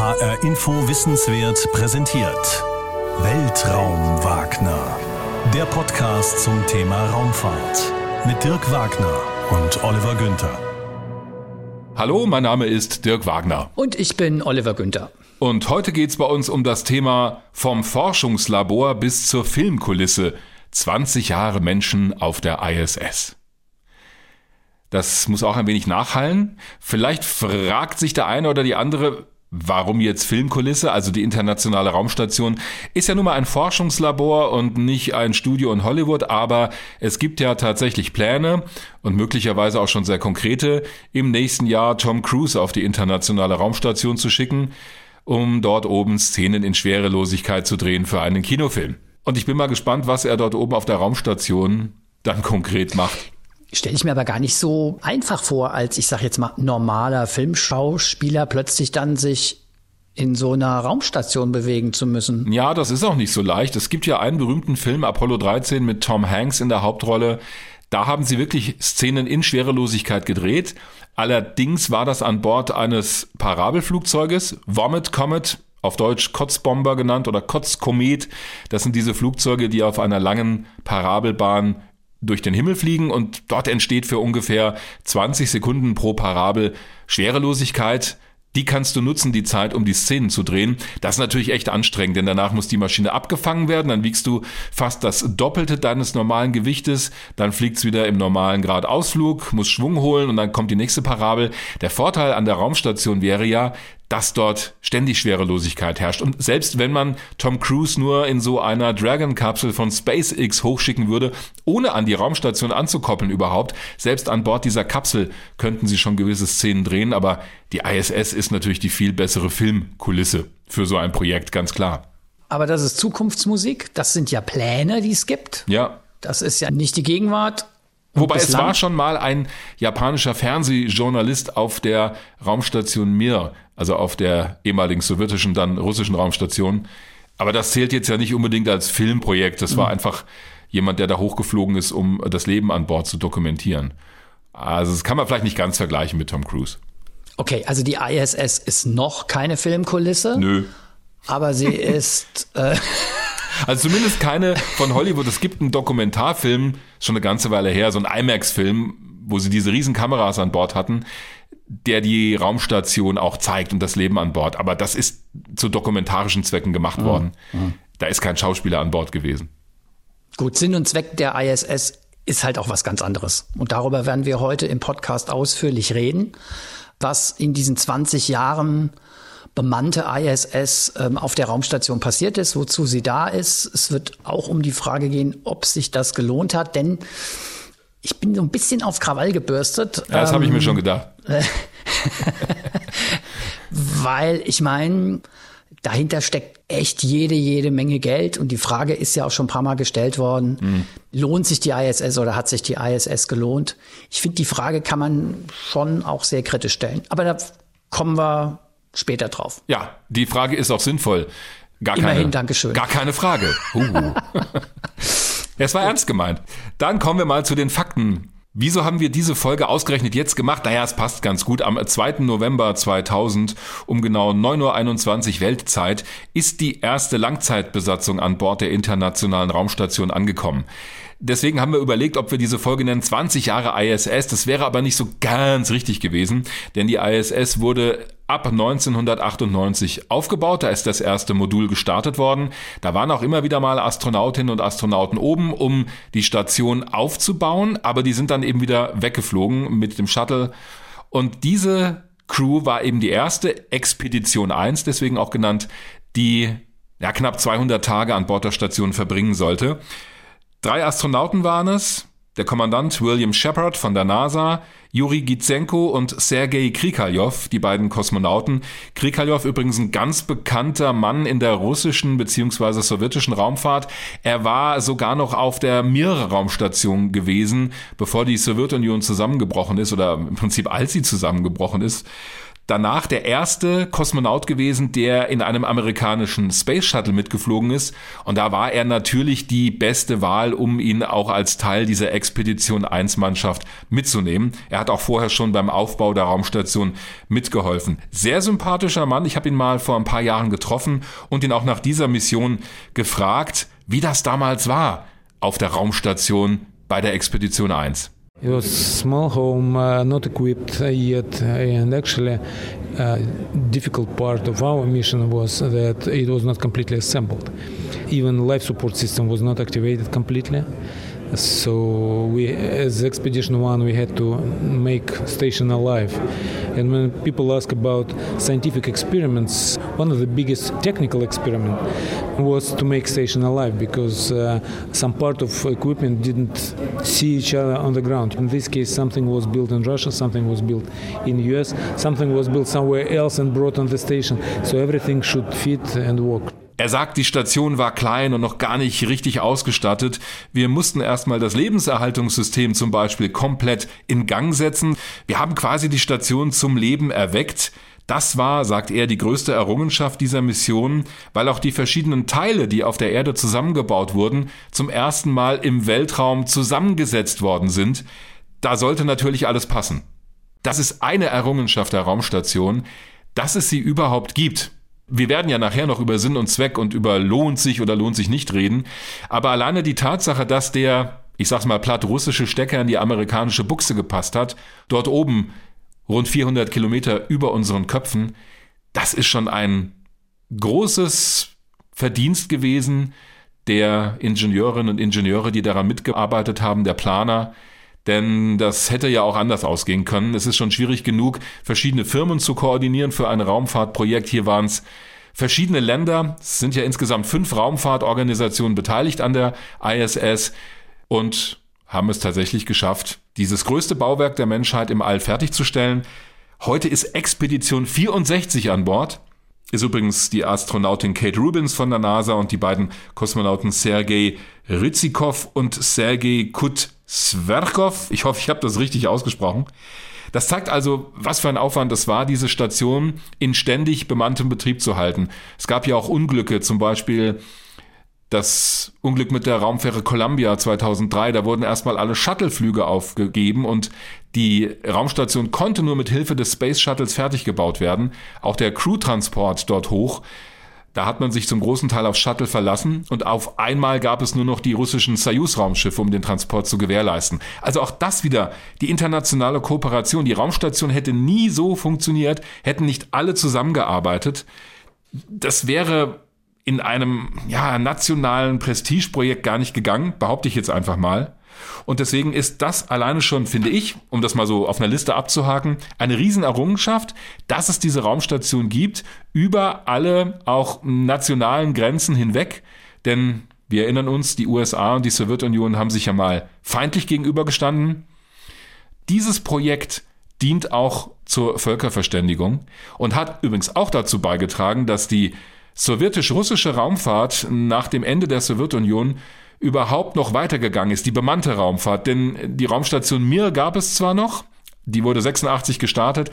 HR Info Wissenswert präsentiert. Weltraum Wagner. Der Podcast zum Thema Raumfahrt. Mit Dirk Wagner und Oliver Günther. Hallo, mein Name ist Dirk Wagner. Und ich bin Oliver Günther. Und heute geht es bei uns um das Thema vom Forschungslabor bis zur Filmkulisse. 20 Jahre Menschen auf der ISS. Das muss auch ein wenig nachhallen. Vielleicht fragt sich der eine oder die andere, Warum jetzt Filmkulisse? Also die internationale Raumstation ist ja nun mal ein Forschungslabor und nicht ein Studio in Hollywood, aber es gibt ja tatsächlich Pläne und möglicherweise auch schon sehr konkrete, im nächsten Jahr Tom Cruise auf die internationale Raumstation zu schicken, um dort oben Szenen in Schwerelosigkeit zu drehen für einen Kinofilm. Und ich bin mal gespannt, was er dort oben auf der Raumstation dann konkret macht. Stelle ich mir aber gar nicht so einfach vor, als ich sage jetzt mal normaler Filmschauspieler plötzlich dann sich in so einer Raumstation bewegen zu müssen. Ja, das ist auch nicht so leicht. Es gibt ja einen berühmten Film Apollo 13 mit Tom Hanks in der Hauptrolle. Da haben sie wirklich Szenen in Schwerelosigkeit gedreht. Allerdings war das an Bord eines Parabelflugzeuges, Vomit Comet, auf Deutsch Kotzbomber genannt oder Kotzkomet. Das sind diese Flugzeuge, die auf einer langen Parabelbahn durch den Himmel fliegen und dort entsteht für ungefähr 20 Sekunden pro Parabel Schwerelosigkeit. Die kannst du nutzen, die Zeit, um die Szenen zu drehen. Das ist natürlich echt anstrengend, denn danach muss die Maschine abgefangen werden. Dann wiegst du fast das Doppelte deines normalen Gewichtes. Dann fliegt's wieder im normalen Grad Ausflug, muss Schwung holen und dann kommt die nächste Parabel. Der Vorteil an der Raumstation wäre ja, dass dort ständig Schwerelosigkeit herrscht. Und selbst wenn man Tom Cruise nur in so einer Dragon-Kapsel von SpaceX hochschicken würde, ohne an die Raumstation anzukoppeln überhaupt, selbst an Bord dieser Kapsel könnten sie schon gewisse Szenen drehen, aber die ISS ist natürlich die viel bessere Filmkulisse für so ein Projekt, ganz klar. Aber das ist Zukunftsmusik, das sind ja Pläne, die es gibt. Ja. Das ist ja nicht die Gegenwart. Wobei es war schon mal ein japanischer Fernsehjournalist auf der Raumstation Mir, also auf der ehemaligen sowjetischen, dann russischen Raumstation. Aber das zählt jetzt ja nicht unbedingt als Filmprojekt. Das war mhm. einfach jemand, der da hochgeflogen ist, um das Leben an Bord zu dokumentieren. Also das kann man vielleicht nicht ganz vergleichen mit Tom Cruise. Okay, also die ISS ist noch keine Filmkulisse. Nö. Aber sie ist. Äh also zumindest keine von Hollywood. Es gibt einen Dokumentarfilm, schon eine ganze Weile her, so ein IMAX-Film, wo sie diese riesen Kameras an Bord hatten, der die Raumstation auch zeigt und das Leben an Bord. Aber das ist zu dokumentarischen Zwecken gemacht mhm. worden. Mhm. Da ist kein Schauspieler an Bord gewesen. Gut, Sinn und Zweck der ISS ist halt auch was ganz anderes. Und darüber werden wir heute im Podcast ausführlich reden, was in diesen 20 Jahren bemannte ISS ähm, auf der Raumstation passiert ist, wozu sie da ist. Es wird auch um die Frage gehen, ob sich das gelohnt hat, denn ich bin so ein bisschen auf Krawall gebürstet. Ja, das ähm, habe ich mir schon gedacht. weil ich meine, dahinter steckt echt jede, jede Menge Geld. Und die Frage ist ja auch schon ein paar Mal gestellt worden, mhm. lohnt sich die ISS oder hat sich die ISS gelohnt? Ich finde, die Frage kann man schon auch sehr kritisch stellen. Aber da kommen wir später drauf. Ja, die Frage ist auch sinnvoll. Gar Immerhin, keine, Dankeschön. Gar keine Frage. Uh. es war ernst gemeint. Dann kommen wir mal zu den Fakten. Wieso haben wir diese Folge ausgerechnet jetzt gemacht? Naja, es passt ganz gut. Am 2. November 2000 um genau 9.21 Uhr Weltzeit ist die erste Langzeitbesatzung an Bord der Internationalen Raumstation angekommen. Deswegen haben wir überlegt, ob wir diese Folge nennen 20 Jahre ISS. Das wäre aber nicht so ganz richtig gewesen, denn die ISS wurde ab 1998 aufgebaut. Da ist das erste Modul gestartet worden. Da waren auch immer wieder mal Astronautinnen und Astronauten oben, um die Station aufzubauen, aber die sind dann eben wieder weggeflogen mit dem Shuttle. Und diese Crew war eben die erste Expedition 1, deswegen auch genannt, die ja, knapp 200 Tage an Bord der Station verbringen sollte. Drei Astronauten waren es, der Kommandant William Shepard von der NASA, Juri Gizenko und Sergei Krikaljov, die beiden Kosmonauten. Krikaljov übrigens ein ganz bekannter Mann in der russischen bzw. sowjetischen Raumfahrt. Er war sogar noch auf der Mir-Raumstation gewesen, bevor die Sowjetunion zusammengebrochen ist oder im Prinzip als sie zusammengebrochen ist. Danach der erste Kosmonaut gewesen, der in einem amerikanischen Space Shuttle mitgeflogen ist. Und da war er natürlich die beste Wahl, um ihn auch als Teil dieser Expedition 1 Mannschaft mitzunehmen. Er hat auch vorher schon beim Aufbau der Raumstation mitgeholfen. Sehr sympathischer Mann. Ich habe ihn mal vor ein paar Jahren getroffen und ihn auch nach dieser Mission gefragt, wie das damals war auf der Raumstation bei der Expedition 1. It was small home, uh, not equipped yet, and actually, uh, difficult part of our mission was that it was not completely assembled. Even life support system was not activated completely. So we, as Expedition One, we had to make station alive. And when people ask about scientific experiments, one of the biggest technical experiment was to make station alive because uh, some part of equipment didn't see each other on the ground. In this case, something was built in Russia, something was built in US, something was built somewhere else and brought on the station. So everything should fit and work. Er sagt, die Station war klein und noch gar nicht richtig ausgestattet. Wir mussten erstmal das Lebenserhaltungssystem zum Beispiel komplett in Gang setzen. Wir haben quasi die Station zum Leben erweckt. Das war, sagt er, die größte Errungenschaft dieser Mission, weil auch die verschiedenen Teile, die auf der Erde zusammengebaut wurden, zum ersten Mal im Weltraum zusammengesetzt worden sind. Da sollte natürlich alles passen. Das ist eine Errungenschaft der Raumstation, dass es sie überhaupt gibt wir werden ja nachher noch über Sinn und Zweck und über lohnt sich oder lohnt sich nicht reden. Aber alleine die Tatsache, dass der, ich sag's mal platt, russische Stecker in die amerikanische Buchse gepasst hat, dort oben rund 400 Kilometer über unseren Köpfen, das ist schon ein großes Verdienst gewesen der Ingenieurinnen und Ingenieure, die daran mitgearbeitet haben, der Planer, denn das hätte ja auch anders ausgehen können. Es ist schon schwierig genug, verschiedene Firmen zu koordinieren für ein Raumfahrtprojekt. Hier waren es verschiedene Länder. Es sind ja insgesamt fünf Raumfahrtorganisationen beteiligt an der ISS und haben es tatsächlich geschafft, dieses größte Bauwerk der Menschheit im All fertigzustellen. Heute ist Expedition 64 an Bord. Ist übrigens die Astronautin Kate Rubins von der NASA und die beiden Kosmonauten Sergei Ryzikov und Sergei Kut Sverkov. Ich hoffe, ich habe das richtig ausgesprochen. Das zeigt also, was für ein Aufwand es war, diese Station in ständig bemanntem Betrieb zu halten. Es gab ja auch Unglücke, zum Beispiel das Unglück mit der Raumfähre Columbia 2003. Da wurden erstmal alle Shuttleflüge aufgegeben und die Raumstation konnte nur mit Hilfe des Space Shuttles fertig gebaut werden. Auch der Crew-Transport dort hoch da hat man sich zum großen Teil auf Shuttle verlassen und auf einmal gab es nur noch die russischen Soyuz-Raumschiffe, um den Transport zu gewährleisten. Also auch das wieder, die internationale Kooperation. Die Raumstation hätte nie so funktioniert, hätten nicht alle zusammengearbeitet. Das wäre in einem ja, nationalen Prestigeprojekt gar nicht gegangen, behaupte ich jetzt einfach mal. Und deswegen ist das alleine schon, finde ich, um das mal so auf einer Liste abzuhaken, eine Riesenerrungenschaft, dass es diese Raumstation gibt, über alle auch nationalen Grenzen hinweg. Denn wir erinnern uns, die USA und die Sowjetunion haben sich ja mal feindlich gegenübergestanden. Dieses Projekt dient auch zur Völkerverständigung und hat übrigens auch dazu beigetragen, dass die sowjetisch-russische Raumfahrt nach dem Ende der Sowjetunion überhaupt noch weitergegangen ist, die bemannte Raumfahrt. Denn die Raumstation Mir gab es zwar noch, die wurde 86 gestartet,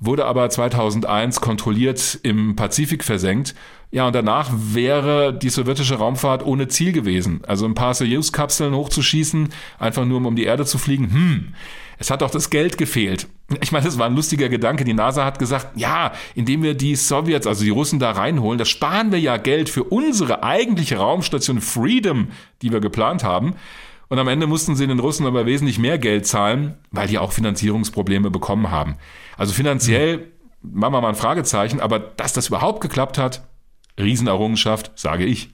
wurde aber 2001 kontrolliert im Pazifik versenkt. Ja, und danach wäre die sowjetische Raumfahrt ohne Ziel gewesen. Also ein paar Soyuz-Kapseln hochzuschießen, einfach nur um um die Erde zu fliegen. Hm, es hat auch das Geld gefehlt. Ich meine, das war ein lustiger Gedanke. Die NASA hat gesagt, ja, indem wir die Sowjets, also die Russen da reinholen, das sparen wir ja Geld für unsere eigentliche Raumstation Freedom, die wir geplant haben. Und am Ende mussten sie den Russen aber wesentlich mehr Geld zahlen, weil die auch Finanzierungsprobleme bekommen haben. Also finanziell machen wir mal ein Fragezeichen, aber dass das überhaupt geklappt hat, Riesenerrungenschaft, sage ich.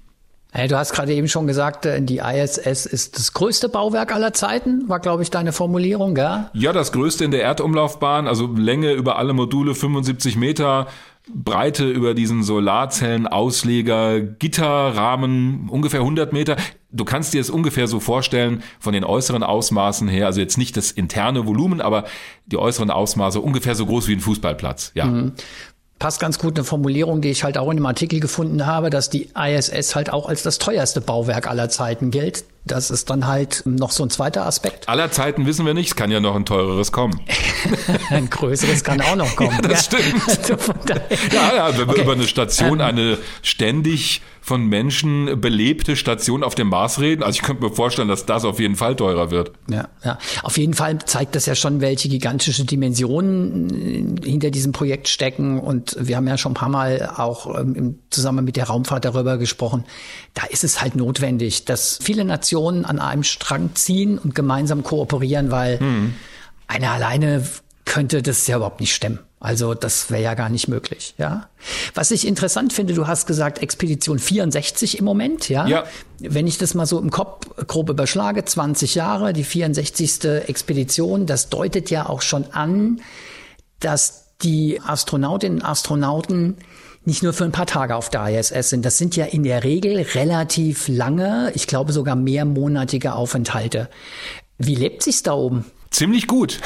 Du hast gerade eben schon gesagt, äh, die ISS ist das größte Bauwerk aller Zeiten, war, glaube ich, deine Formulierung, gell? Ja, das größte in der Erdumlaufbahn, also Länge über alle Module 75 Meter, Breite über diesen Solarzellenausleger, Gitterrahmen ungefähr 100 Meter. Du kannst dir es ungefähr so vorstellen von den äußeren Ausmaßen her, also jetzt nicht das interne Volumen, aber die äußeren Ausmaße ungefähr so groß wie ein Fußballplatz. Ja. Mhm passt ganz gut eine Formulierung, die ich halt auch in dem Artikel gefunden habe, dass die ISS halt auch als das teuerste Bauwerk aller Zeiten gilt. Das ist dann halt noch so ein zweiter Aspekt. Aller Zeiten wissen wir nicht, es kann ja noch ein teureres kommen. ein größeres kann auch noch kommen. Ja, das stimmt. Also ja, ja, wenn wir über eine Station, ähm, eine ständig von Menschen belebte Station auf dem Mars reden. Also ich könnte mir vorstellen, dass das auf jeden Fall teurer wird. Ja, ja. Auf jeden Fall zeigt das ja schon, welche gigantische Dimensionen äh, hinter diesem Projekt stecken. Und wir haben ja schon ein paar Mal auch ähm, im Zusammenhang mit der Raumfahrt darüber gesprochen. Da ist es halt notwendig, dass viele Nationen an einem Strang ziehen und gemeinsam kooperieren, weil hm. eine alleine könnte das ja überhaupt nicht stemmen. Also das wäre ja gar nicht möglich, ja. Was ich interessant finde, du hast gesagt Expedition 64 im Moment, ja. ja. Wenn ich das mal so im Kopf grob überschlage, 20 Jahre, die 64. Expedition, das deutet ja auch schon an, dass die Astronautinnen und Astronauten nicht nur für ein paar Tage auf der ISS sind. Das sind ja in der Regel relativ lange, ich glaube sogar mehrmonatige Aufenthalte. Wie lebt sich's da oben? Ziemlich gut.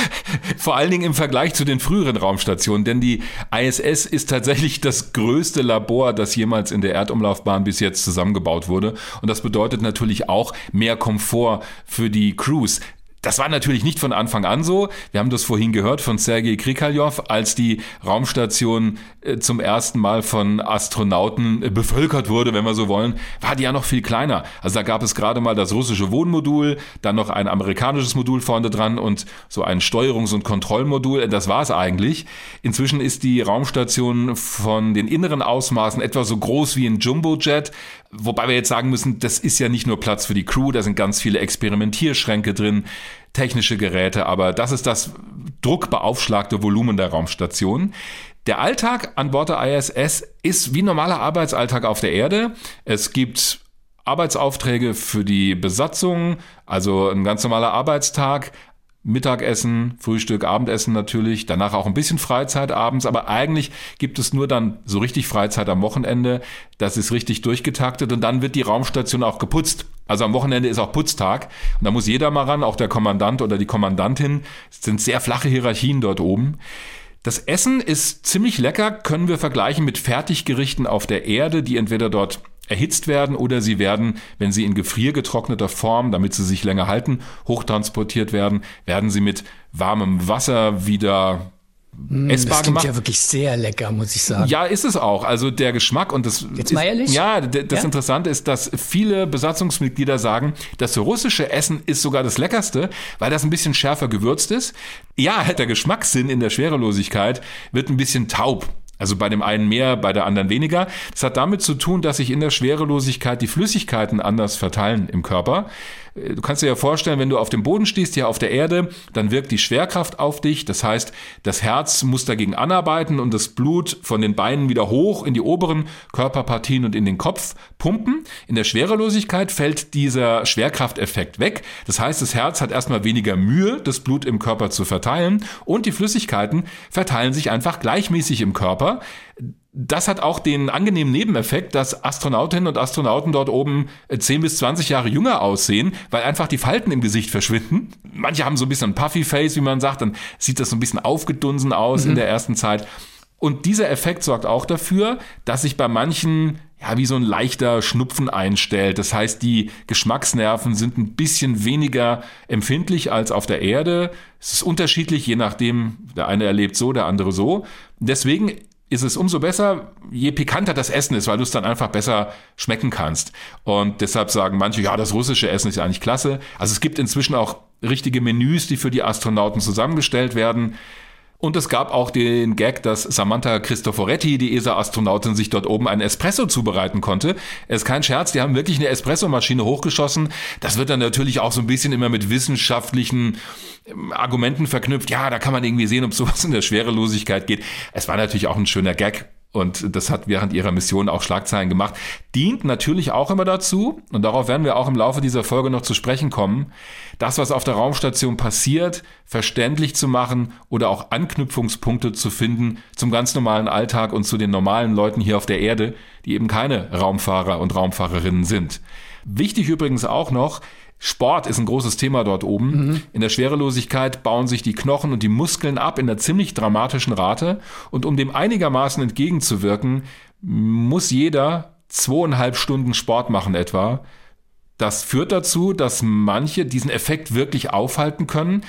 Vor allen Dingen im Vergleich zu den früheren Raumstationen, denn die ISS ist tatsächlich das größte Labor, das jemals in der Erdumlaufbahn bis jetzt zusammengebaut wurde. Und das bedeutet natürlich auch mehr Komfort für die Crews. Das war natürlich nicht von Anfang an so. Wir haben das vorhin gehört von Sergei Krikalev, als die Raumstation äh, zum ersten Mal von Astronauten äh, bevölkert wurde, wenn wir so wollen, war die ja noch viel kleiner. Also da gab es gerade mal das russische Wohnmodul, dann noch ein amerikanisches Modul vorne dran und so ein Steuerungs- und Kontrollmodul. Das war es eigentlich. Inzwischen ist die Raumstation von den inneren Ausmaßen etwa so groß wie ein Jumbojet. Wobei wir jetzt sagen müssen, das ist ja nicht nur Platz für die Crew, da sind ganz viele Experimentierschränke drin, technische Geräte, aber das ist das druckbeaufschlagte Volumen der Raumstation. Der Alltag an Bord der ISS ist wie normaler Arbeitsalltag auf der Erde. Es gibt Arbeitsaufträge für die Besatzung, also ein ganz normaler Arbeitstag, Mittagessen, Frühstück, Abendessen natürlich, danach auch ein bisschen Freizeit abends, aber eigentlich gibt es nur dann so richtig Freizeit am Wochenende. Das ist richtig durchgetaktet und dann wird die Raumstation auch geputzt. Also am Wochenende ist auch Putztag und da muss jeder mal ran, auch der Kommandant oder die Kommandantin. Es sind sehr flache Hierarchien dort oben. Das Essen ist ziemlich lecker, können wir vergleichen mit Fertiggerichten auf der Erde, die entweder dort erhitzt werden oder sie werden, wenn sie in gefriergetrockneter Form, damit sie sich länger halten, hochtransportiert werden, werden sie mit warmem Wasser wieder mm, essbar das klingt gemacht. ja wirklich sehr lecker, muss ich sagen. Ja, ist es auch. Also der Geschmack und das. Jetzt mal ehrlich? Ja, das ja? Interessante ist, dass viele Besatzungsmitglieder sagen, das russische Essen ist sogar das leckerste, weil das ein bisschen schärfer gewürzt ist. Ja, der Geschmackssinn in der Schwerelosigkeit wird ein bisschen taub. Also bei dem einen mehr, bei der anderen weniger. Das hat damit zu tun, dass sich in der Schwerelosigkeit die Flüssigkeiten anders verteilen im Körper. Äh, du kannst dir ja vorstellen, wenn du auf dem Boden stehst, hier auf der Erde, dann wirkt die Schwerkraft auf dich. Das heißt, das Herz muss dagegen anarbeiten und das Blut von den Beinen wieder hoch in die oberen Körperpartien und in den Kopf pumpen. In der Schwerelosigkeit fällt dieser Schwerkrafteffekt weg. Das heißt, das Herz hat erstmal weniger Mühe, das Blut im Körper zu verteilen und die Flüssigkeiten verteilen sich einfach gleichmäßig im Körper das hat auch den angenehmen Nebeneffekt, dass Astronautinnen und Astronauten dort oben 10 äh, bis 20 Jahre jünger aussehen, weil einfach die Falten im Gesicht verschwinden. Manche haben so ein bisschen ein Puffy Face, wie man sagt, dann sieht das so ein bisschen aufgedunsen aus mhm. in der ersten Zeit. Und dieser Effekt sorgt auch dafür, dass sich bei manchen ja, wie so ein leichter Schnupfen einstellt. Das heißt, die Geschmacksnerven sind ein bisschen weniger empfindlich als auf der Erde. Es ist unterschiedlich, je nachdem, der eine erlebt so, der andere so. Deswegen ist es umso besser, je pikanter das Essen ist, weil du es dann einfach besser schmecken kannst. Und deshalb sagen manche, ja, das russische Essen ist eigentlich klasse. Also es gibt inzwischen auch richtige Menüs, die für die Astronauten zusammengestellt werden. Und es gab auch den Gag, dass Samantha Cristoforetti, die ESA-Astronautin, sich dort oben einen Espresso zubereiten konnte. Es ist kein Scherz, die haben wirklich eine Espressomaschine hochgeschossen. Das wird dann natürlich auch so ein bisschen immer mit wissenschaftlichen ähm, Argumenten verknüpft. Ja, da kann man irgendwie sehen, ob sowas in der Schwerelosigkeit geht. Es war natürlich auch ein schöner Gag und das hat während ihrer Mission auch Schlagzeilen gemacht, dient natürlich auch immer dazu, und darauf werden wir auch im Laufe dieser Folge noch zu sprechen kommen, das, was auf der Raumstation passiert, verständlich zu machen oder auch Anknüpfungspunkte zu finden zum ganz normalen Alltag und zu den normalen Leuten hier auf der Erde, die eben keine Raumfahrer und Raumfahrerinnen sind. Wichtig übrigens auch noch, Sport ist ein großes Thema dort oben. Mhm. In der Schwerelosigkeit bauen sich die Knochen und die Muskeln ab in einer ziemlich dramatischen Rate. Und um dem einigermaßen entgegenzuwirken, muss jeder zweieinhalb Stunden Sport machen etwa, Das führt dazu, dass manche diesen Effekt wirklich aufhalten können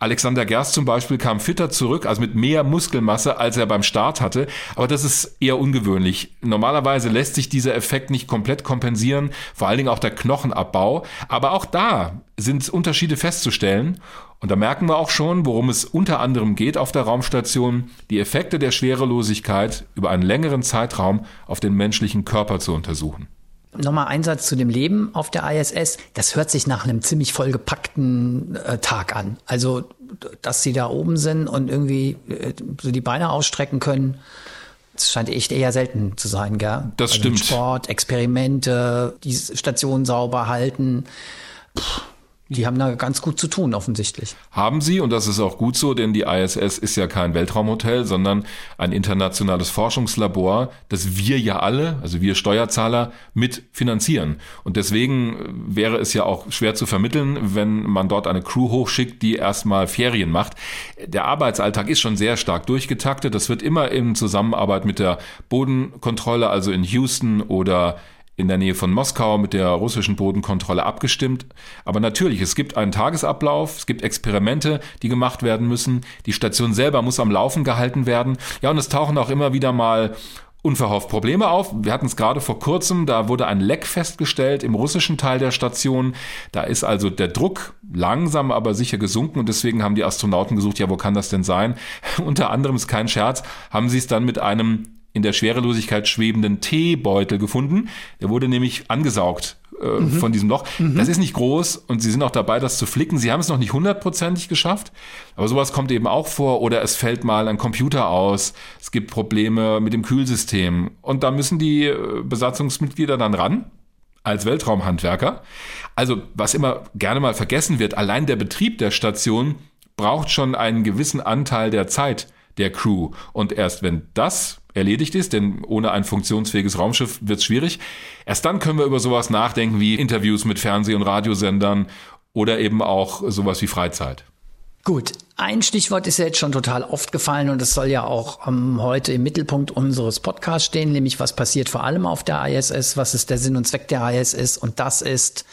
Alexander Gerst zum Beispiel kam fitter zurück, also mit mehr Muskelmasse, als er beim Start hatte. Aber das ist eher ungewöhnlich. Normalerweise lässt sich dieser Effekt nicht komplett kompensieren, vor allen Dingen auch der Knochenabbau. Aber auch da sind Unterschiede festzustellen. Und da merken wir auch schon, worum es unter anderem geht auf der Raumstation, die Effekte der Schwerelosigkeit über einen längeren Zeitraum auf den menschlichen Körper zu untersuchen. Nochmal Einsatz zu dem Leben auf der ISS. Das hört sich nach einem ziemlich vollgepackten äh, Tag an. Also, dass sie da oben sind und irgendwie äh, so die Beine ausstrecken können, das scheint echt eher selten zu sein, gell? Das also stimmt. Sport, Experimente, die Station sauber halten. Puh die haben da ganz gut zu tun, offensichtlich. Haben sie, und das ist auch gut so, denn die ISS ist ja kein Weltraumhotel, sondern ein internationales Forschungslabor, das wir ja alle, also wir Steuerzahler, mit finanzieren. Und deswegen wäre es ja auch schwer zu vermitteln, wenn man dort eine Crew hochschickt, die erstmal Ferien macht. Der Arbeitsalltag ist schon sehr stark durchgetaktet. Das wird immer in Zusammenarbeit mit der Bodenkontrolle, also in Houston oder in der Nähe von Moskau mit der russischen Bodenkontrolle abgestimmt. Aber natürlich, es gibt einen Tagesablauf, es gibt Experimente, die gemacht werden müssen. Die Station selber muss am Laufen gehalten werden. Ja, und es tauchen auch immer wieder mal unverhofft Probleme auf. Wir hatten es gerade vor kurzem, da wurde ein Leck festgestellt im russischen Teil der Station. Da ist also der Druck langsam aber sicher gesunken und deswegen haben die Astronauten gesucht, ja, wo kann das denn sein? Unter anderem ist kein Scherz, haben sie es dann mit einem in der Schwerelosigkeit schwebenden Teebeutel gefunden. Der wurde nämlich angesaugt äh, mhm. von diesem Loch. Mhm. Das ist nicht groß und sie sind auch dabei, das zu flicken. Sie haben es noch nicht hundertprozentig geschafft, aber sowas kommt eben auch vor. Oder es fällt mal ein Computer aus, es gibt Probleme mit dem Kühlsystem und da müssen die äh, Besatzungsmitglieder dann ran als Weltraumhandwerker. Also was immer gerne mal vergessen wird, allein der Betrieb der Station braucht schon einen gewissen Anteil der Zeit der Crew. Und erst wenn das erledigt ist, denn ohne ein funktionsfähiges Raumschiff wird es schwierig. Erst dann können wir über sowas nachdenken wie Interviews mit Fernseh- und Radiosendern oder eben auch sowas wie Freizeit. Gut, ein Stichwort ist ja jetzt schon total oft gefallen und es soll ja auch ähm, heute im Mittelpunkt unseres Podcasts stehen, nämlich was passiert vor allem auf der ISS, was ist der Sinn und Zweck der ISS und das ist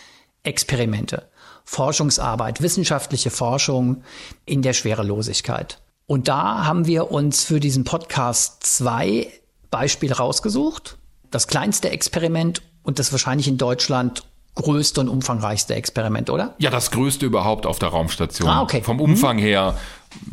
Experimente, Forschungsarbeit, wissenschaftliche Forschung in der Schwerelosigkeit. Und da haben wir uns für diesen Podcast zwei Beispiele rausgesucht. Das kleinste Experiment und das wahrscheinlich in Deutschland größte und umfangreichste Experiment, oder? Ja, das größte überhaupt auf der Raumstation. Ah, okay. Vom Umfang mhm. her,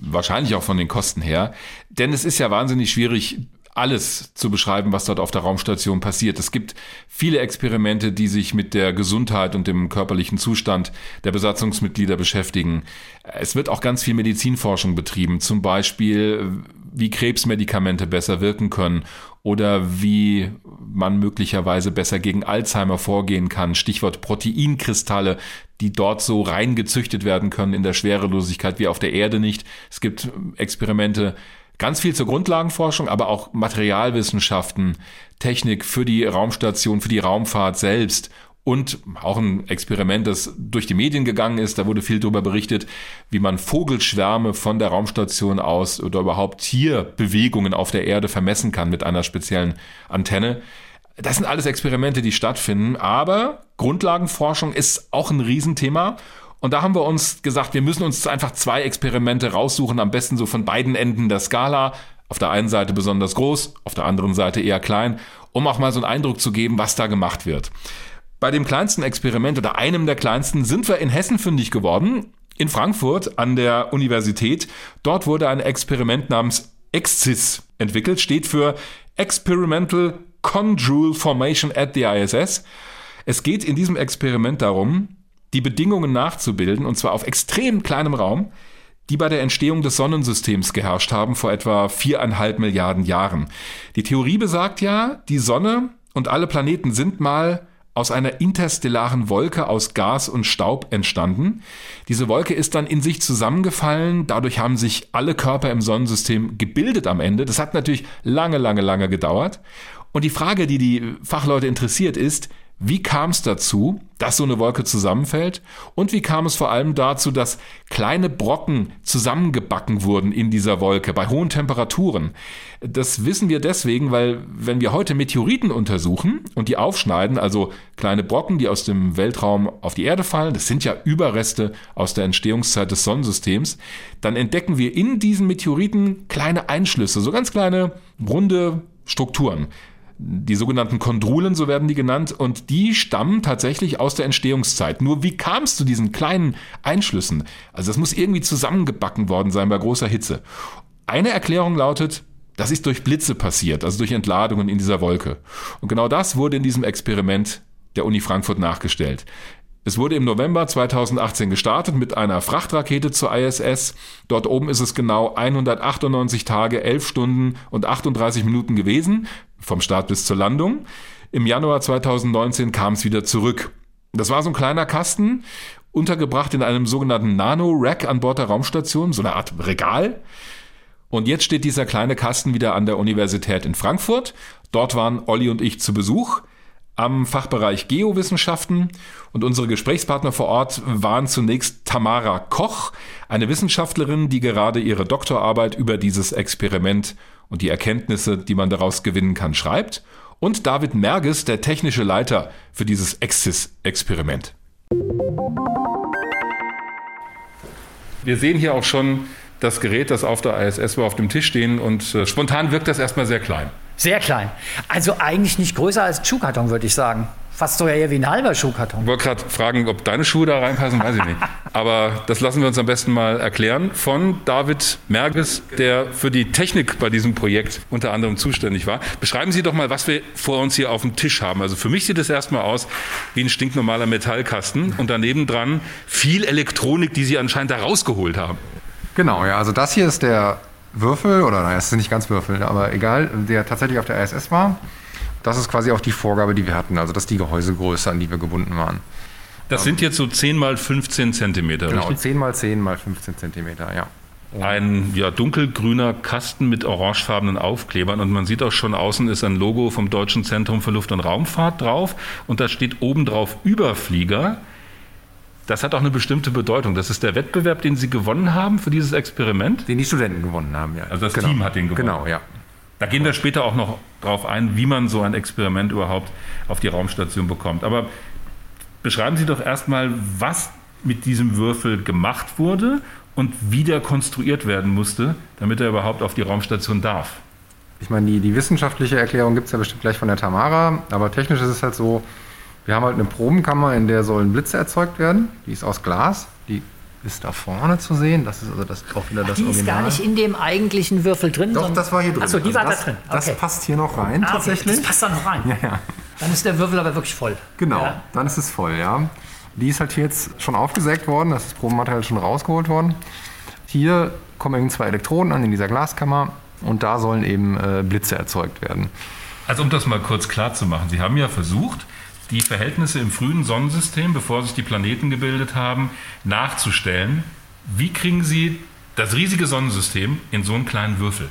wahrscheinlich auch von den Kosten her. Denn es ist ja wahnsinnig schwierig, alles zu beschreiben, was dort auf der Raumstation passiert. Es gibt viele Experimente, die sich mit der Gesundheit und dem körperlichen Zustand der Besatzungsmitglieder beschäftigen. Es wird auch ganz viel Medizinforschung betrieben, zum Beispiel wie Krebsmedikamente besser wirken können oder wie man möglicherweise besser gegen Alzheimer vorgehen kann. Stichwort Proteinkristalle, die dort so reingezüchtet werden können in der Schwerelosigkeit wie auf der Erde nicht. Es gibt Experimente, Ganz viel zur Grundlagenforschung, aber auch Materialwissenschaften, Technik für die Raumstation, für die Raumfahrt selbst und auch ein Experiment, das durch die Medien gegangen ist. Da wurde viel darüber berichtet, wie man Vogelschwärme von der Raumstation aus oder überhaupt Tierbewegungen auf der Erde vermessen kann mit einer speziellen Antenne. Das sind alles Experimente, die stattfinden, aber Grundlagenforschung ist auch ein Riesenthema und da haben wir uns gesagt, wir müssen uns einfach zwei Experimente raussuchen, am besten so von beiden Enden der Skala. Auf der einen Seite besonders groß, auf der anderen Seite eher klein, um auch mal so einen Eindruck zu geben, was da gemacht wird. Bei dem kleinsten Experiment oder einem der kleinsten sind wir in Hessen fündig geworden, in Frankfurt an der Universität. Dort wurde ein Experiment namens EXCIS entwickelt, steht für Experimental Chondrule Formation at the ISS. Es geht in diesem Experiment darum, die Bedingungen nachzubilden, und zwar auf extrem kleinem Raum, die bei der Entstehung des Sonnensystems geherrscht haben vor etwa viereinhalb Milliarden Jahren. Die Theorie besagt ja, die Sonne und alle Planeten sind mal aus einer interstellaren Wolke aus Gas und Staub entstanden. Diese Wolke ist dann in sich zusammengefallen, dadurch haben sich alle Körper im Sonnensystem gebildet am Ende. Das hat natürlich lange, lange, lange gedauert. Und die Frage, die die Fachleute interessiert, ist, wie kam es dazu, dass so eine Wolke zusammenfällt? Und wie kam es vor allem dazu, dass kleine Brocken zusammengebacken wurden in dieser Wolke bei hohen Temperaturen? Das wissen wir deswegen, weil wenn wir heute Meteoriten untersuchen und die aufschneiden, also kleine Brocken, die aus dem Weltraum auf die Erde fallen, das sind ja Überreste aus der Entstehungszeit des Sonnensystems, dann entdecken wir in diesen Meteoriten kleine Einschlüsse, so ganz kleine runde Strukturen die sogenannten Kondrulen, so werden die genannt, und die stammen tatsächlich aus der Entstehungszeit. Nur wie kam es zu diesen kleinen Einschlüssen? Also das muss irgendwie zusammengebacken worden sein bei großer Hitze. Eine Erklärung lautet, das ist durch Blitze passiert, also durch Entladungen in dieser Wolke. Und genau das wurde in diesem Experiment der Uni Frankfurt nachgestellt. Es wurde im November 2018 gestartet mit einer Frachtrakete zur ISS. Dort oben ist es genau 198 Tage, 11 Stunden und 38 Minuten gewesen, vom Start bis zur Landung. Im Januar 2019 kam es wieder zurück. Das war so ein kleiner Kasten, untergebracht in einem sogenannten Nano-Rack an Bord der Raumstation, so eine Art Regal. Und jetzt steht dieser kleine Kasten wieder an der Universität in Frankfurt. Dort waren Olli und ich zu Besuch am Fachbereich Geowissenschaften und unsere Gesprächspartner vor Ort waren zunächst Tamara Koch, eine Wissenschaftlerin, die gerade ihre Doktorarbeit über dieses Experiment und die Erkenntnisse, die man daraus gewinnen kann, schreibt, und David Merges, der technische Leiter für dieses Exis-Experiment. Wir sehen hier auch schon das Gerät, das auf der ISS war, auf dem Tisch stehen und äh, spontan wirkt das erstmal sehr klein. Sehr klein. Also eigentlich nicht größer als Schuhkarton, würde ich sagen. Fast sogar eher wie ein halber Schuhkarton. Ich wollte gerade fragen, ob deine Schuhe da reinpassen, weiß ich nicht. Aber das lassen wir uns am besten mal erklären von David Merges, der für die Technik bei diesem Projekt unter anderem zuständig war. Beschreiben Sie doch mal, was wir vor uns hier auf dem Tisch haben. Also für mich sieht es erstmal aus wie ein stinknormaler Metallkasten und daneben dran viel Elektronik, die Sie anscheinend da rausgeholt haben. Genau, ja. Also das hier ist der Würfel, oder naja, es sind nicht ganz Würfel, aber egal, der tatsächlich auf der ISS war. Das ist quasi auch die Vorgabe, die wir hatten. Also das ist die Gehäusegröße, an die wir gebunden waren. Das sind jetzt so 10 mal 15 Zentimeter, Genau, richtig? 10 mal 10 mal 15 Zentimeter, ja. Ein ja, dunkelgrüner Kasten mit orangefarbenen Aufklebern und man sieht auch schon außen ist ein Logo vom Deutschen Zentrum für Luft- und Raumfahrt drauf und da steht oben drauf Überflieger. Das hat auch eine bestimmte Bedeutung. Das ist der Wettbewerb, den Sie gewonnen haben für dieses Experiment. Den die Studenten gewonnen haben, ja. Also das genau. Team hat den gewonnen. Genau, ja. Da gehen wir später auch noch drauf ein, wie man so ein Experiment überhaupt auf die Raumstation bekommt. Aber beschreiben Sie doch erstmal, was mit diesem Würfel gemacht wurde und wie der konstruiert werden musste, damit er überhaupt auf die Raumstation darf. Ich meine, die, die wissenschaftliche Erklärung gibt es ja bestimmt gleich von der Tamara, aber technisch ist es halt so, wir haben halt eine Probenkammer, in der sollen Blitze erzeugt werden. Die ist aus Glas. Die ist da vorne zu sehen. Das ist also das, auch wieder das Die Original. ist gar nicht in dem eigentlichen Würfel drin. Doch, das war hier drin. Achso, die Also war das, da drin. Das Okay. passt hier noch rein, Ah, okay. tatsächlich. Das passt da noch rein. Ja, ja. Dann ist der Würfel aber wirklich voll. Genau, Ja. dann ist es voll, ja. Die ist halt hier jetzt schon aufgesägt worden, das ist Probenmaterial schon rausgeholt worden. Hier kommen eben zwei Elektroden an in dieser Glaskammer und da sollen eben äh, Blitze erzeugt werden. Also um das mal kurz klar zu machen, Sie haben ja versucht, die Verhältnisse im frühen Sonnensystem, bevor sich die Planeten gebildet haben, nachzustellen. Wie kriegen Sie das riesige Sonnensystem in so einen kleinen Würfel?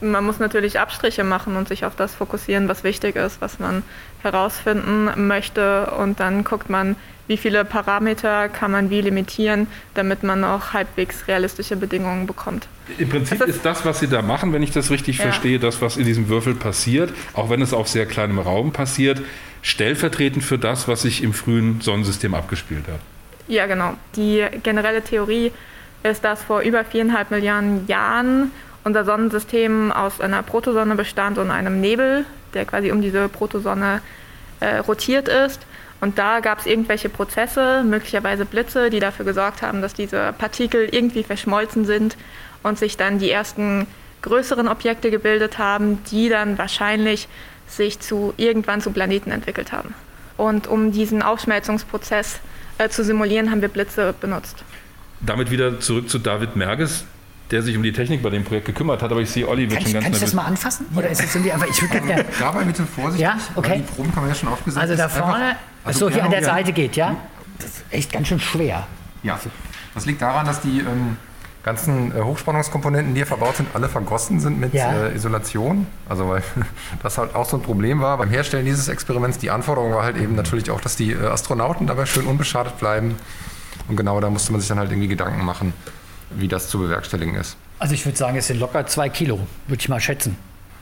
Man muss natürlich Abstriche machen und sich auf das fokussieren, was wichtig ist, was man herausfinden möchte. Und dann guckt man, wie viele Parameter kann man wie limitieren, damit man auch halbwegs realistische Bedingungen bekommt. Im Prinzip ist- ist das, was Sie da machen, wenn ich das richtig Ja. verstehe, das, was in diesem Würfel passiert, auch wenn es auf sehr kleinem Raum passiert, stellvertretend für das, was sich im frühen Sonnensystem abgespielt hat. Ja, genau. Die generelle Theorie ist, dass vor über viereinhalb Milliarden Jahren unser Sonnensystem aus einer Protosonne bestand und einem Nebel, der quasi um diese Protosonne äh, rotiert ist. Und da gab es irgendwelche Prozesse, möglicherweise Blitze, die dafür gesorgt haben, dass diese Partikel irgendwie verschmolzen sind und sich dann die ersten größeren Objekte gebildet haben, die dann wahrscheinlich sich zu irgendwann zu Planeten entwickelt haben. Und um diesen Aufschmelzungsprozess äh, zu simulieren, haben wir Blitze benutzt. Damit wieder zurück zu David Merges, der sich um die Technik bei dem Projekt gekümmert hat, aber ich sehe, Olli wird schon ich, ganz kann ich das mal anfassen? Oder ist es irgendwie einfach, ich würde gerne. Dabei bitte vorsichtig, Ja, okay. die Probenkammer ja schon aufgesetzt Also da ist. Einfach- vorne, Also so hier an der Seite geht, ja? Das ist echt ganz schön schwer. Ja, das liegt daran, dass die, ähm, ganzen äh, Hochspannungskomponenten, die hier verbaut sind, alle vergossen sind mit Ja. äh, Isolation. Also weil das halt auch so ein Problem war beim Herstellen dieses Experiments. Die Anforderung war halt eben natürlich auch, dass die äh, Astronauten dabei schön unbeschadet bleiben. Und genau da musste man sich dann halt irgendwie Gedanken machen, wie das zu bewerkstelligen ist. Also ich würde sagen, es sind locker zwei Kilo, würde ich mal schätzen.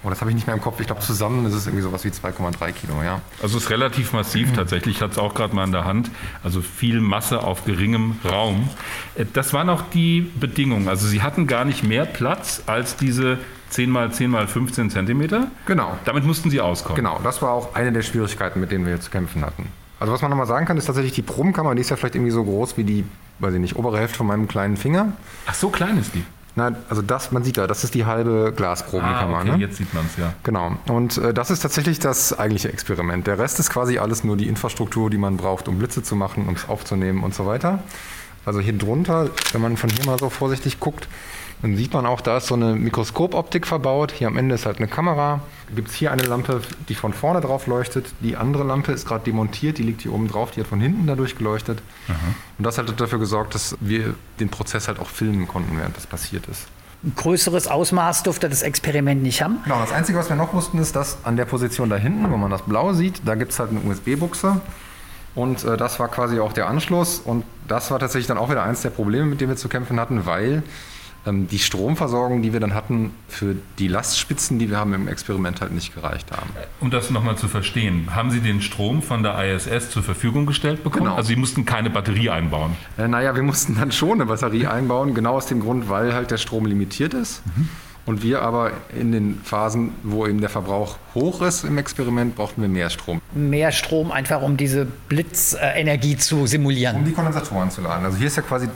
Oh, das habe ich nicht mehr im Kopf. Ich glaube, zusammen ist es irgendwie sowas wie 2,3 Kilo, ja. Also es ist relativ massiv tatsächlich, ich hatte es auch gerade mal in der Hand. Also viel Masse auf geringem Raum. Äh, Das waren auch die Bedingungen. Also sie hatten gar nicht mehr Platz als diese 10 mal 10 mal 15 Zentimeter. Genau. Damit mussten sie auskommen. Genau, das war auch eine der Schwierigkeiten, mit denen wir jetzt zu kämpfen hatten. Also was man nochmal sagen kann, ist tatsächlich die Probenkammer, die ist ja vielleicht irgendwie so groß wie die, weiß ich nicht, obere Hälfte von meinem kleinen Finger. Ach, so klein ist die. Nein, also das, man sieht da, das ist die halbe Glasprobenkammer. Ah, okay, ne? jetzt sieht man es ja. Genau. Und äh, das ist tatsächlich das eigentliche Experiment. Der Rest ist quasi alles nur die Infrastruktur, die man braucht, um Blitze zu machen, um es aufzunehmen und so weiter. Also hier drunter, wenn man von hier mal so vorsichtig guckt, dann sieht man auch, da ist so eine Mikroskopoptik verbaut. Hier am Ende ist halt eine Kamera. Gibt es hier eine Lampe, die von vorne drauf leuchtet. Die andere Lampe ist gerade demontiert, die liegt hier oben drauf, die hat von hinten dadurch geleuchtet. Und das hat dafür gesorgt, dass wir den Prozess halt auch filmen konnten, während das passiert ist. Ein größeres Ausmaß durfte das Experiment nicht haben. Genau, das Einzige, was wir noch wussten, ist, dass an der Position da hinten, wo man das Blau sieht, da gibt es halt eine USB-Buchse. Und äh, das war quasi auch der Anschluss. Und das war tatsächlich dann auch wieder eins der Probleme, mit denen wir zu kämpfen hatten, weil die Stromversorgung, die wir dann hatten, für die Lastspitzen, die wir haben im Experiment halt nicht gereicht haben. Um das nochmal zu verstehen, haben Sie den Strom von der ISS zur Verfügung gestellt bekommen? Genau. Also Sie mussten keine Batterie einbauen. Äh, naja, wir mussten dann schon eine Batterie einbauen, genau aus dem Grund, weil halt der Strom limitiert ist. Und wir aber in den Phasen, wo eben der Verbrauch hoch ist im Experiment, brauchten wir mehr Strom. Mehr Strom einfach, um diese Blitzenergie zu Um simulieren. die Kondensatoren zu laden. Also hier ist ja quasi,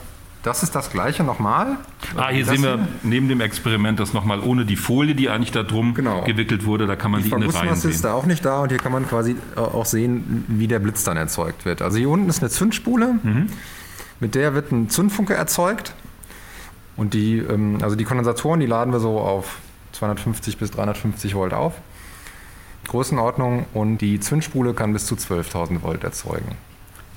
das ist das gleiche nochmal. Ah, hier Das sehen wir neben dem Experiment das nochmal ohne die Folie, die eigentlich da drum Genau. gewickelt wurde. Da kann man Die die, in den Reihen Vergussmasse ist sehen. da auch nicht da und hier kann man quasi äh, auch sehen, wie der Blitz dann erzeugt wird. Also hier unten ist eine Zündspule, mit der wird ein Zündfunke erzeugt. Und die, ähm, also die Kondensatoren, die laden wir so auf 250 bis 350 Volt auf. Größenordnung und die Zündspule kann bis zu 12.000 Volt erzeugen.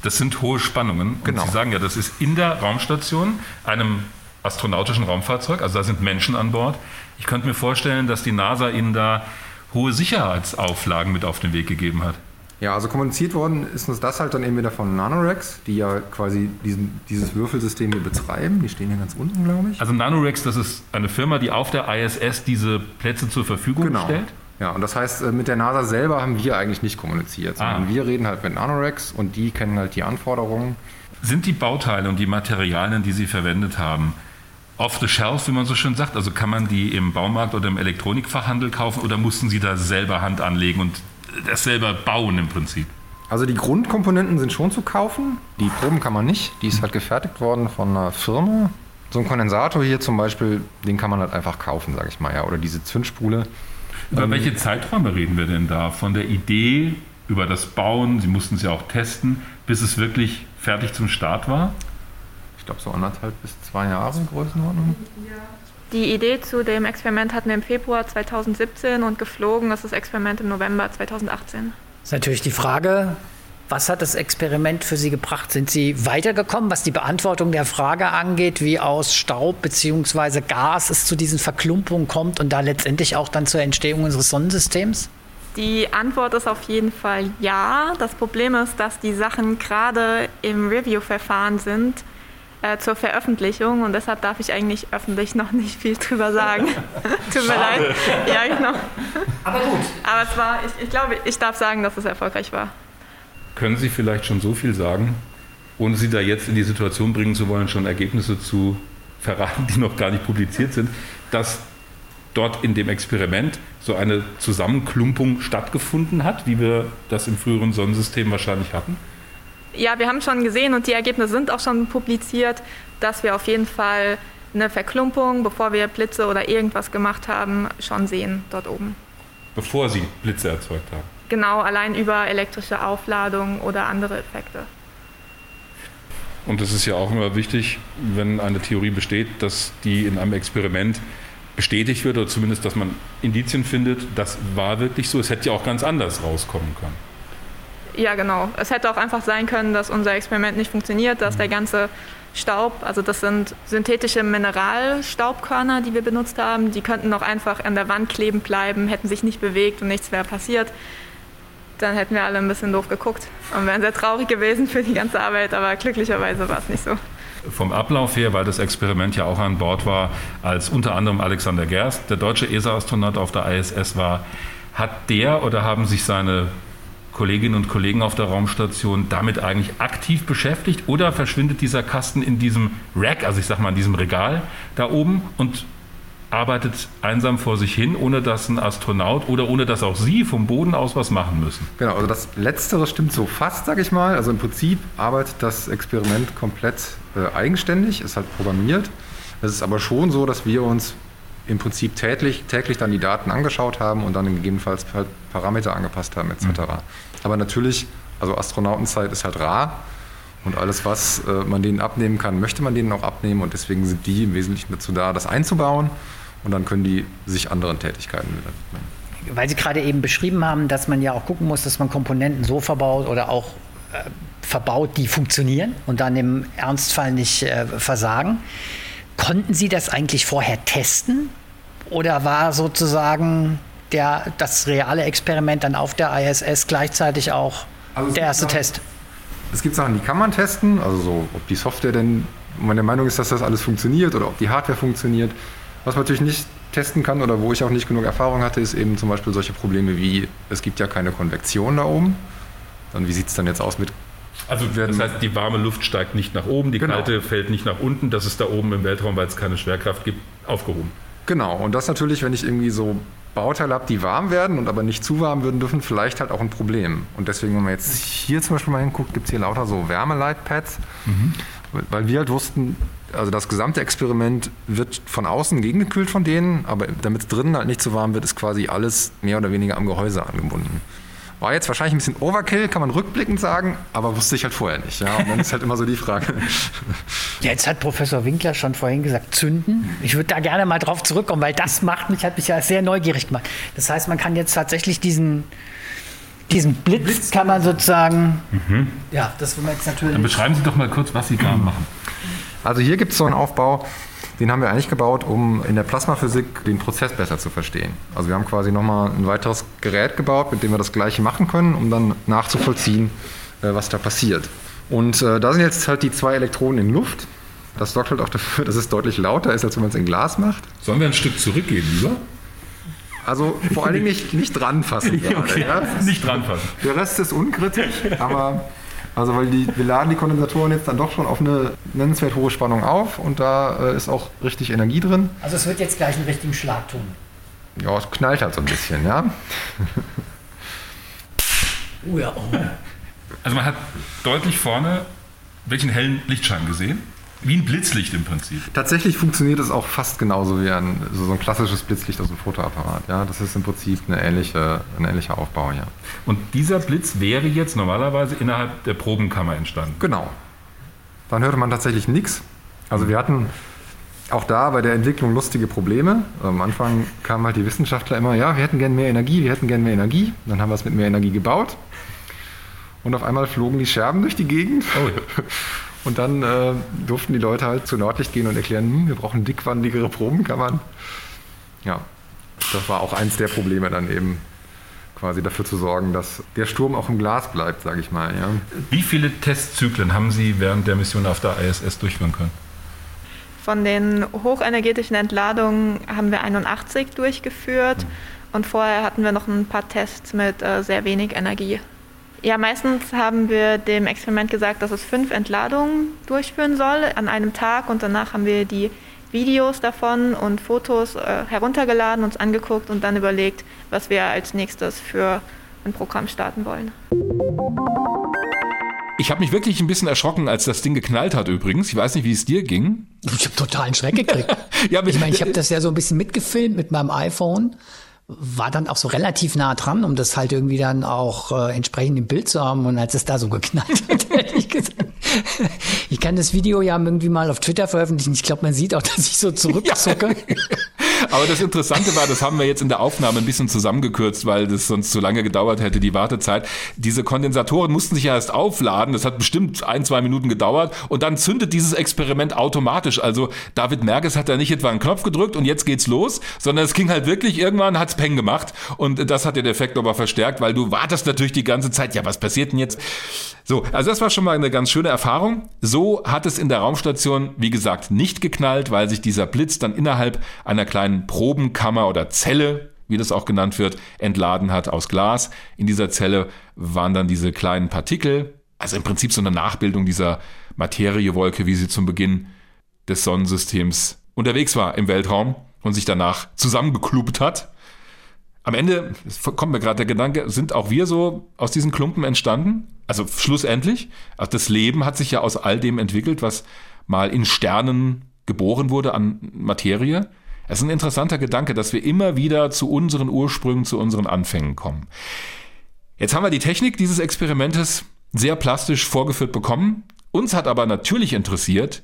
Das sind hohe Spannungen. Genau. Und Sie sagen ja, das ist in der Raumstation, einem astronautischen Raumfahrzeug, also da sind Menschen an Bord. Ich könnte mir vorstellen, dass die NASA Ihnen da hohe Sicherheitsauflagen mit auf den Weg gegeben hat. Ja, also kommuniziert worden ist uns das halt dann eben wieder von Nanorex, die ja quasi diesen, dieses Würfelsystem hier betreiben. Die stehen hier ganz unten, glaube ich. Also Nanorex, das ist eine Firma, die auf der ISS diese Plätze zur Verfügung Genau. stellt. Ja, und das heißt, äh, mit der NASA selber haben wir eigentlich nicht kommuniziert, sondern Ah. wir reden halt mit Nanorex und die kennen halt die Anforderungen. Sind die Bauteile und die Materialien, die Sie verwendet haben, off the shelf, wie man so schön sagt? Also kann man die im Baumarkt oder im Elektronikfachhandel kaufen oder mussten Sie da selber Hand anlegen und das selber bauen im Prinzip? Also die Grundkomponenten sind schon zu kaufen, die Proben kann man nicht. Die ist halt gefertigt worden von einer Firma. So ein Kondensator hier zum Beispiel, den kann man halt einfach kaufen, sage ich mal, ja. Oder diese Zündspule. Über Ähm, welche Zeiträume reden wir denn da? Von der Idee über das Bauen, Sie mussten es ja auch testen, bis es wirklich fertig zum Start war? Ich glaube so anderthalb bis zwei Jahre Größenordnung. Die Idee zu dem Experiment hatten wir im Februar 2017 und geflogen ist das Experiment im November 2018. ist natürlich die Frage, was hat das Experiment für Sie gebracht? Sind Sie weitergekommen, was die Beantwortung der Frage angeht, wie aus Staub bzw. Gas es zu diesen Verklumpungen kommt und da letztendlich auch dann zur Entstehung unseres Sonnensystems? Die Antwort ist auf jeden Fall ja. Das Problem ist, dass die Sachen gerade im Review-Verfahren sind äh, zur Veröffentlichung und deshalb darf ich eigentlich öffentlich noch nicht viel drüber sagen. Tut mir leid. Ja, genau. Aber gut. Aber es war, ich, ich glaube, ich darf sagen, dass es erfolgreich war. Können Sie vielleicht schon so viel sagen, ohne Sie da jetzt in die Situation bringen zu wollen, schon Ergebnisse zu verraten, die noch gar nicht publiziert sind, dass dort in dem Experiment so eine Zusammenklumpung stattgefunden hat, wie wir das im früheren Sonnensystem wahrscheinlich hatten? Ja, wir haben schon gesehen und die Ergebnisse sind auch schon publiziert, dass wir auf jeden Fall eine Verklumpung, bevor wir Blitze oder irgendwas gemacht haben, schon sehen dort oben. Bevor Sie Blitze erzeugt haben. Genau, allein über elektrische Aufladung oder andere Effekte. Und es ist ja auch immer wichtig, wenn eine Theorie besteht, dass die in einem Experiment bestätigt wird oder zumindest, dass man Indizien findet, das war wirklich so. Es hätte ja auch ganz anders rauskommen können. Ja, genau. Es hätte auch einfach sein können, dass unser Experiment nicht funktioniert, dass der ganze Staub, also das sind synthetische Mineralstaubkörner, die wir benutzt haben, die könnten noch einfach an der Wand kleben bleiben, hätten sich nicht bewegt und nichts wäre passiert. Dann hätten wir alle ein bisschen doof geguckt und wären sehr traurig gewesen für die ganze Arbeit, aber glücklicherweise war es nicht so. Vom Ablauf her, weil das Experiment ja auch an Bord war, als unter anderem Alexander Gerst, der deutsche ESA-Astronaut auf der ISS war, hat der oder haben sich seine Kolleginnen und Kollegen auf der Raumstation damit eigentlich aktiv beschäftigt oder verschwindet dieser Kasten in diesem Rack, also ich sag mal in diesem Regal da oben und arbeitet einsam vor sich hin, ohne dass ein Astronaut oder ohne dass auch Sie vom Boden aus was machen müssen. Genau, also das Letztere stimmt so fast, sag ich mal. Also im Prinzip arbeitet das Experiment komplett äh, eigenständig, ist halt programmiert. Es ist aber schon so, dass wir uns im Prinzip täglich, täglich dann die Daten angeschaut haben und dann gegebenenfalls halt Parameter angepasst haben etc. Mhm. Aber natürlich, also Astronautenzeit ist halt rar und alles, was äh, man denen abnehmen kann, möchte man denen auch abnehmen und deswegen sind die im Wesentlichen dazu da, das einzubauen und dann können die sich anderen Tätigkeiten widmen. Weil Sie gerade eben beschrieben haben, dass man ja auch gucken muss, dass man Komponenten so verbaut oder auch äh, verbaut, die funktionieren und dann im Ernstfall nicht äh, versagen. Konnten Sie das eigentlich vorher testen? Oder war sozusagen der, das reale Experiment dann auf der ISS gleichzeitig auch also der erste Test? Es gibt Sachen, die kann man testen, also so, ob die Software denn, meine Meinung ist, dass das alles funktioniert oder ob die Hardware funktioniert. Was man natürlich nicht testen kann oder wo ich auch nicht genug Erfahrung hatte, ist eben zum Beispiel solche Probleme wie, es gibt ja keine Konvektion da oben. Dann wie sieht es dann jetzt aus mit also das heißt, die warme Luft steigt nicht nach oben, die genau. kalte fällt nicht nach unten. Das ist da oben im Weltraum, weil es keine Schwerkraft gibt, aufgehoben. Genau, und das natürlich, wenn ich irgendwie so Bauteile habe, die warm werden und aber nicht zu warm würden dürfen, vielleicht halt auch ein Problem. Und deswegen, wenn man jetzt hier zum Beispiel mal hinguckt, gibt es hier lauter so Wärmeleitpads, mhm. weil wir halt wussten, also das gesamte Experiment wird von außen gegengekühlt von denen, aber damit es drinnen halt nicht zu warm wird, ist quasi alles mehr oder weniger am Gehäuse angebunden. War jetzt wahrscheinlich ein bisschen Overkill, kann man rückblickend sagen, aber wusste ich halt vorher nicht. Ja? Und dann ist halt immer so die Frage. Ja, jetzt hat Professor Winkler schon vorhin gesagt, zünden. Ich würde da gerne mal drauf zurückkommen, weil das macht mich, hat mich ja sehr neugierig gemacht. Das heißt, man kann jetzt tatsächlich diesen, diesen Blitz, Blitz kann man sozusagen. Mhm. Ja, das wollen wir jetzt natürlich. Dann beschreiben Sie doch mal kurz, was Sie da machen. Also hier gibt es so einen Aufbau, den haben wir eigentlich gebaut, um in der Plasmaphysik den Prozess besser zu verstehen. Also wir haben quasi nochmal ein weiteres Gerät gebaut, mit dem wir das gleiche machen können, um dann nachzuvollziehen, äh, was da passiert. Und äh, da sind jetzt halt die zwei Elektronen in Luft. Das sorgt halt auch dafür, dass es deutlich lauter ist, als wenn man es in Glas macht. Sollen wir ein Stück zurückgehen, lieber? Also vor allen Dingen nicht, nicht dranfassen. okay. ja? Nicht dranfassen. Der Rest ist unkritisch, aber also weil die, wir laden die Kondensatoren jetzt dann doch schon auf eine nennenswert hohe Spannung auf und da äh, ist auch richtig Energie drin. Also es wird jetzt gleich einen richtigen Schlag tun. Ja, es knallt halt so ein bisschen, ja. oh ja. Oh. Also man hat deutlich vorne welchen hellen Lichtschein gesehen? Wie ein Blitzlicht im Prinzip. Tatsächlich funktioniert es auch fast genauso wie ein, so ein klassisches Blitzlicht aus dem Fotoapparat. Ja, das ist im Prinzip eine ähnliche, ein ähnlicher Aufbau. Ja. Und dieser Blitz wäre jetzt normalerweise innerhalb der Probenkammer entstanden. Genau. Dann hörte man tatsächlich nichts. Also wir hatten auch da bei der Entwicklung lustige Probleme. Am Anfang kamen halt die Wissenschaftler immer, ja, wir hätten gern mehr Energie, wir hätten gern mehr Energie. Dann haben wir es mit mehr Energie gebaut. Und auf einmal flogen die Scherben durch die Gegend. Oh. Und dann äh, durften die Leute halt zu Nordlicht gehen und erklären, hm, wir brauchen dickwandigere Probenkammern. Ja, das war auch eins der Probleme dann eben quasi dafür zu sorgen, dass der Sturm auch im Glas bleibt, sage ich mal. Ja. Wie viele Testzyklen haben Sie während der Mission auf der ISS durchführen können? Von den hochenergetischen Entladungen haben wir 81 durchgeführt mhm. und vorher hatten wir noch ein paar Tests mit äh, sehr wenig Energie. Ja, meistens haben wir dem Experiment gesagt, dass es fünf Entladungen durchführen soll an einem Tag und danach haben wir die Videos davon und Fotos äh, heruntergeladen, uns angeguckt und dann überlegt, was wir als nächstes für ein Programm starten wollen. Ich habe mich wirklich ein bisschen erschrocken, als das Ding geknallt hat übrigens. Ich weiß nicht, wie es dir ging. Ich habe totalen Schreck gekriegt. ja, ich meine, ich habe das ja so ein bisschen mitgefilmt mit meinem iPhone war dann auch so relativ nah dran, um das halt irgendwie dann auch äh, entsprechend im Bild zu haben. Und als es da so geknallt hat, hätte ich gesagt, ich kann das Video ja irgendwie mal auf Twitter veröffentlichen. Ich glaube, man sieht auch, dass ich so zurückzucke. Ja. Aber das Interessante war, das haben wir jetzt in der Aufnahme ein bisschen zusammengekürzt, weil das sonst zu lange gedauert hätte, die Wartezeit. Diese Kondensatoren mussten sich ja erst aufladen. Das hat bestimmt ein, zwei Minuten gedauert. Und dann zündet dieses Experiment automatisch. Also David Merges hat da nicht etwa einen Knopf gedrückt und jetzt geht's los, sondern es ging halt wirklich, irgendwann hat's Peng gemacht. Und das hat den Effekt aber verstärkt, weil du wartest natürlich die ganze Zeit, ja, was passiert denn jetzt? So, also das war schon mal eine ganz schöne Erfahrung. So hat es in der Raumstation, wie gesagt, nicht geknallt, weil sich dieser Blitz dann innerhalb einer kleinen Probenkammer oder Zelle, wie das auch genannt wird, entladen hat aus Glas. In dieser Zelle waren dann diese kleinen Partikel, also im Prinzip so eine Nachbildung dieser Materiewolke, wie sie zum Beginn des Sonnensystems unterwegs war im Weltraum und sich danach zusammengeklubbt hat. Am Ende, kommt mir gerade der Gedanke, sind auch wir so aus diesen Klumpen entstanden? Also schlussendlich, also das Leben hat sich ja aus all dem entwickelt, was mal in Sternen geboren wurde an Materie. Es ist ein interessanter Gedanke, dass wir immer wieder zu unseren Ursprüngen, zu unseren Anfängen kommen. Jetzt haben wir die Technik dieses Experimentes sehr plastisch vorgeführt bekommen. Uns hat aber natürlich interessiert,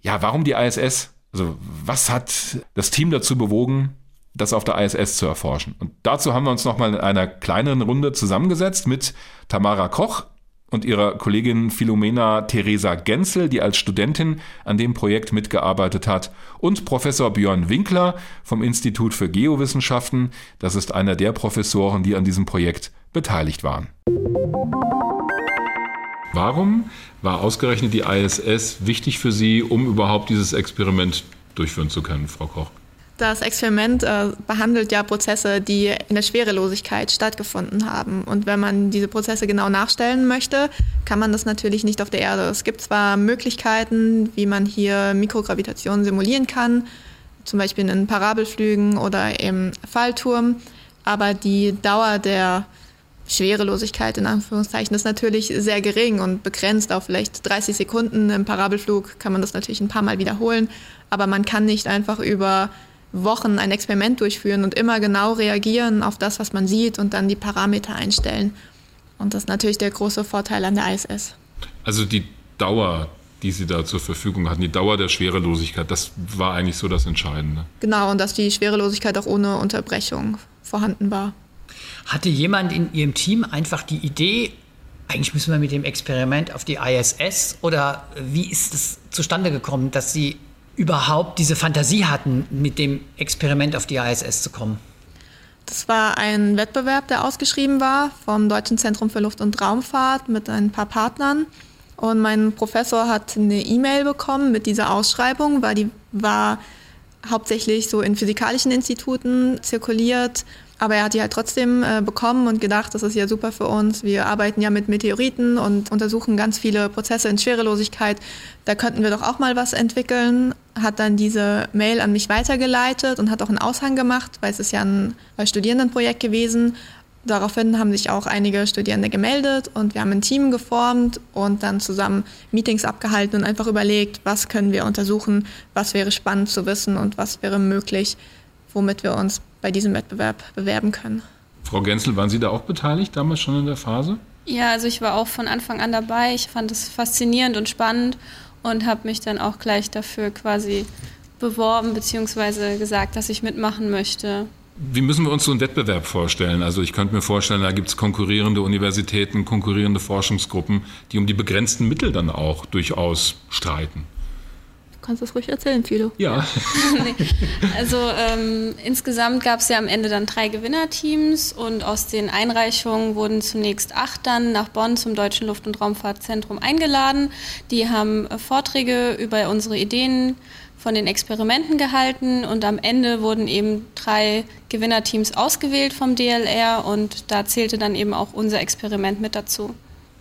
ja, warum die ISS? Also, was hat das Team dazu bewogen, das auf der ISS zu erforschen. Und dazu haben wir uns nochmal in einer kleineren Runde zusammengesetzt mit Tamara Koch und ihrer Kollegin Philomena Theresa Genzel, die als Studentin an dem Projekt mitgearbeitet hat, und Professor Björn Winkler vom Institut für Geowissenschaften. Das ist einer der Professoren, die an diesem Projekt beteiligt waren. Warum war ausgerechnet die ISS wichtig für Sie, um überhaupt dieses Experiment durchführen zu können, Frau Koch? Das Experiment äh, behandelt ja Prozesse, die in der Schwerelosigkeit stattgefunden haben. Und wenn man diese Prozesse genau nachstellen möchte, kann man das natürlich nicht auf der Erde. Es gibt zwar Möglichkeiten, wie man hier Mikrogravitation simulieren kann, zum Beispiel in Parabelflügen oder im Fallturm, aber die Dauer der Schwerelosigkeit in Anführungszeichen ist natürlich sehr gering und begrenzt auf vielleicht 30 Sekunden. Im Parabelflug kann man das natürlich ein paar Mal wiederholen, aber man kann nicht einfach über Wochen ein Experiment durchführen und immer genau reagieren auf das, was man sieht und dann die Parameter einstellen. Und das ist natürlich der große Vorteil an der ISS. Also die Dauer, die Sie da zur Verfügung hatten, die Dauer der Schwerelosigkeit, das war eigentlich so das Entscheidende. Genau, und dass die Schwerelosigkeit auch ohne Unterbrechung vorhanden war. Hatte jemand in Ihrem Team einfach die Idee, eigentlich müssen wir mit dem Experiment auf die ISS? Oder wie ist es zustande gekommen, dass Sie überhaupt diese Fantasie hatten, mit dem Experiment auf die ISS zu kommen? Das war ein Wettbewerb, der ausgeschrieben war vom Deutschen Zentrum für Luft- und Raumfahrt mit ein paar Partnern. Und mein Professor hat eine E-Mail bekommen mit dieser Ausschreibung, weil die war hauptsächlich so in physikalischen Instituten zirkuliert aber er hat die halt trotzdem äh, bekommen und gedacht, das ist ja super für uns. Wir arbeiten ja mit Meteoriten und untersuchen ganz viele Prozesse in Schwerelosigkeit. Da könnten wir doch auch mal was entwickeln. Hat dann diese Mail an mich weitergeleitet und hat auch einen Aushang gemacht, weil es ist ja ein Studierendenprojekt gewesen. Daraufhin haben sich auch einige Studierende gemeldet und wir haben ein Team geformt und dann zusammen Meetings abgehalten und einfach überlegt, was können wir untersuchen, was wäre spannend zu wissen und was wäre möglich, womit wir uns bei diesem Wettbewerb bewerben können. Frau Genzel, waren Sie da auch beteiligt, damals schon in der Phase? Ja, also ich war auch von Anfang an dabei. Ich fand es faszinierend und spannend und habe mich dann auch gleich dafür quasi beworben bzw. gesagt, dass ich mitmachen möchte. Wie müssen wir uns so einen Wettbewerb vorstellen? Also ich könnte mir vorstellen, da gibt es konkurrierende Universitäten, konkurrierende Forschungsgruppen, die um die begrenzten Mittel dann auch durchaus streiten kannst das ruhig erzählen, Fido. Ja. nee. Also ähm, insgesamt gab es ja am Ende dann drei Gewinnerteams und aus den Einreichungen wurden zunächst acht dann nach Bonn zum Deutschen Luft- und Raumfahrtzentrum eingeladen. Die haben äh, Vorträge über unsere Ideen von den Experimenten gehalten und am Ende wurden eben drei Gewinnerteams ausgewählt vom DLR und da zählte dann eben auch unser Experiment mit dazu.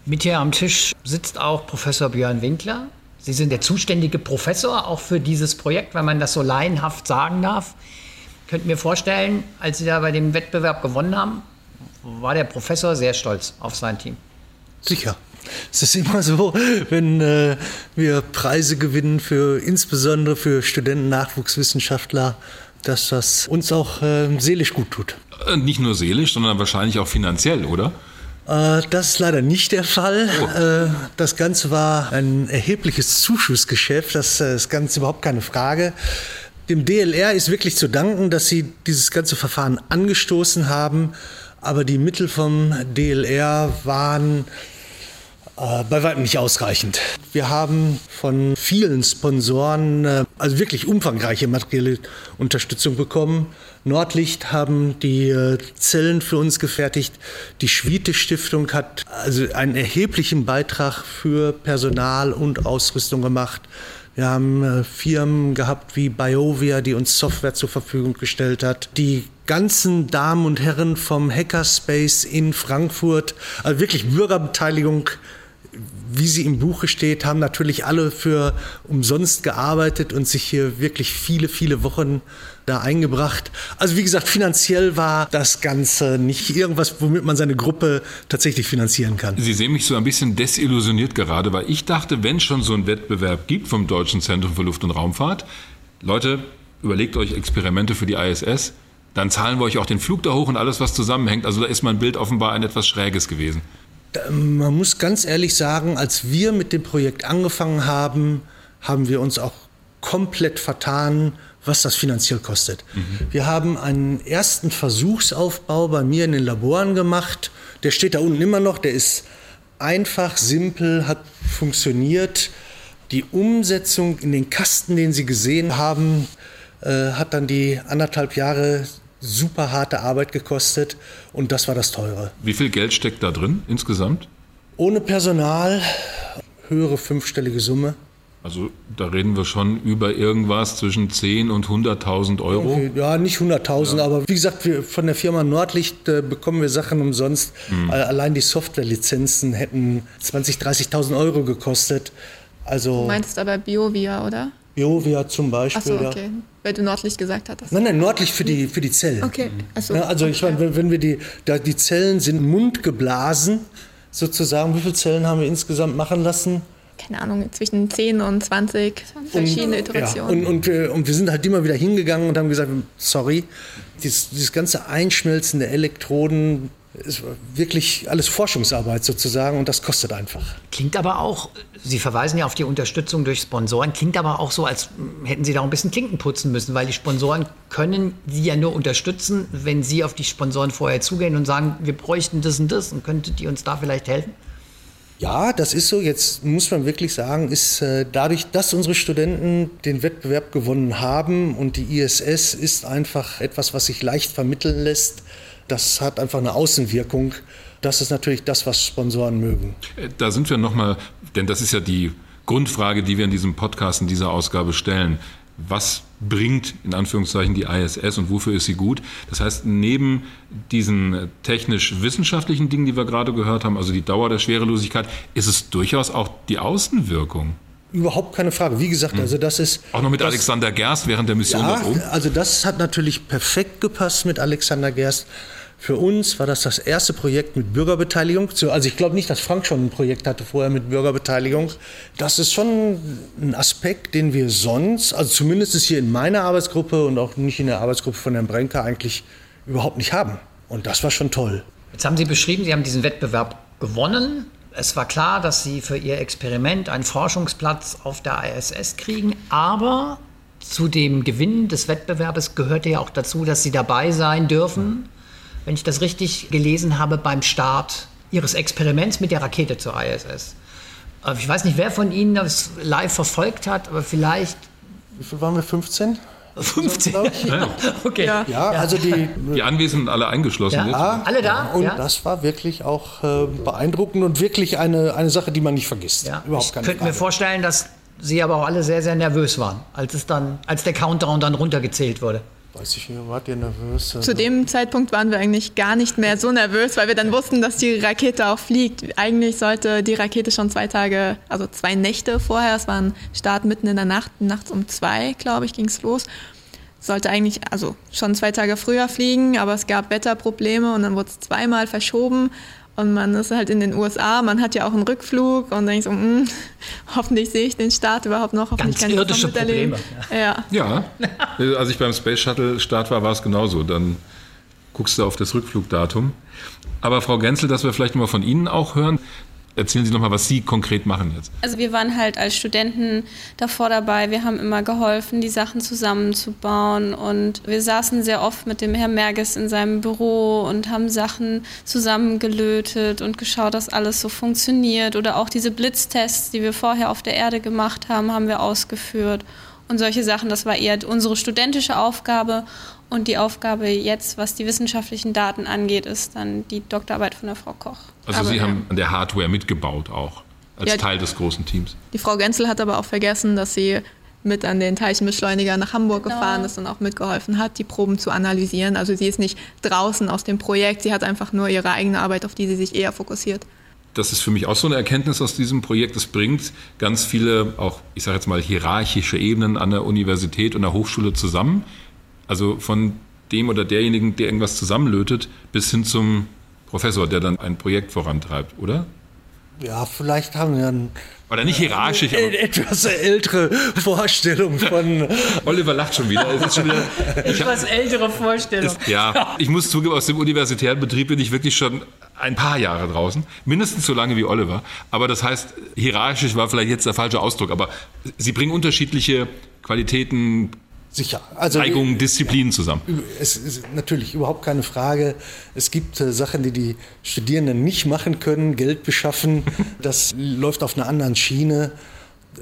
Mit hier am Tisch sitzt auch Professor Björn Winkler. Sie sind der zuständige Professor auch für dieses Projekt, wenn man das so laienhaft sagen darf. Könnten mir vorstellen, als Sie da bei dem Wettbewerb gewonnen haben, war der Professor sehr stolz auf sein Team. Sicher. Es ist immer so, wenn äh, wir Preise gewinnen für insbesondere für Studenten, Nachwuchswissenschaftler, dass das uns auch äh, seelisch gut tut. Äh, nicht nur seelisch, sondern wahrscheinlich auch finanziell, oder? Äh, das ist leider nicht der Fall. Oh. Äh, das Ganze war ein erhebliches Zuschussgeschäft. Das äh, ist ganz überhaupt keine Frage. Dem DLR ist wirklich zu danken, dass sie dieses ganze Verfahren angestoßen haben, aber die Mittel vom DLR waren bei weitem nicht ausreichend. Wir haben von vielen Sponsoren also wirklich umfangreiche materielle Unterstützung bekommen. Nordlicht haben die äh, Zellen für uns gefertigt. Die Schwiete Stiftung hat also einen erheblichen Beitrag für Personal und Ausrüstung gemacht. Wir haben Firmen gehabt wie BioVia, die uns Software zur Verfügung gestellt hat. Die ganzen Damen und Herren vom Hackerspace in Frankfurt, also wirklich Bürgerbeteiligung wie sie im Buche steht, haben natürlich alle für umsonst gearbeitet und sich hier wirklich viele, viele Wochen da eingebracht. Also wie gesagt, finanziell war das Ganze nicht irgendwas, womit man seine Gruppe tatsächlich finanzieren kann. Sie sehen mich so ein bisschen desillusioniert gerade, weil ich dachte, wenn schon so ein Wettbewerb gibt vom Deutschen Zentrum für Luft- und Raumfahrt, Leute, überlegt euch Experimente für die ISS, dann zahlen wir euch auch den Flug da hoch und alles, was zusammenhängt. Also da ist mein Bild offenbar ein etwas Schräges gewesen. Man muss ganz ehrlich sagen, als wir mit dem Projekt angefangen haben, haben wir uns auch komplett vertan, was das finanziell kostet. Mhm. Wir haben einen ersten Versuchsaufbau bei mir in den Laboren gemacht. Der steht da unten immer noch. Der ist einfach, simpel, hat funktioniert. Die Umsetzung in den Kasten, den Sie gesehen haben, äh, hat dann die anderthalb Jahre super harte Arbeit gekostet und das war das Teure. Wie viel Geld steckt da drin insgesamt? Ohne Personal höhere fünfstellige Summe. Also da reden wir schon über irgendwas zwischen 10 und 100.000 Euro. Okay, ja, nicht 100.000, ja. aber wie gesagt, wir, von der Firma Nordlicht äh, bekommen wir Sachen umsonst. Mhm. Allein die Softwarelizenzen hätten 20.000, 30.000 Euro gekostet. Also, du meinst aber BioVia, oder? BioVia zum Beispiel. Ach so, okay. Ja. Weil du Nordlicht gesagt hattest. Nein, nein, Nordlicht für die, für die Zellen. Okay. So. Ja, also ich meine, wenn wir die, da, die Zellen sind mundgeblasen, sozusagen. Wie viele Zellen haben wir insgesamt machen lassen? Keine Ahnung, zwischen 10 und 20 verschiedene und, Iterationen. Ja, und, und, und, wir sind halt immer wieder hingegangen und haben gesagt, sorry, dieses, dieses ganze Einschmelzen der Elektroden, ist wirklich alles Forschungsarbeit sozusagen und das kostet einfach. Klingt aber auch, Sie verweisen ja auf die Unterstützung durch Sponsoren, klingt aber auch so, als hätten Sie da ein bisschen Klinken putzen müssen, weil die Sponsoren können Sie ja nur unterstützen, wenn Sie auf die Sponsoren vorher zugehen und sagen, wir bräuchten das und das und könntet ihr uns da vielleicht helfen? Ja, das ist so. Jetzt muss man wirklich sagen, ist äh, dadurch, dass unsere Studenten den Wettbewerb gewonnen haben und die ISS ist einfach etwas, was sich leicht vermitteln lässt, das hat einfach eine Außenwirkung. Das ist natürlich das, was Sponsoren mögen. Äh, da sind wir nochmal, denn das ist ja die Grundfrage, die wir in diesem Podcast, in dieser Ausgabe stellen. Was bringt in Anführungszeichen die ISS und wofür ist sie gut? Das heißt, neben diesen technisch-wissenschaftlichen Dingen, die wir gerade gehört haben, also die Dauer der Schwerelosigkeit, ist es durchaus auch die Außenwirkung. Überhaupt keine Frage. Wie gesagt, hm. also das ist. Auch noch mit das, Alexander Gerst während der Mission ja, nach oben? Also das hat natürlich perfekt gepasst mit Alexander Gerst. Für uns war das das erste Projekt mit Bürgerbeteiligung. Also ich glaube nicht, dass Frank schon ein Projekt hatte vorher mit Bürgerbeteiligung. Das ist schon ein Aspekt, den wir sonst, also zumindest hier in meiner Arbeitsgruppe und auch nicht in der Arbeitsgruppe von Herrn Brenker eigentlich überhaupt nicht haben. Und das war schon toll. Jetzt haben Sie beschrieben, Sie haben diesen Wettbewerb gewonnen. Es war klar, dass Sie für Ihr Experiment einen Forschungsplatz auf der ISS kriegen, aber zu dem Gewinn des Wettbewerbes gehörte ja auch dazu, dass Sie dabei sein dürfen wenn ich das richtig gelesen habe, beim Start Ihres Experiments mit der Rakete zur ISS. Ich weiß nicht, wer von Ihnen das live verfolgt hat, aber vielleicht. Wie viel waren wir? 15? 15? Ja. Okay. Ja. ja, also die, die Anwesenden alle eingeschlossen. Ja, alle da? Und das war wirklich auch äh, beeindruckend und wirklich eine, eine Sache, die man nicht vergisst. Ja. Überhaupt keine ich könnte mir vorstellen, dass Sie aber auch alle sehr, sehr nervös waren, als, es dann, als der Countdown dann runtergezählt wurde. Weiß ich nicht, wart ihr nervös? Zu dem Zeitpunkt waren wir eigentlich gar nicht mehr so nervös, weil wir dann wussten, dass die Rakete auch fliegt. Eigentlich sollte die Rakete schon zwei Tage, also zwei Nächte vorher, es war ein Start mitten in der Nacht, nachts um zwei, glaube ich, ging es los. Sollte eigentlich, also schon zwei Tage früher fliegen, aber es gab Wetterprobleme und dann wurde es zweimal verschoben. Und man ist halt in den USA, man hat ja auch einen Rückflug und denkt so, mh, hm, hoffentlich sehe ich den Start überhaupt noch, hoffentlich Ganz kann irdische Probleme. Ja. ja. Als ich beim Space Shuttle Start war, war es genauso. Dann guckst du auf das Rückflugdatum. Aber Frau Genzel, dass wir vielleicht mal von Ihnen auch hören. Erzählen Sie nochmal, was Sie konkret machen jetzt. Also wir waren halt als Studenten davor dabei. Wir haben immer geholfen, die Sachen zusammenzubauen. Und wir saßen sehr oft mit dem Herrn Merges in seinem Büro und haben Sachen zusammengelötet und geschaut, dass alles so funktioniert. Oder auch diese Blitztests, die wir vorher auf der Erde gemacht haben, haben wir ausgeführt. Und solche Sachen, das war eher unsere studentische Aufgabe. Und die Aufgabe jetzt, was die wissenschaftlichen Daten angeht, ist dann die Doktorarbeit von der Frau Koch. Also Aber, Sie ja. haben an der Hardware mitgebaut auch, als Ja, Teil des großen Teams. Die Frau Genzel hat aber auch vergessen, dass sie mit an den Teilchenbeschleuniger nach Hamburg Genau. gefahren ist und auch mitgeholfen hat, die Proben zu analysieren. Also sie ist nicht draußen aus dem Projekt, sie hat einfach nur ihre eigene Arbeit, auf die sie sich eher fokussiert. Das ist für mich auch so eine Erkenntnis aus diesem Projekt. Es bringt ganz viele, auch ich sage jetzt mal, hierarchische Ebenen an der Universität und der Hochschule zusammen. Also von dem oder derjenigen, der irgendwas zusammenlötet, bis hin zum Professor, der dann ein Projekt vorantreibt, oder? Ja, vielleicht haben wir ein Oder nicht hierarchisch, aber Äh, etwas ältere Vorstellung von. Oliver lacht schon wieder. Es ist schon wieder ich hab, Etwas ältere Vorstellung. ist, ja, ich muss zugeben, aus dem universitären Betrieb bin ich wirklich schon ein paar Jahre draußen. Mindestens so lange wie Oliver. Aber das heißt, hierarchisch war vielleicht jetzt der falsche Ausdruck. Aber sie bringen unterschiedliche Qualitäten, Sicher. Also, Neigungen, Disziplinen zusammen. Es ist natürlich überhaupt keine Frage. Es gibt äh, Sachen, die die Studierenden nicht machen können, Geld beschaffen. Das läuft auf einer anderen Schiene.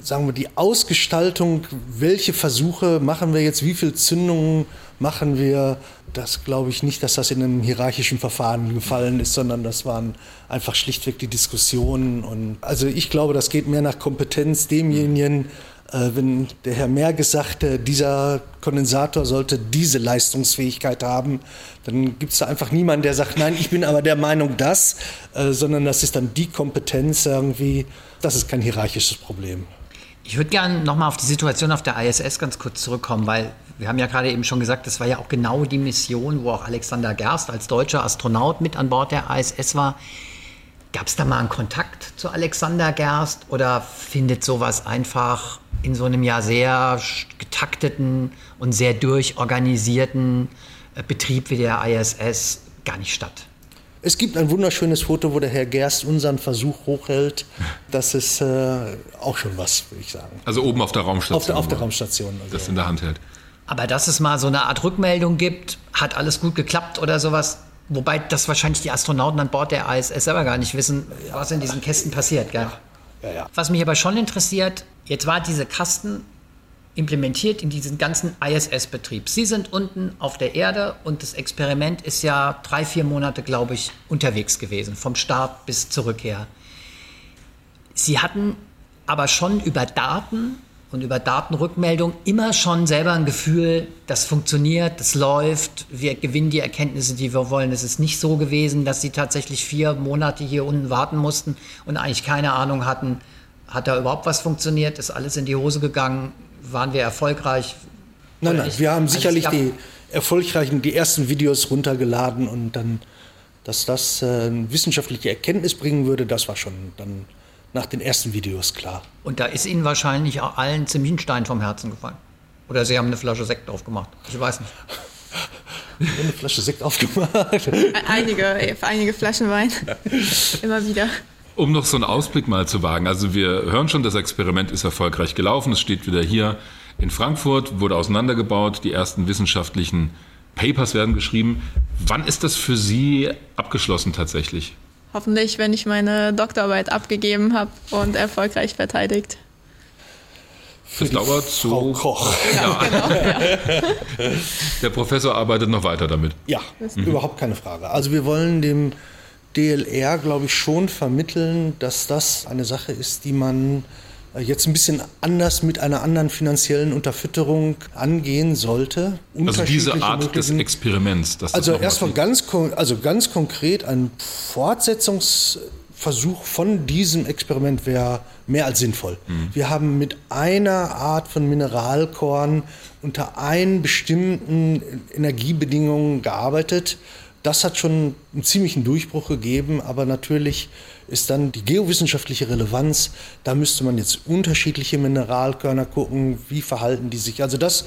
Sagen wir, die Ausgestaltung, welche Versuche machen wir jetzt, wie viel Zündungen machen wir, das glaube ich nicht, dass das in einem hierarchischen Verfahren gefallen ist, sondern das waren einfach schlichtweg die Diskussionen. Und also ich glaube, das geht mehr nach Kompetenz demjenigen, äh, wenn der Herr Merges sagte, dieser Kondensator sollte diese Leistungsfähigkeit haben, dann gibt es da einfach niemanden, der sagt, nein, ich bin aber der Meinung das, äh, sondern das ist dann die Kompetenz irgendwie. Das ist kein hierarchisches Problem. Ich würde gerne nochmal auf die Situation auf der ISS ganz kurz zurückkommen, weil wir haben ja gerade eben schon gesagt, das war ja auch genau die Mission, wo auch Alexander Gerst als deutscher Astronaut mit an Bord der ISS war. Gab es da mal einen Kontakt zu Alexander Gerst oder findet sowas einfach in so einem ja sehr getakteten und sehr durchorganisierten äh, Betrieb wie der ISS gar nicht statt? Es gibt ein wunderschönes Foto, wo der Herr Gerst unseren Versuch hochhält. Das ist äh, auch schon was, würde ich sagen. Also oben auf der Raumstation. Auf der, auf der er Raumstation. Also. Das in der Hand hält. Aber dass es mal so eine Art Rückmeldung gibt, hat alles gut geklappt oder sowas. Wobei das wahrscheinlich die Astronauten an Bord der ISS selber gar nicht wissen, was in diesen Kästen passiert. Gell? Ja, ja. Was mich aber schon interessiert, jetzt war diese Kasten implementiert in diesen ganzen ISS-Betrieb. Sie sind unten auf der Erde und das Experiment ist ja drei, vier Monate, glaube ich, unterwegs gewesen, vom Start bis zurück her. Sie hatten aber schon über Daten und über Datenrückmeldung immer schon selber ein Gefühl, das funktioniert, das läuft, wir gewinnen die Erkenntnisse, die wir wollen. Es ist nicht so gewesen, dass sie tatsächlich vier Monate hier unten warten mussten und eigentlich keine Ahnung hatten, hat da überhaupt was funktioniert, ist alles in die Hose gegangen, waren wir erfolgreich? Nein, nein, wir haben sicherlich die erfolgreichen, die ersten Videos runtergeladen und dann, dass das äh, eine wissenschaftliche Erkenntnis bringen würde, das war schon dann nach den ersten Videos klar. Und da ist Ihnen wahrscheinlich auch allen ziemlich ein Stein vom Herzen gefallen. Oder Sie haben eine Flasche Sekt aufgemacht. Ich weiß nicht. Eine Flasche Sekt aufgemacht. Einige, einige Flaschen Wein. Immer wieder. Um noch so einen Ausblick mal zu wagen. Also wir hören schon, das Experiment ist erfolgreich gelaufen. Es steht wieder hier in Frankfurt, wurde auseinandergebaut. Die ersten wissenschaftlichen Papers werden geschrieben. Wann ist das für Sie abgeschlossen tatsächlich? Hoffentlich, wenn ich meine Doktorarbeit abgegeben habe und erfolgreich verteidigt. Das dauert so. Frau Koch. Der Professor arbeitet noch weiter damit. Ja, überhaupt keine Frage. Also wir wollen dem DLR, glaube ich, schon vermitteln, dass das eine Sache ist, die man jetzt ein bisschen anders mit einer anderen finanziellen Unterfütterung angehen sollte. Also diese Art des Experiments. Dass das Also mal erstmal ganz, also ganz konkret ein Fortsetzungsversuch von diesem Experiment wäre mehr als sinnvoll. Wir haben mit einer Art von Mineralkorn unter einen bestimmten Energiebedingungen gearbeitet. Das hat schon einen ziemlichen Durchbruch gegeben, aber natürlich ist dann die geowissenschaftliche Relevanz, da müsste man jetzt unterschiedliche Mineralkörner gucken, wie verhalten die sich. Also das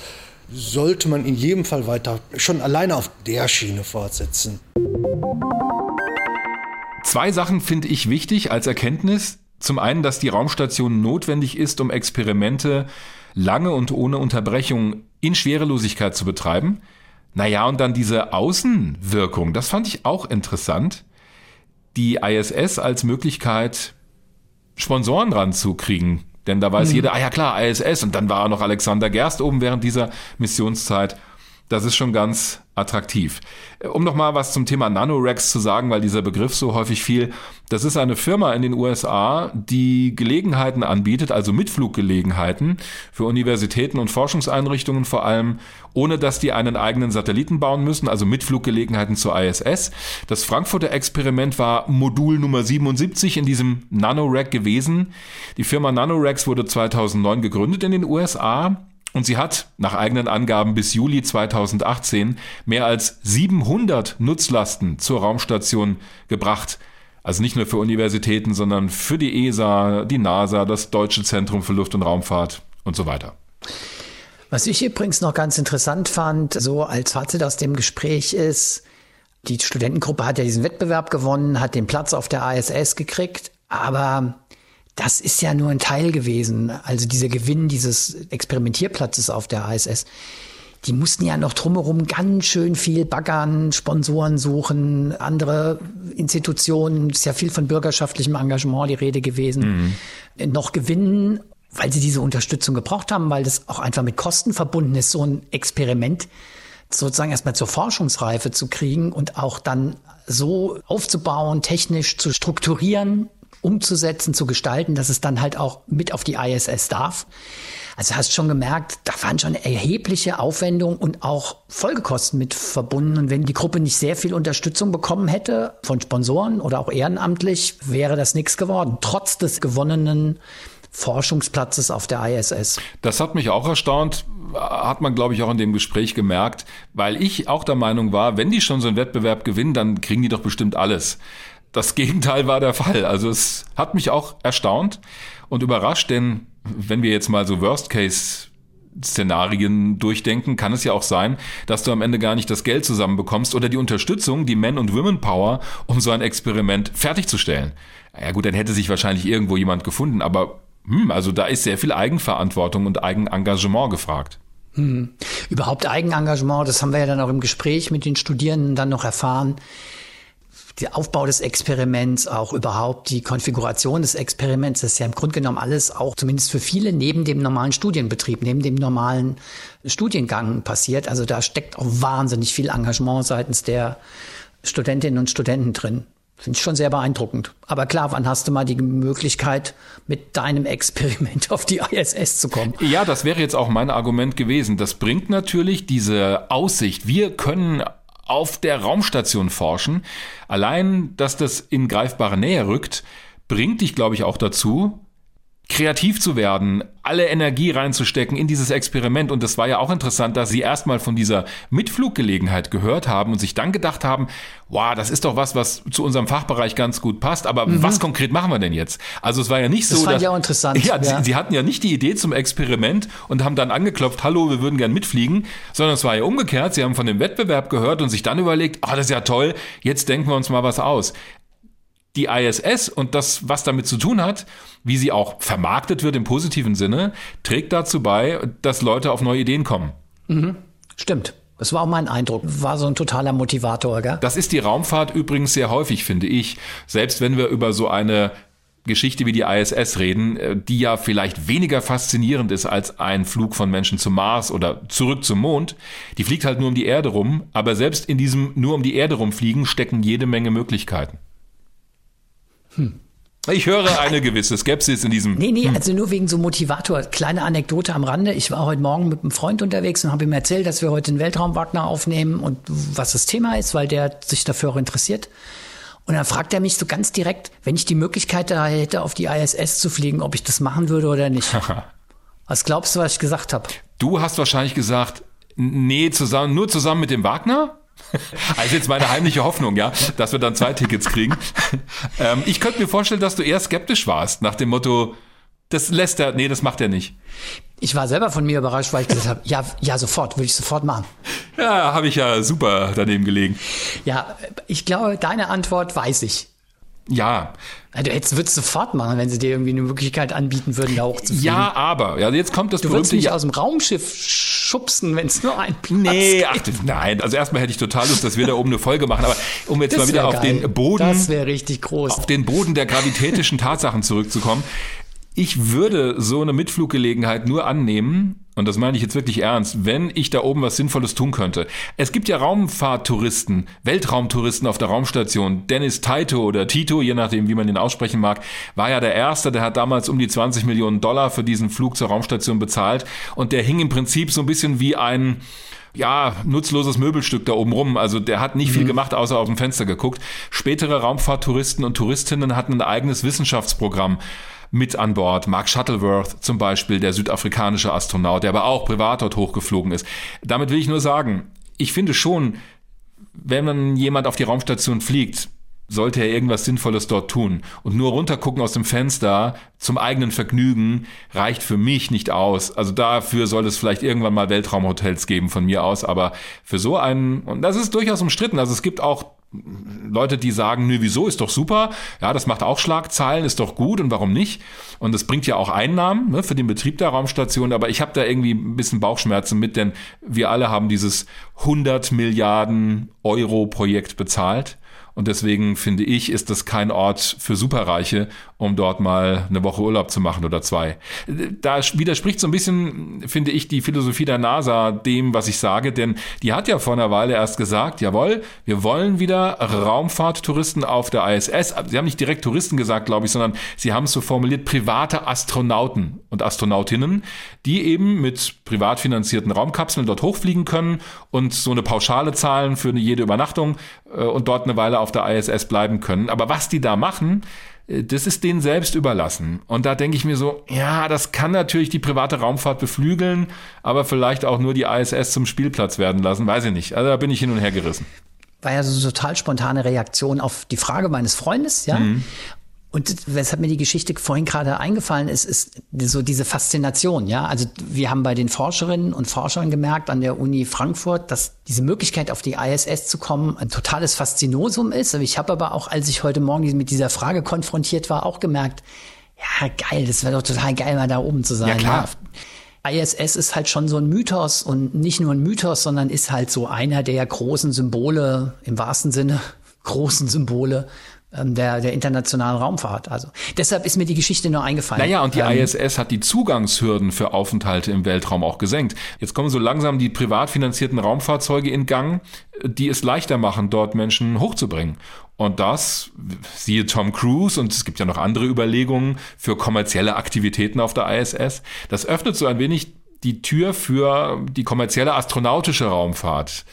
sollte man in jedem Fall weiter schon alleine auf der Schiene fortsetzen. Zwei Sachen finde ich wichtig als Erkenntnis. Zum einen, dass die Raumstation notwendig ist, um Experimente lange und ohne Unterbrechung in Schwerelosigkeit zu betreiben. Naja, und dann diese Außenwirkung, das fand ich auch interessant. Die ISS als Möglichkeit, Sponsoren ranzukriegen. Denn da weiß mhm. jeder, ah ja klar, ISS und dann war noch Alexander Gerst oben während dieser Missionszeit. Das ist schon ganz attraktiv. Um nochmal was zum Thema Nanorex zu sagen, weil dieser Begriff so häufig fiel. Das ist eine Firma in den USA, die Gelegenheiten anbietet, also Mitfluggelegenheiten für Universitäten und Forschungseinrichtungen vor allem, ohne dass die einen eigenen Satelliten bauen müssen, also Mitfluggelegenheiten zur ISS. Das Frankfurter Experiment war Modul Nummer 77 in diesem Nanorex gewesen. Die Firma Nanorex wurde 2009 gegründet in den USA und sie hat nach eigenen Angaben bis Juli 2018 mehr als 700 Nutzlasten zur Raumstation gebracht. Also nicht nur für Universitäten, sondern für die ESA, die NASA, das Deutsche Zentrum für Luft- und Raumfahrt und so weiter. Was ich übrigens noch ganz interessant fand, so als Fazit aus dem Gespräch ist, die Studentengruppe hat ja diesen Wettbewerb gewonnen, hat den Platz auf der ISS gekriegt, aber das ist ja nur ein Teil gewesen. Also dieser Gewinn dieses Experimentierplatzes auf der ISS. Die mussten ja noch drumherum ganz schön viel baggern, Sponsoren suchen, andere Institutionen, ist ja viel von bürgerschaftlichem Engagement die Rede gewesen, mhm. noch gewinnen, weil sie diese Unterstützung gebraucht haben, weil das auch einfach mit Kosten verbunden ist, so ein Experiment sozusagen erstmal zur Forschungsreife zu kriegen und auch dann so aufzubauen, technisch zu strukturieren, umzusetzen, zu gestalten, dass es dann halt auch mit auf die ISS darf. Also hast schon gemerkt, da waren schon erhebliche Aufwendungen und auch Folgekosten mit verbunden. Und wenn die Gruppe nicht sehr viel Unterstützung bekommen hätte von Sponsoren oder auch ehrenamtlich, wäre das nichts geworden, trotz des gewonnenen Forschungsplatzes auf der ISS. Das hat mich auch erstaunt, hat man, glaube ich, auch in dem Gespräch gemerkt, weil ich auch der Meinung war, wenn die schon so einen Wettbewerb gewinnen, dann kriegen die doch bestimmt alles. Das Gegenteil war der Fall. Also es hat mich auch erstaunt und überrascht, denn wenn wir jetzt mal so Worst-Case Szenarien durchdenken, kann es ja auch sein, dass du am Ende gar nicht das Geld zusammenbekommst oder die Unterstützung, die Men- und Women-Power, um so ein Experiment fertigzustellen. Ja gut, dann hätte sich wahrscheinlich irgendwo jemand gefunden, aber hm, also da ist sehr viel Eigenverantwortung und Eigenengagement gefragt. Hm. Überhaupt Eigenengagement, das haben wir ja dann auch im Gespräch mit den Studierenden dann noch erfahren der Aufbau des Experiments, auch überhaupt die Konfiguration des Experiments, das ist ja im Grunde genommen alles auch zumindest für viele neben dem normalen Studienbetrieb, neben dem normalen Studiengang passiert. Also da steckt auch wahnsinnig viel Engagement seitens der Studentinnen und Studenten drin. Finde ich schon sehr beeindruckend. Aber klar, wann hast du mal die Möglichkeit, mit deinem Experiment auf die ISS zu kommen? Ja, das wäre jetzt auch mein Argument gewesen. Das bringt natürlich diese Aussicht. Wir können auf der Raumstation forschen. Allein, dass das in greifbare Nähe rückt, bringt dich, glaube ich, auch dazu, kreativ zu werden, alle Energie reinzustecken in dieses Experiment. Und das war ja auch interessant, dass sie erstmal von dieser Mitfluggelegenheit gehört haben und sich dann gedacht haben, wow, das ist doch was, was zu unserem Fachbereich ganz gut passt. Aber mhm. was konkret machen wir denn jetzt? Also es war ja nicht das so, fand dass, ich auch interessant. Ja, ja. Sie, sie, hatten ja nicht die Idee zum Experiment und haben dann angeklopft, hallo, wir würden gern mitfliegen, sondern es war ja umgekehrt. Sie haben von dem Wettbewerb gehört und sich dann überlegt, ah, oh, das ist ja toll, jetzt denken wir uns mal was aus die ISS und das, was damit zu tun hat, wie sie auch vermarktet wird im positiven Sinne, trägt dazu bei, dass Leute auf neue Ideen kommen. Mhm. Stimmt. Das war auch mein Eindruck. War so ein totaler Motivator, gell? Das ist die Raumfahrt übrigens sehr häufig, finde ich. Selbst wenn wir über so eine Geschichte wie die ISS reden, äh, die ja vielleicht weniger faszinierend ist als ein Flug von Menschen zum Mars oder zurück zum Mond. Die fliegt halt nur um die Erde rum, aber selbst in diesem nur um die Erde rumfliegen stecken jede Menge Möglichkeiten. Hm. Ich höre eine gewisse Skepsis in diesem. Nee, nee, hm. also nur wegen so Motivator. Kleine Anekdote am Rande. Ich war heute Morgen mit einem Freund unterwegs und habe ihm erzählt, dass wir heute den Weltraumwagner aufnehmen und was das Thema ist, weil der sich dafür auch interessiert. Und dann fragt er mich so ganz direkt, wenn ich die Möglichkeit da hätte, auf die ISS zu fliegen, ob ich das machen würde oder nicht. was glaubst du, was ich gesagt habe? Du hast wahrscheinlich gesagt, nee, zusammen, nur zusammen mit dem Wagner? Also jetzt meine heimliche Hoffnung, ja, dass wir dann zwei Tickets kriegen. Ähm, ich könnte mir vorstellen, dass du eher skeptisch warst, nach dem Motto, das lässt er, nee, das macht er nicht. Ich war selber von mir überrascht, weil ich gesagt habe, ja, ja, sofort, würde ich sofort machen. Ja, habe ich ja super daneben gelegen. Ja, ich glaube, deine Antwort weiß ich. Ja. Du hättest, würdest sofort machen, wenn sie dir irgendwie eine Möglichkeit anbieten würden, da hochzufliegen. Ja, aber, ja, jetzt kommt das du berühmte... Du nicht aus dem Raumschiff schubsen, wenn es nur ein Platz Nee, ach, nein, also erstmal hätte ich total Lust, dass wir da oben eine Folge machen, aber um jetzt das mal wieder auf geil. den Boden... Das wäre richtig groß. Auf den Boden der gravitätischen Tatsachen zurückzukommen. Ich würde so eine Mitfluggelegenheit nur annehmen, und das meine ich jetzt wirklich ernst, wenn ich da oben was Sinnvolles tun könnte. Es gibt ja Raumfahrttouristen, Weltraumtouristen auf der Raumstation. Dennis Taito oder Tito, je nachdem, wie man ihn aussprechen mag, war ja der Erste, der hat damals um die 20 Millionen Dollar für diesen Flug zur Raumstation bezahlt. Und der hing im Prinzip so ein bisschen wie ein, ja, nutzloses Möbelstück da oben rum. Also der hat nicht mhm. viel gemacht, außer auf dem Fenster geguckt. Spätere Raumfahrttouristen und Touristinnen hatten ein eigenes Wissenschaftsprogramm mit an Bord. Mark Shuttleworth zum Beispiel, der südafrikanische Astronaut, der aber auch privat dort hochgeflogen ist. Damit will ich nur sagen, ich finde schon, wenn man jemand auf die Raumstation fliegt, sollte er irgendwas Sinnvolles dort tun. Und nur runtergucken aus dem Fenster zum eigenen Vergnügen reicht für mich nicht aus. Also dafür soll es vielleicht irgendwann mal Weltraumhotels geben von mir aus, aber für so einen, und das ist durchaus umstritten, also es gibt auch Leute, die sagen, nö, wieso, ist doch super, ja, das macht auch Schlagzeilen, ist doch gut und warum nicht? Und das bringt ja auch Einnahmen ne, für den Betrieb der Raumstation, aber ich habe da irgendwie ein bisschen Bauchschmerzen mit, denn wir alle haben dieses 100 Milliarden Euro Projekt bezahlt und deswegen finde ich, ist das kein Ort für Superreiche, um dort mal eine Woche Urlaub zu machen oder zwei. Da widerspricht so ein bisschen, finde ich, die Philosophie der NASA dem, was ich sage, denn die hat ja vor einer Weile erst gesagt, jawohl, wir wollen wieder Raumfahrttouristen auf der ISS. Sie haben nicht direkt Touristen gesagt, glaube ich, sondern sie haben es so formuliert, private Astronauten und Astronautinnen, die eben mit privat finanzierten Raumkapseln dort hochfliegen können und so eine Pauschale zahlen für jede Übernachtung und dort eine Weile auf auf der ISS bleiben können. Aber was die da machen, äh, das ist denen selbst überlassen. Und da denke ich mir so, ja, das kann natürlich die private Raumfahrt beflügeln, aber vielleicht auch nur die ISS zum Spielplatz werden lassen, weiß ich nicht. Also da bin ich hin und her gerissen war ja so eine total spontane Reaktion auf die Frage meines Freundes, ja. Mhm. Und weshalb mir die Geschichte vorhin gerade eingefallen ist, ist so diese Faszination, ja. Also wir haben bei den Forscherinnen und Forschern gemerkt an der Uni Frankfurt, dass diese Möglichkeit auf die ISS zu kommen ein totales Faszinosum ist. Ich habe aber auch, als ich heute Morgen mit dieser Frage konfrontiert war, auch gemerkt, ja geil, das wäre doch total geil, mal da oben zu sein. Ja, klar. Ja. ISS ist halt schon so ein Mythos und nicht nur ein Mythos, sondern ist halt so einer der großen Symbole im wahrsten Sinne großen Symbole der, der internationalen Raumfahrt. Also deshalb ist mir die Geschichte nur eingefallen. Naja, und die ähm, ISS hat die Zugangshürden für Aufenthalte im Weltraum auch gesenkt. Jetzt kommen so langsam die privat finanzierten Raumfahrzeuge in Gang, die es leichter machen, dort Menschen hochzubringen. Und das, siehe Tom Cruise, und es gibt ja noch andere Überlegungen für kommerzielle Aktivitäten auf der ISS, das öffnet so ein wenig die Tür für die kommerzielle astronautische Raumfahrt.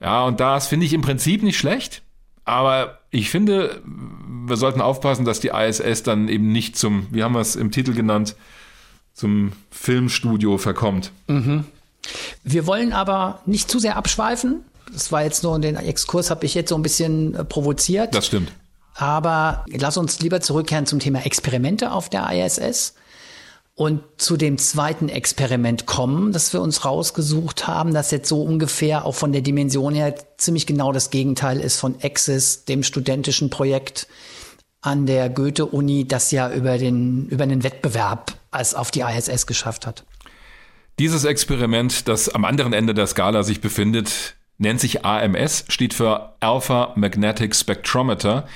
Ja, und das finde ich im Prinzip nicht schlecht. Aber ich finde, wir sollten aufpassen, dass die ISS dann eben nicht zum, wie haben wir es im Titel genannt, zum Filmstudio verkommt. Mhm. Wir wollen aber nicht zu sehr abschweifen. Das war jetzt nur den Exkurs, habe ich jetzt so ein bisschen äh, provoziert. Das stimmt. Aber lass uns lieber zurückkehren zum Thema Experimente auf der ISS und zu dem zweiten Experiment kommen, das wir uns rausgesucht haben, das jetzt so ungefähr auch von der Dimension her ziemlich genau das Gegenteil ist von Exis, dem studentischen Projekt an der Goethe-Uni, das ja über den, über den Wettbewerb als auf die ISS geschafft hat. Dieses Experiment, das am anderen Ende der Skala sich befindet, nennt sich AMS, steht für Alpha Magnetic Spectrometer.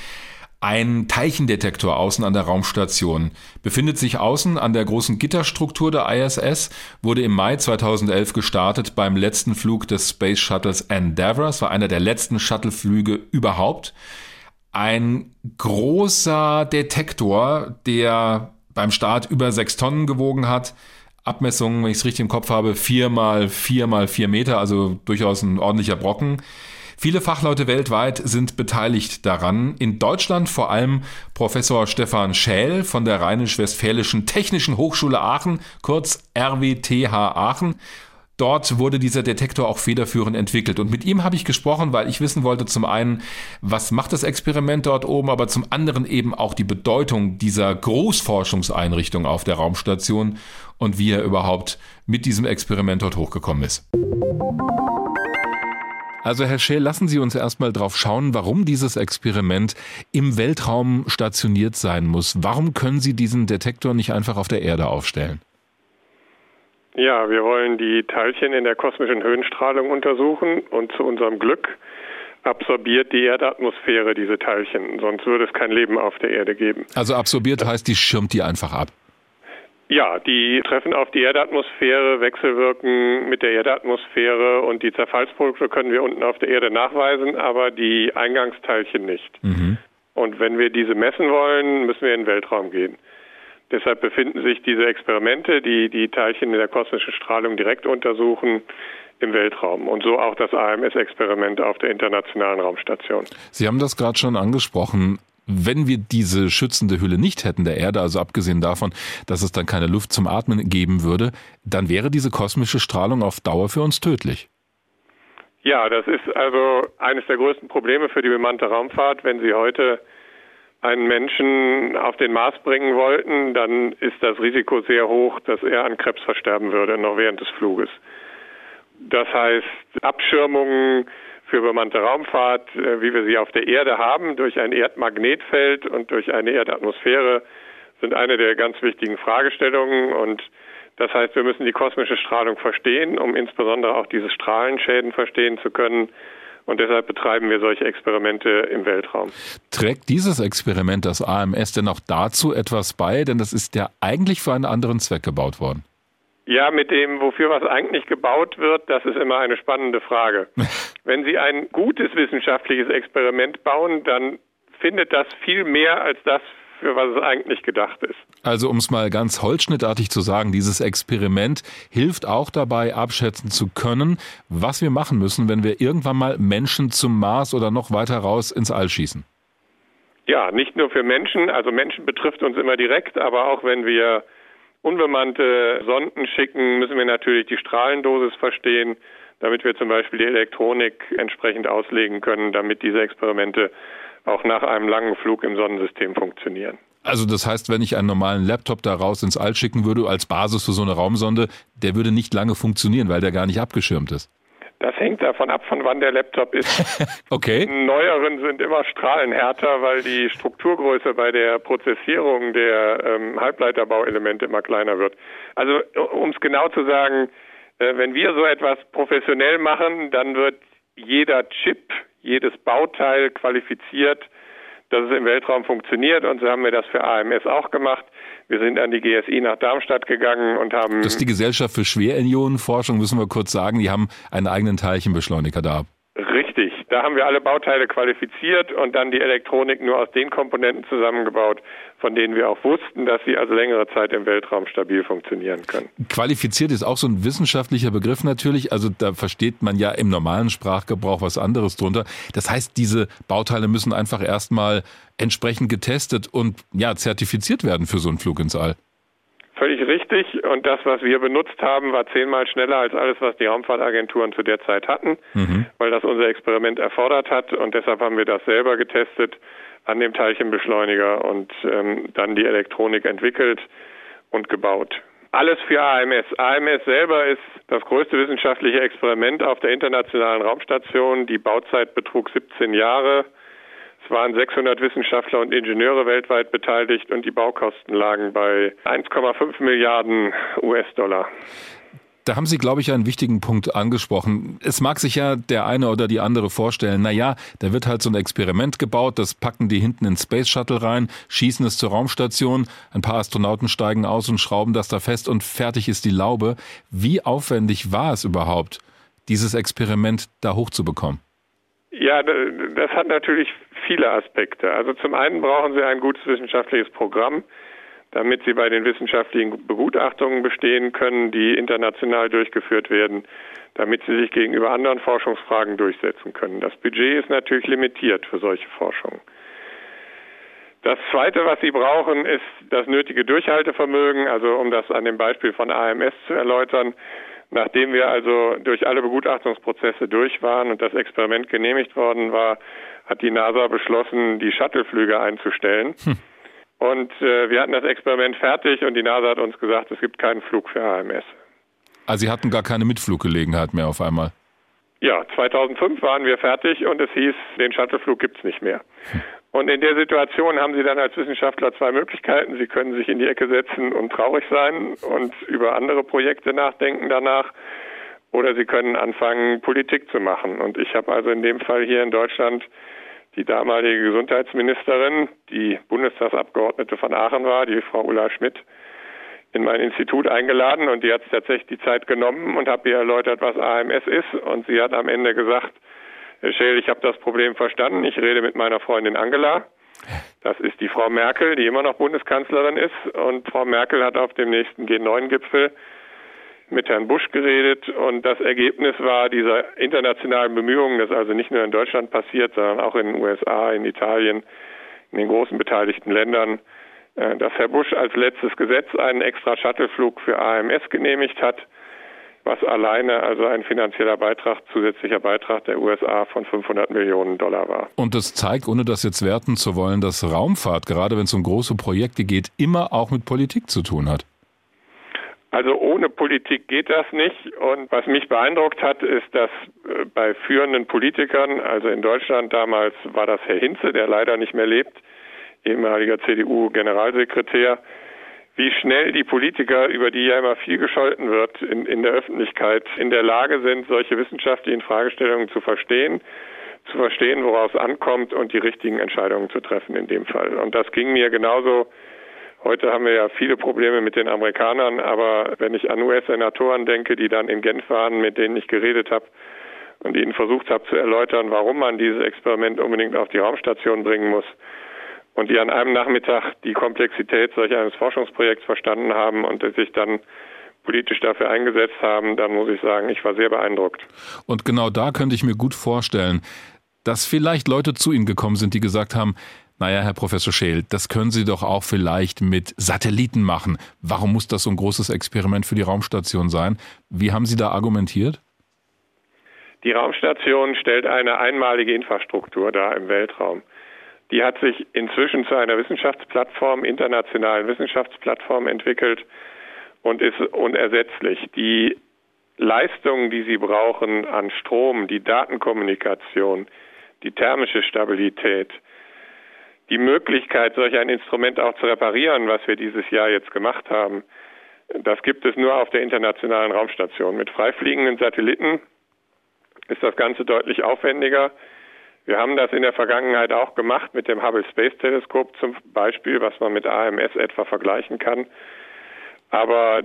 Ein Teilchendetektor außen an der Raumstation befindet sich außen an der großen Gitterstruktur der ISS, wurde im Mai 2011 gestartet beim letzten Flug des Space Shuttles Endeavour. Es war einer der letzten Shuttleflüge überhaupt. Ein großer Detektor, der beim Start über sechs Tonnen gewogen hat. Abmessungen, wenn ich es richtig im Kopf habe, vier mal vier mal vier Meter, also durchaus ein ordentlicher Brocken. Viele Fachleute weltweit sind beteiligt daran. In Deutschland vor allem Professor Stefan Schäl von der Rheinisch-Westfälischen Technischen Hochschule Aachen, kurz RWTH Aachen. Dort wurde dieser Detektor auch federführend entwickelt. Und mit ihm habe ich gesprochen, weil ich wissen wollte, zum einen, was macht das Experiment dort oben, aber zum anderen eben auch die Bedeutung dieser Großforschungseinrichtung auf der Raumstation und wie er überhaupt mit diesem Experiment dort hochgekommen ist. Also Herr Scheel, lassen Sie uns erstmal drauf schauen, warum dieses Experiment im Weltraum stationiert sein muss. Warum können Sie diesen Detektor nicht einfach auf der Erde aufstellen? Ja, wir wollen die Teilchen in der kosmischen Höhenstrahlung untersuchen und zu unserem Glück absorbiert die Erdatmosphäre diese Teilchen, sonst würde es kein Leben auf der Erde geben. Also absorbiert heißt, die schirmt die einfach ab. Ja, die treffen auf die Erdatmosphäre, wechselwirken mit der Erdatmosphäre und die Zerfallsprodukte können wir unten auf der Erde nachweisen, aber die Eingangsteilchen nicht. Mhm. Und wenn wir diese messen wollen, müssen wir in den Weltraum gehen. Deshalb befinden sich diese Experimente, die die Teilchen in der kosmischen Strahlung direkt untersuchen, im Weltraum und so auch das AMS-Experiment auf der Internationalen Raumstation. Sie haben das gerade schon angesprochen. Wenn wir diese schützende Hülle nicht hätten der Erde, also abgesehen davon, dass es dann keine Luft zum Atmen geben würde, dann wäre diese kosmische Strahlung auf Dauer für uns tödlich. Ja, das ist also eines der größten Probleme für die bemannte Raumfahrt. Wenn Sie heute einen Menschen auf den Mars bringen wollten, dann ist das Risiko sehr hoch, dass er an Krebs versterben würde, noch während des Fluges. Das heißt, Abschirmungen für bemannte Raumfahrt, äh, wie wir sie auf der Erde haben, durch ein Erdmagnetfeld und durch eine Erdatmosphäre, sind eine der ganz wichtigen Fragestellungen. Und das heißt, wir müssen die kosmische Strahlung verstehen, um insbesondere auch diese Strahlenschäden verstehen zu können. Und deshalb betreiben wir solche Experimente im Weltraum. Trägt dieses Experiment das AMS denn auch dazu etwas bei? Denn das ist ja eigentlich für einen anderen Zweck gebaut worden. Ja, mit dem, wofür was eigentlich gebaut wird, das ist immer eine spannende Frage. Wenn Sie ein gutes wissenschaftliches Experiment bauen, dann findet das viel mehr als das, für was es eigentlich gedacht ist. Also um es mal ganz holzschnittartig zu sagen, dieses Experiment hilft auch dabei, abschätzen zu können, was wir machen müssen, wenn wir irgendwann mal Menschen zum Mars oder noch weiter raus ins All schießen. Ja, nicht nur für Menschen, also Menschen betrifft uns immer direkt, aber auch wenn wir unbemannte Sonden schicken, müssen wir natürlich die Strahlendosis verstehen, damit wir zum Beispiel die Elektronik entsprechend auslegen können, damit diese Experimente auch nach einem langen Flug im Sonnensystem funktionieren. Also das heißt, wenn ich einen normalen Laptop da raus ins All schicken würde als Basis für so eine Raumsonde, der würde nicht lange funktionieren, weil der gar nicht abgeschirmt ist. Das hängt davon ab, von wann der Laptop ist. okay. Neueren sind immer strahlenhärter, weil die Strukturgröße bei der Prozessierung der ähm, Halbleiterbauelemente immer kleiner wird. Also um es genau zu sagen, äh, wenn wir so etwas professionell machen, dann wird jeder Chip, jedes Bauteil qualifiziert, dass es im Weltraum funktioniert. Und so haben wir das für AMS auch gemacht. Wir sind an die GSI nach Darmstadt gegangen und haben. Das ist die Gesellschaft für Schwerionenforschung, müssen wir kurz sagen. Die haben einen eigenen Teilchenbeschleuniger da. Richtig. Da haben wir alle Bauteile qualifiziert und dann die Elektronik nur aus den Komponenten zusammengebaut, von denen wir auch wussten, dass sie also längere Zeit im Weltraum stabil funktionieren können. Qualifiziert ist auch so ein wissenschaftlicher Begriff natürlich. Also da versteht man ja im normalen Sprachgebrauch was anderes drunter. Das heißt, diese Bauteile müssen einfach erstmal entsprechend getestet und ja, zertifiziert werden für so einen Flug ins All. Völlig richtig. Und das, was wir benutzt haben, war zehnmal schneller als alles, was die Raumfahrtagenturen zu der Zeit hatten, mhm. weil das unser Experiment erfordert hat. Und deshalb haben wir das selber getestet an dem Teilchenbeschleuniger und ähm, dann die Elektronik entwickelt und gebaut. Alles für AMS. AMS selber ist das größte wissenschaftliche Experiment auf der Internationalen Raumstation. Die Bauzeit betrug 17 Jahre. Es waren 600 Wissenschaftler und Ingenieure weltweit beteiligt und die Baukosten lagen bei 1,5 Milliarden US-Dollar. Da haben Sie, glaube ich, einen wichtigen Punkt angesprochen. Es mag sich ja der eine oder die andere vorstellen, na ja, da wird halt so ein Experiment gebaut, das packen die hinten ins Space Shuttle rein, schießen es zur Raumstation, ein paar Astronauten steigen aus und schrauben das da fest und fertig ist die Laube. Wie aufwendig war es überhaupt, dieses Experiment da hochzubekommen? Ja, das hat natürlich viele Aspekte. Also zum einen brauchen Sie ein gutes wissenschaftliches Programm, damit Sie bei den wissenschaftlichen Begutachtungen bestehen können, die international durchgeführt werden, damit Sie sich gegenüber anderen Forschungsfragen durchsetzen können. Das Budget ist natürlich limitiert für solche Forschung. Das Zweite, was Sie brauchen, ist das nötige Durchhaltevermögen. Also um das an dem Beispiel von AMS zu erläutern, Nachdem wir also durch alle Begutachtungsprozesse durch waren und das Experiment genehmigt worden war, hat die NASA beschlossen, die Shuttleflüge einzustellen. Hm. Und äh, wir hatten das Experiment fertig und die NASA hat uns gesagt, es gibt keinen Flug für AMS. Also Sie hatten gar keine Mitfluggelegenheit mehr auf einmal? ja, 2005 waren wir fertig und es hieß, den Shuttleflug gibt's nicht mehr. Und in der Situation haben Sie dann als Wissenschaftler zwei Möglichkeiten. Sie können sich in die Ecke setzen und traurig sein und über andere Projekte nachdenken danach. Oder Sie können anfangen, Politik zu machen. Und ich habe also in dem Fall hier in Deutschland die damalige Gesundheitsministerin, die Bundestagsabgeordnete von Aachen war, die Frau Ulla Schmidt, in mein Institut eingeladen und die hat tatsächlich die Zeit genommen und habe ihr erläutert, was AMS ist. Und sie hat am Ende gesagt, Herr Scheel, ich habe das Problem verstanden. Ich rede mit meiner Freundin Angela. Das ist die Frau Merkel, die immer noch Bundeskanzlerin ist. Und Frau Merkel hat auf dem nächsten G9-Gipfel mit Herrn Bush geredet. Und das Ergebnis war dieser internationalen Bemühungen, das also nicht nur in Deutschland passiert, sondern auch in den USA, in Italien, in den großen beteiligten Ländern, äh, dass Herr Bush als letztes Gesetz einen extra Shuttleflug für AMS genehmigt hat, was alleine also ein finanzieller Beitrag, zusätzlicher Beitrag der USA von 500 Millionen Dollar war. Und das zeigt, ohne das jetzt werten zu wollen, dass Raumfahrt, gerade wenn es um große Projekte geht, immer auch mit Politik zu tun hat. Also ohne Politik geht das nicht. Und was mich beeindruckt hat, ist, dass äh, bei führenden Politikern, also in Deutschland damals war das Herr Hinze, der leider nicht mehr lebt, ehemaliger CDU-Generalsekretär, wie schnell die Politiker, über die ja immer viel gescholten wird in, in der Öffentlichkeit, in der Lage sind, solche wissenschaftlichen Fragestellungen zu verstehen, zu verstehen, woraus es ankommt und die richtigen Entscheidungen zu treffen in dem Fall. Und das ging mir genauso. Heute haben wir ja viele Probleme mit den Amerikanern, aber wenn ich an US-Senatoren denke, die dann in Genf waren, mit denen ich geredet habe und ihnen versucht habe zu erläutern, warum man dieses Experiment unbedingt auf die Raumstation bringen muss, und die an einem Nachmittag die Komplexität solch eines Forschungsprojekts verstanden haben und sich dann politisch dafür eingesetzt haben, dann muss ich sagen, ich war sehr beeindruckt. Und genau da könnte ich mir gut vorstellen, dass vielleicht Leute zu Ihnen gekommen sind, die gesagt haben, naja, Herr Professor Scheel, das können Sie doch auch vielleicht mit Satelliten machen. Warum muss das so ein großes Experiment für die Raumstation sein? Wie haben Sie da argumentiert? Die Raumstation stellt eine einmalige Infrastruktur dar im Weltraum. Die hat sich inzwischen zu einer Wissenschaftsplattform, internationalen Wissenschaftsplattform entwickelt und ist unersetzlich. Die Leistungen, die sie brauchen an Strom, die Datenkommunikation, die thermische Stabilität, die Möglichkeit, solch ein Instrument auch zu reparieren, was wir dieses Jahr jetzt gemacht haben, das gibt es nur auf der internationalen Raumstation. Mit freifliegenden Satelliten ist das Ganze deutlich aufwendiger. Wir haben das in der Vergangenheit auch gemacht mit dem Hubble Space Teleskop zum Beispiel, was man mit AMS etwa vergleichen kann. Aber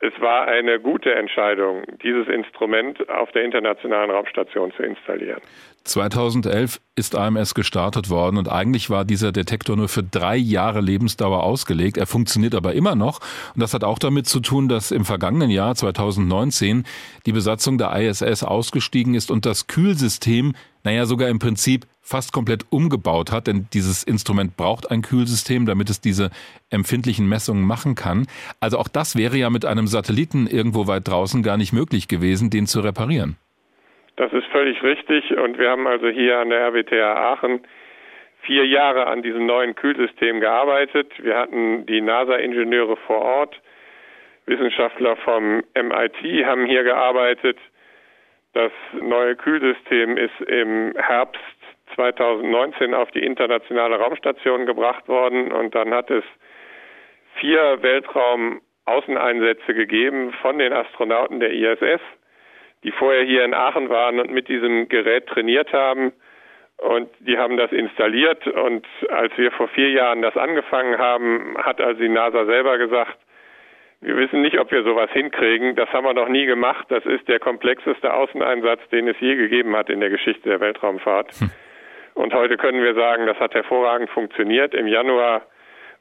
es war eine gute Entscheidung, dieses Instrument auf der internationalen Raumstation zu installieren. 2011 ist AMS gestartet worden und eigentlich war dieser Detektor nur für drei Jahre Lebensdauer ausgelegt. Er funktioniert aber immer noch und das hat auch damit zu tun, dass im vergangenen Jahr 2019 die Besatzung der ISS ausgestiegen ist und das Kühlsystem, naja sogar im Prinzip fast komplett umgebaut hat, denn dieses Instrument braucht ein Kühlsystem, damit es diese empfindlichen Messungen machen kann. Also auch das wäre ja mit einem Satelliten irgendwo weit draußen gar nicht möglich gewesen, den zu reparieren. Das ist völlig richtig und wir haben also hier an der RWTH Aachen vier Jahre an diesem neuen Kühlsystem gearbeitet. Wir hatten die NASA-Ingenieure vor Ort, Wissenschaftler vom MIT haben hier gearbeitet. Das neue Kühlsystem ist im Herbst 2019 auf die internationale Raumstation gebracht worden und dann hat es vier Weltraum-Außeneinsätze gegeben von den Astronauten der ISS die vorher hier in Aachen waren und mit diesem Gerät trainiert haben. Und die haben das installiert. Und als wir vor vier Jahren das angefangen haben, hat also die NASA selber gesagt, wir wissen nicht, ob wir sowas hinkriegen. Das haben wir noch nie gemacht. Das ist der komplexeste Außeneinsatz, den es je gegeben hat in der Geschichte der Weltraumfahrt. Hm. Und heute können wir sagen, das hat hervorragend funktioniert. Im Januar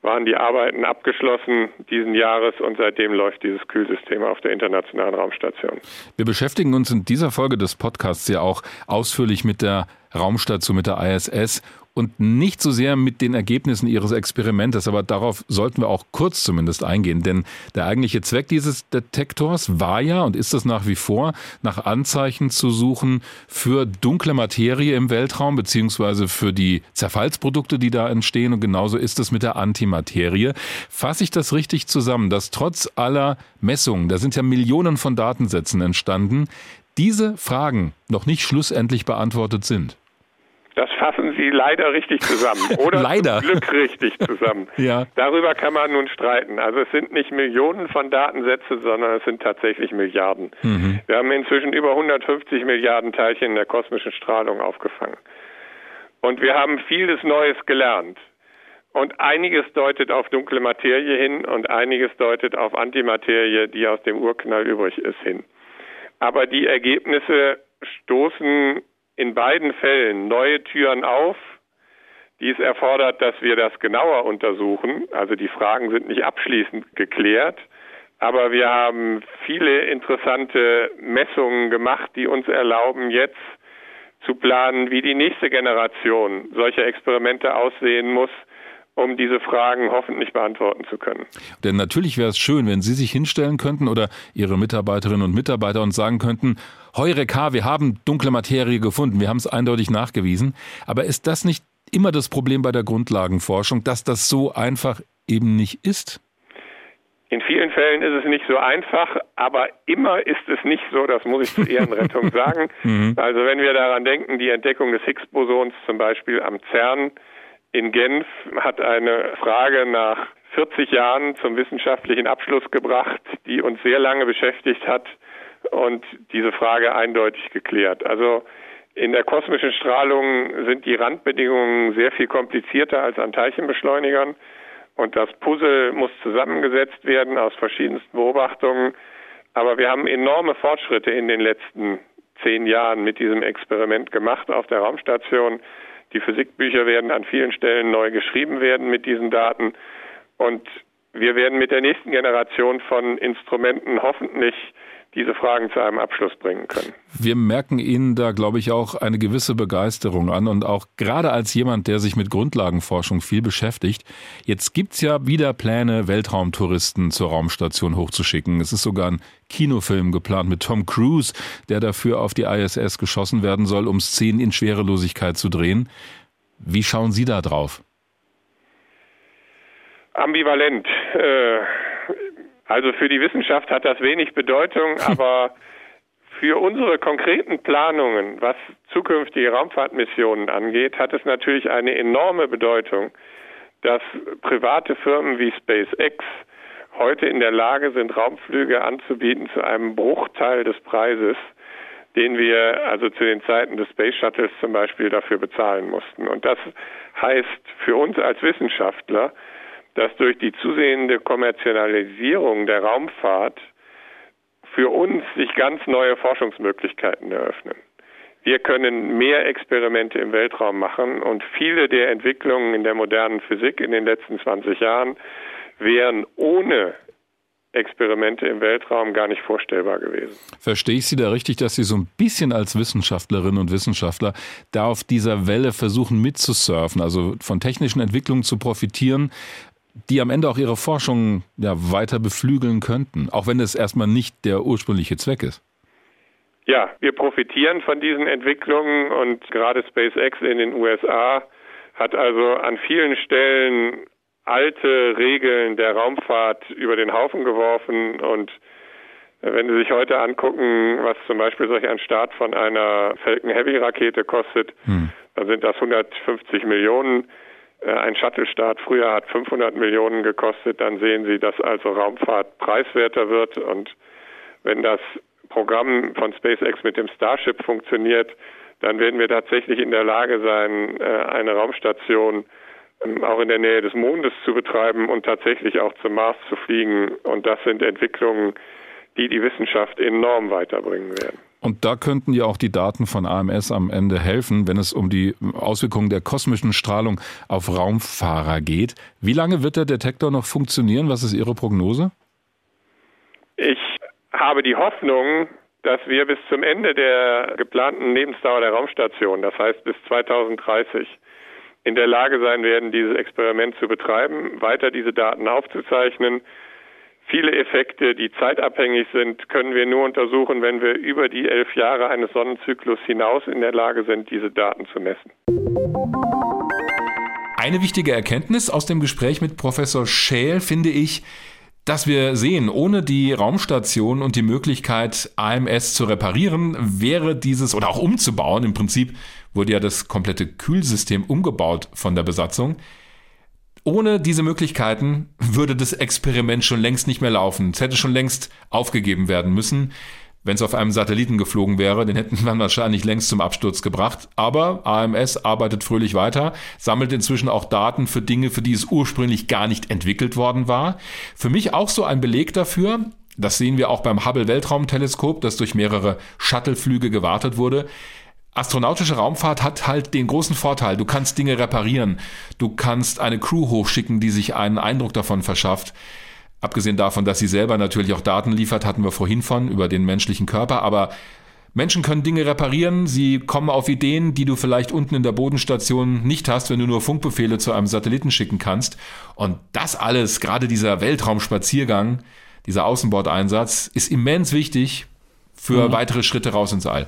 waren die Arbeiten abgeschlossen diesen Jahres und seitdem läuft dieses Kühlsystem auf der Internationalen Raumstation. Wir beschäftigen uns in dieser Folge des Podcasts ja auch ausführlich mit der Raumstation, mit der ISS und nicht so sehr mit den Ergebnissen ihres Experimentes, aber darauf sollten wir auch kurz zumindest eingehen, denn der eigentliche Zweck dieses Detektors war ja und ist es nach wie vor, nach Anzeichen zu suchen für dunkle Materie im Weltraum beziehungsweise für die Zerfallsprodukte, die da entstehen und genauso ist es mit der Antimaterie. Fasse ich das richtig zusammen, dass trotz aller Messungen, da sind ja Millionen von Datensätzen entstanden, diese Fragen noch nicht schlussendlich beantwortet sind. Das fassen Sie leider richtig zusammen. Oder leider. zum Glück richtig zusammen. ja. Darüber kann man nun streiten. Also es sind nicht Millionen von Datensätzen, sondern es sind tatsächlich Milliarden. Mhm. Wir haben inzwischen über 150 Milliarden Teilchen in der kosmischen Strahlung aufgefangen. Und wir haben vieles Neues gelernt. Und einiges deutet auf dunkle Materie hin und einiges deutet auf Antimaterie, die aus dem Urknall übrig ist, hin. Aber die Ergebnisse stoßen in beiden Fällen neue Türen auf. Dies erfordert, dass wir das genauer untersuchen. Also die Fragen sind nicht abschließend geklärt. Aber wir haben viele interessante Messungen gemacht, die uns erlauben, jetzt zu planen, wie die nächste Generation solcher Experimente aussehen muss, um diese Fragen hoffentlich beantworten zu können. Denn natürlich wäre es schön, wenn Sie sich hinstellen könnten oder Ihre Mitarbeiterinnen und Mitarbeiter und sagen könnten, Heureka, wir haben dunkle Materie gefunden, wir haben es eindeutig nachgewiesen. Aber ist das nicht immer das Problem bei der Grundlagenforschung, dass das so einfach eben nicht ist? In vielen Fällen ist es nicht so einfach, aber immer ist es nicht so, das muss ich zur Ehrenrettung sagen. Mhm. Also wenn wir daran denken, die Entdeckung des Higgs-Bosons zum Beispiel am CERN in Genf hat eine Frage nach 40 Jahren zum wissenschaftlichen Abschluss gebracht, die uns sehr lange beschäftigt hat und diese Frage eindeutig geklärt. Also in der kosmischen Strahlung sind die Randbedingungen sehr viel komplizierter als an Teilchenbeschleunigern. Und das Puzzle muss zusammengesetzt werden aus verschiedensten Beobachtungen. Aber wir haben enorme Fortschritte in den letzten zehn Jahren mit diesem Experiment gemacht auf der Raumstation. Die Physikbücher werden an vielen Stellen neu geschrieben werden mit diesen Daten. Und wir werden mit der nächsten Generation von Instrumenten hoffentlich diese Fragen zu einem Abschluss bringen können. Wir merken Ihnen da, glaube ich, auch eine gewisse Begeisterung an und auch gerade als jemand, der sich mit Grundlagenforschung viel beschäftigt. Jetzt gibt's ja wieder Pläne, Weltraumtouristen zur Raumstation hochzuschicken. Es ist sogar ein Kinofilm geplant mit Tom Cruise, der dafür auf die ISS geschossen werden soll, um Szenen in Schwerelosigkeit zu drehen. Wie schauen Sie da drauf? Ambivalent. Äh also für die Wissenschaft hat das wenig Bedeutung, aber für unsere konkreten Planungen, was zukünftige Raumfahrtmissionen angeht, hat es natürlich eine enorme Bedeutung, dass private Firmen wie SpaceX heute in der Lage sind, Raumflüge anzubieten zu einem Bruchteil des Preises, den wir also zu den Zeiten des Space Shuttles zum Beispiel dafür bezahlen mussten. Und das heißt für uns als Wissenschaftler, dass durch die zusehende Kommerzialisierung der Raumfahrt für uns sich ganz neue Forschungsmöglichkeiten eröffnen. Wir können mehr Experimente im Weltraum machen und viele der Entwicklungen in der modernen Physik in den letzten 20 Jahren wären ohne Experimente im Weltraum gar nicht vorstellbar gewesen. Verstehe ich Sie da richtig, dass Sie so ein bisschen als Wissenschaftlerinnen und Wissenschaftler da auf dieser Welle versuchen mitzusurfen, also von technischen Entwicklungen zu profitieren, die am Ende auch ihre Forschung ja, weiter beflügeln könnten, auch wenn es erstmal nicht der ursprüngliche Zweck ist. Ja, wir profitieren von diesen Entwicklungen und gerade SpaceX in den USA hat also an vielen Stellen alte Regeln der Raumfahrt über den Haufen geworfen und wenn Sie sich heute angucken, was zum Beispiel solch ein Start von einer Falcon Heavy Rakete kostet, hm. dann sind das 150 Millionen. Äh, ein Shuttle-Start früher hat 500 Millionen gekostet, dann sehen Sie, dass also Raumfahrt preiswerter wird und wenn das Programm von SpaceX mit dem Starship funktioniert, dann werden wir tatsächlich in der Lage sein, äh, eine Raumstation ähm, auch in der Nähe des Mondes zu betreiben und tatsächlich auch zum Mars zu fliegen. Und das sind Entwicklungen, die die Wissenschaft enorm weiterbringen werden. Und da könnten ja auch die Daten von AMS am Ende helfen, wenn es um die Auswirkungen der kosmischen Strahlung auf Raumfahrer geht. Wie lange wird der Detektor noch funktionieren? Was ist Ihre Prognose? Ich habe die Hoffnung, dass wir bis zum Ende der geplanten Lebensdauer der Raumstation, das heißt bis 2030, in der Lage sein werden, dieses Experiment zu betreiben, weiter diese Daten aufzuzeichnen Viele Effekte, die zeitabhängig sind, können wir nur untersuchen, wenn wir über die elf Jahre eines Sonnenzyklus hinaus in der Lage sind, diese Daten zu messen. Eine wichtige Erkenntnis aus dem Gespräch mit Professor Scheel finde ich, dass wir sehen, ohne die Raumstation und die Möglichkeit, AMS zu reparieren, wäre dieses oder auch umzubauen, im Prinzip wurde ja das komplette Kühlsystem umgebaut von der Besatzung. Ohne diese Möglichkeiten würde das Experiment schon längst nicht mehr laufen. Es hätte schon längst aufgegeben werden müssen. Wenn es auf einem Satelliten geflogen wäre, den hätten wir wahrscheinlich längst zum Absturz gebracht. Aber AMS arbeitet fröhlich weiter, sammelt inzwischen auch Daten für Dinge, für die es ursprünglich gar nicht entwickelt worden war. Für mich auch so ein Beleg dafür, das sehen wir auch beim Hubble Weltraumteleskop, das durch mehrere Shuttleflüge gewartet wurde. Astronautische Raumfahrt hat halt den großen Vorteil, du kannst Dinge reparieren, du kannst eine Crew hochschicken, die sich einen Eindruck davon verschafft. Abgesehen davon, dass sie selber natürlich auch Daten liefert, hatten wir vorhin von über den menschlichen Körper, aber Menschen können Dinge reparieren, sie kommen auf Ideen, die du vielleicht unten in der Bodenstation nicht hast, wenn du nur Funkbefehle zu einem Satelliten schicken kannst. Und das alles, gerade dieser Weltraumspaziergang, dieser Außenbordeinsatz, ist immens wichtig für mhm. weitere Schritte raus ins All.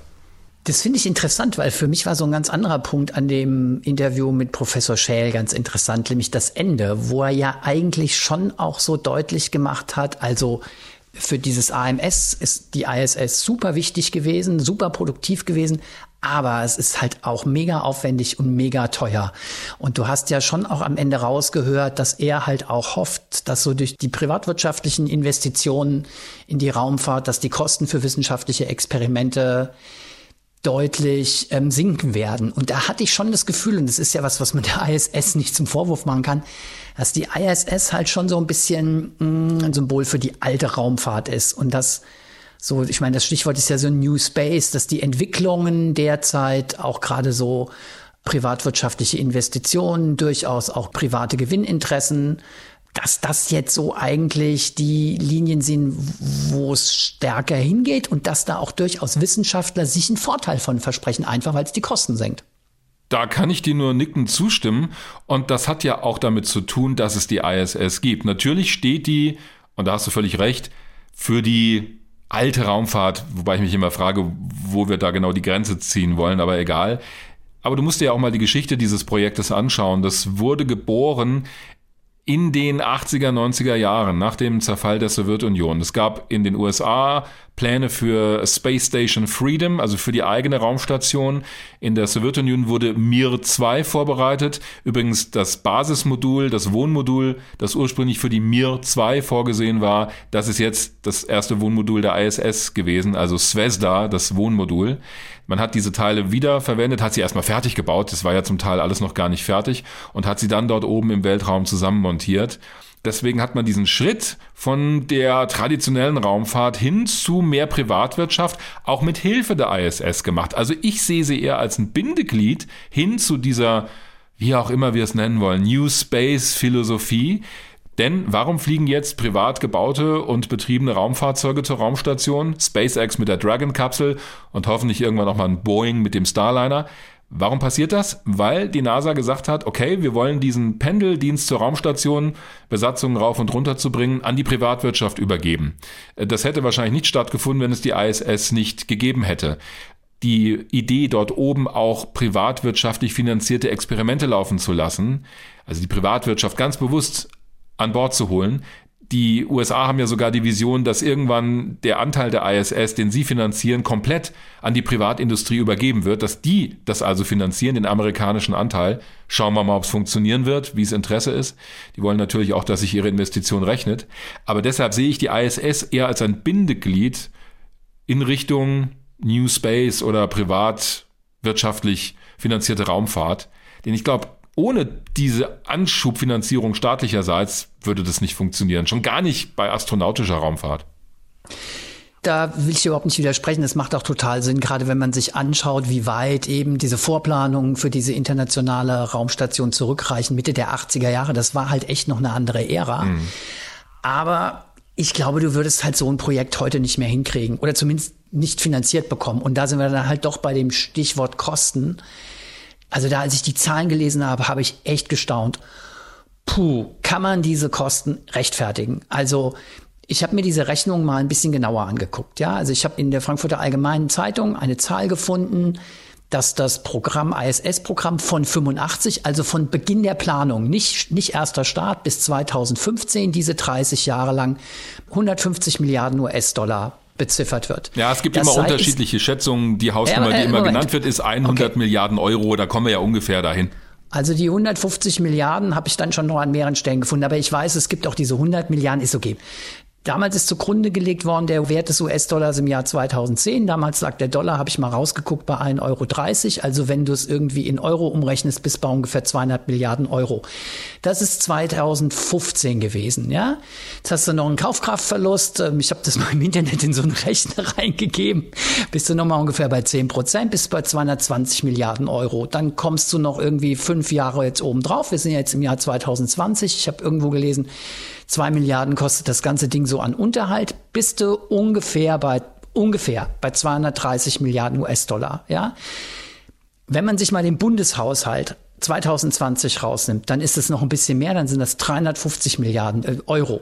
Das finde ich interessant, weil für mich war so ein ganz anderer Punkt an dem Interview mit Professor Schäl ganz interessant, nämlich das Ende, wo er ja eigentlich schon auch so deutlich gemacht hat, also für dieses AMS ist die ISS super wichtig gewesen, super produktiv gewesen, aber es ist halt auch mega aufwendig und mega teuer. Und du hast ja schon auch am Ende rausgehört, dass er halt auch hofft, dass so durch die privatwirtschaftlichen Investitionen in die Raumfahrt, dass die Kosten für wissenschaftliche Experimente deutlich ähm, sinken werden. Und da hatte ich schon das Gefühl, und das ist ja was, was man der ISS nicht zum Vorwurf machen kann, dass die ISS halt schon so ein bisschen mh, mm, ein Symbol für die alte Raumfahrt ist. Und das so, ich meine, das Stichwort ist ja so New Space, dass die Entwicklungen derzeit auch gerade so privatwirtschaftliche Investitionen, durchaus auch private Gewinninteressen dass das jetzt so eigentlich die Linien sind, wo es stärker hingeht und dass da auch durchaus Wissenschaftler sich einen Vorteil von versprechen, einfach weil es die Kosten senkt. Da kann ich dir nur nicken zustimmen. Und das hat ja auch damit zu tun, dass es die ISS gibt. Natürlich steht die, und da hast du völlig recht, für die alte Raumfahrt, wobei ich mich immer frage, wo wir da genau die Grenze ziehen wollen, aber egal. Aber du musst dir ja auch mal die Geschichte dieses Projektes anschauen. Das wurde geboren in den 80er, 90er Jahren nach dem Zerfall der Sowjetunion. Es gab in den USA Pläne für Space Station Freedom, also für die eigene Raumstation. In der Sowjetunion wurde Mir 2 vorbereitet. Übrigens das Basismodul, das Wohnmodul, das ursprünglich für die Mir 2 vorgesehen war, das ist jetzt das erste Wohnmodul der ISS gewesen, also Svezda, das Wohnmodul. Man hat diese Teile wieder verwendet, hat sie erstmal fertig gebaut, das war ja zum Teil alles noch gar nicht fertig, und hat sie dann dort oben im Weltraum zusammenmontiert. Deswegen hat man diesen Schritt von der traditionellen Raumfahrt hin zu mehr Privatwirtschaft auch mit Hilfe der ISS gemacht. Also ich sehe sie eher als ein Bindeglied hin zu dieser, wie auch immer wir es nennen wollen, New Space Philosophie. Denn warum fliegen jetzt privat gebaute und betriebene Raumfahrzeuge zur Raumstation? SpaceX mit der Dragon-Kapsel und hoffentlich irgendwann nochmal ein Boeing mit dem Starliner. Warum passiert das? Weil die NASA gesagt hat, okay, wir wollen diesen Pendeldienst zur Raumstation, Besatzungen rauf und runter zu bringen, an die Privatwirtschaft übergeben. Das hätte wahrscheinlich nicht stattgefunden, wenn es die ISS nicht gegeben hätte. Die Idee, dort oben auch privatwirtschaftlich finanzierte Experimente laufen zu lassen, also die Privatwirtschaft ganz bewusst an Bord zu holen, die USA haben ja sogar die Vision, dass irgendwann der Anteil der ISS, den sie finanzieren, komplett an die Privatindustrie übergeben wird, dass die das also finanzieren, den amerikanischen Anteil. Schauen wir mal, ob es funktionieren wird, wie es Interesse ist. Die wollen natürlich auch, dass sich ihre Investition rechnet. Aber deshalb sehe ich die ISS eher als ein Bindeglied in Richtung New Space oder privatwirtschaftlich finanzierte Raumfahrt. Denn ich glaube, ohne diese Anschubfinanzierung staatlicherseits würde das nicht funktionieren. Schon gar nicht bei astronautischer Raumfahrt. Da will ich überhaupt nicht widersprechen. Das macht auch total Sinn, gerade wenn man sich anschaut, wie weit eben diese Vorplanungen für diese internationale Raumstation zurückreichen, Mitte der 80er Jahre. Das war halt echt noch eine andere Ära. Mhm. Aber ich glaube, du würdest halt so ein Projekt heute nicht mehr hinkriegen oder zumindest nicht finanziert bekommen. Und da sind wir dann halt doch bei dem Stichwort Kosten. Also da, als ich die Zahlen gelesen habe, habe ich echt gestaunt. Puh, kann man diese Kosten rechtfertigen? Also ich habe mir diese Rechnung mal ein bisschen genauer angeguckt. Ja, also ich habe in der Frankfurter Allgemeinen Zeitung eine Zahl gefunden, dass das Programm ISS-Programm von 85, also von Beginn der Planung, nicht, nicht erster Start bis 2015, diese 30 Jahre lang 150 Milliarden US-Dollar beziffert wird. Ja, es gibt das immer unterschiedliche Schätzungen. Die Hausnummer, äh, die immer Moment. genannt wird, ist 100 okay. Milliarden Euro. Da kommen wir ja ungefähr dahin. Also die 150 Milliarden habe ich dann schon noch an mehreren Stellen gefunden. Aber ich weiß, es gibt auch diese 100 Milliarden, ist okay. Damals ist zugrunde gelegt worden der Wert des US-Dollars im Jahr 2010. Damals lag der Dollar, habe ich mal rausgeguckt, bei 1,30 Euro. Also wenn du es irgendwie in Euro umrechnest, bis bei ungefähr 200 Milliarden Euro. Das ist 2015 gewesen, ja. Jetzt hast du noch einen Kaufkraftverlust. Ähm, ich habe das mal im Internet in so einen Rechner reingegeben. Bist du nochmal ungefähr bei 10 Prozent, bist bei 220 Milliarden Euro. Dann kommst du noch irgendwie fünf Jahre jetzt oben drauf. Wir sind ja jetzt im Jahr 2020. Ich habe irgendwo gelesen, zwei Milliarden kostet das ganze Ding so an Unterhalt, bist du ungefähr bei ungefähr bei 230 Milliarden US-Dollar, ja. Wenn man sich mal den Bundeshaushalt 2020 rausnimmt, dann ist es noch ein bisschen mehr, dann sind das 350 Milliarden äh, Euro.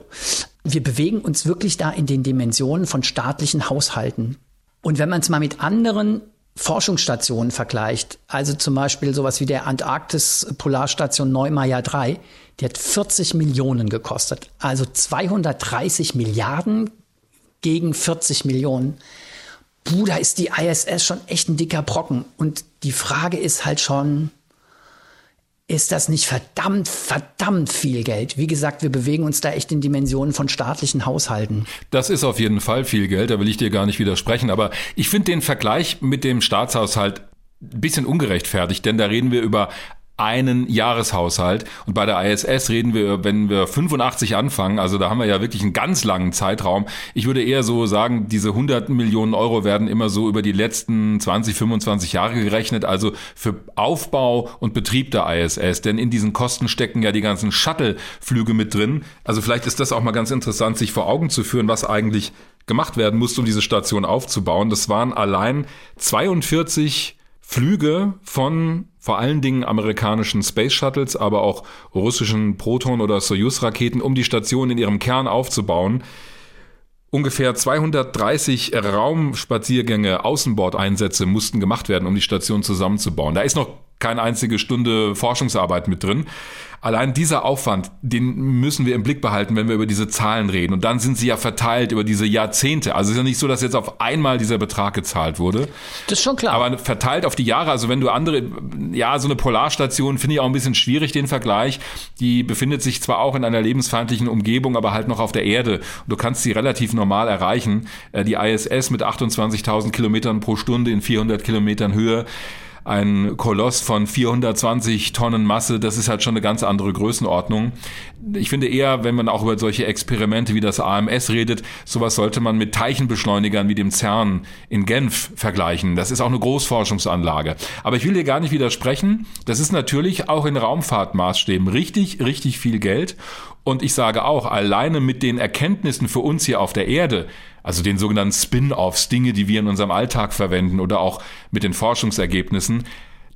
Wir bewegen uns wirklich da in den Dimensionen von staatlichen Haushalten. Und wenn man es mal mit anderen Forschungsstationen vergleicht, also zum Beispiel sowas wie der Antarktis-Polarstation Neumeier 3, die hat 40 Millionen gekostet. Also 230 Milliarden gegen 40 Millionen. Da ist die ISS schon echt ein dicker Brocken. Und die Frage ist halt schon, ist das nicht verdammt, verdammt viel Geld. Wie gesagt, wir bewegen uns da echt in Dimensionen von staatlichen Haushalten. Das ist auf jeden Fall viel Geld, da will ich dir gar nicht widersprechen. Aber ich finde den Vergleich mit dem Staatshaushalt ein bisschen ungerechtfertigt, denn da reden wir über einen Jahreshaushalt. Und bei der ISS reden wir, wenn wir 85 anfangen, also da haben wir ja wirklich einen ganz langen Zeitraum. Ich würde eher so sagen, diese 100 Millionen Euro werden immer so über die letzten 20, 25 Jahre gerechnet, also für Aufbau und Betrieb der ISS. Denn in diesen Kosten stecken ja die ganzen Shuttle-Flüge mit drin. Also vielleicht ist das auch mal ganz interessant, sich vor Augen zu führen, was eigentlich gemacht werden musste, um diese Station aufzubauen. Das waren allein 42 Flüge von vor allen Dingen amerikanischen Space Shuttles, aber auch russischen Proton- oder Soyuz-Raketen, um die Station in ihrem Kern aufzubauen. Ungefähr 230 Raumspaziergänge, Außenbordeinsätze mussten gemacht werden, um die Station zusammenzubauen. Da ist noch keine einzige Stunde Forschungsarbeit mit drin. Allein dieser Aufwand, den müssen wir im Blick behalten, wenn wir über diese Zahlen reden. Und dann sind sie ja verteilt über diese Jahrzehnte. Also es ist ja nicht so, dass jetzt auf einmal dieser Betrag gezahlt wurde. Das ist schon klar. Aber verteilt auf die Jahre. Also wenn du andere, ja, so eine Polarstation finde ich auch ein bisschen schwierig, den Vergleich. Die befindet sich zwar auch in einer lebensfeindlichen Umgebung, aber halt noch auf der Erde. Und du kannst sie relativ normal erreichen. Äh, die ISS mit 28.000 Kilometern pro Stunde in 400 Kilometern Höhe ein Koloss von 420 Tonnen Masse, das ist halt schon eine ganz andere Größenordnung. Ich finde eher, wenn man auch über solche Experimente wie das AMS redet, sowas sollte man mit Teilchenbeschleunigern wie dem CERN in Genf vergleichen. Das ist auch eine Großforschungsanlage. Aber ich will dir gar nicht widersprechen. Das ist natürlich auch in Raumfahrtmaßstäben richtig, richtig viel Geld. Und ich sage auch, alleine mit den Erkenntnissen für uns hier auf der Erde, also den sogenannten Spin-offs, Dinge, die wir in unserem Alltag verwenden oder auch mit den Forschungsergebnissen,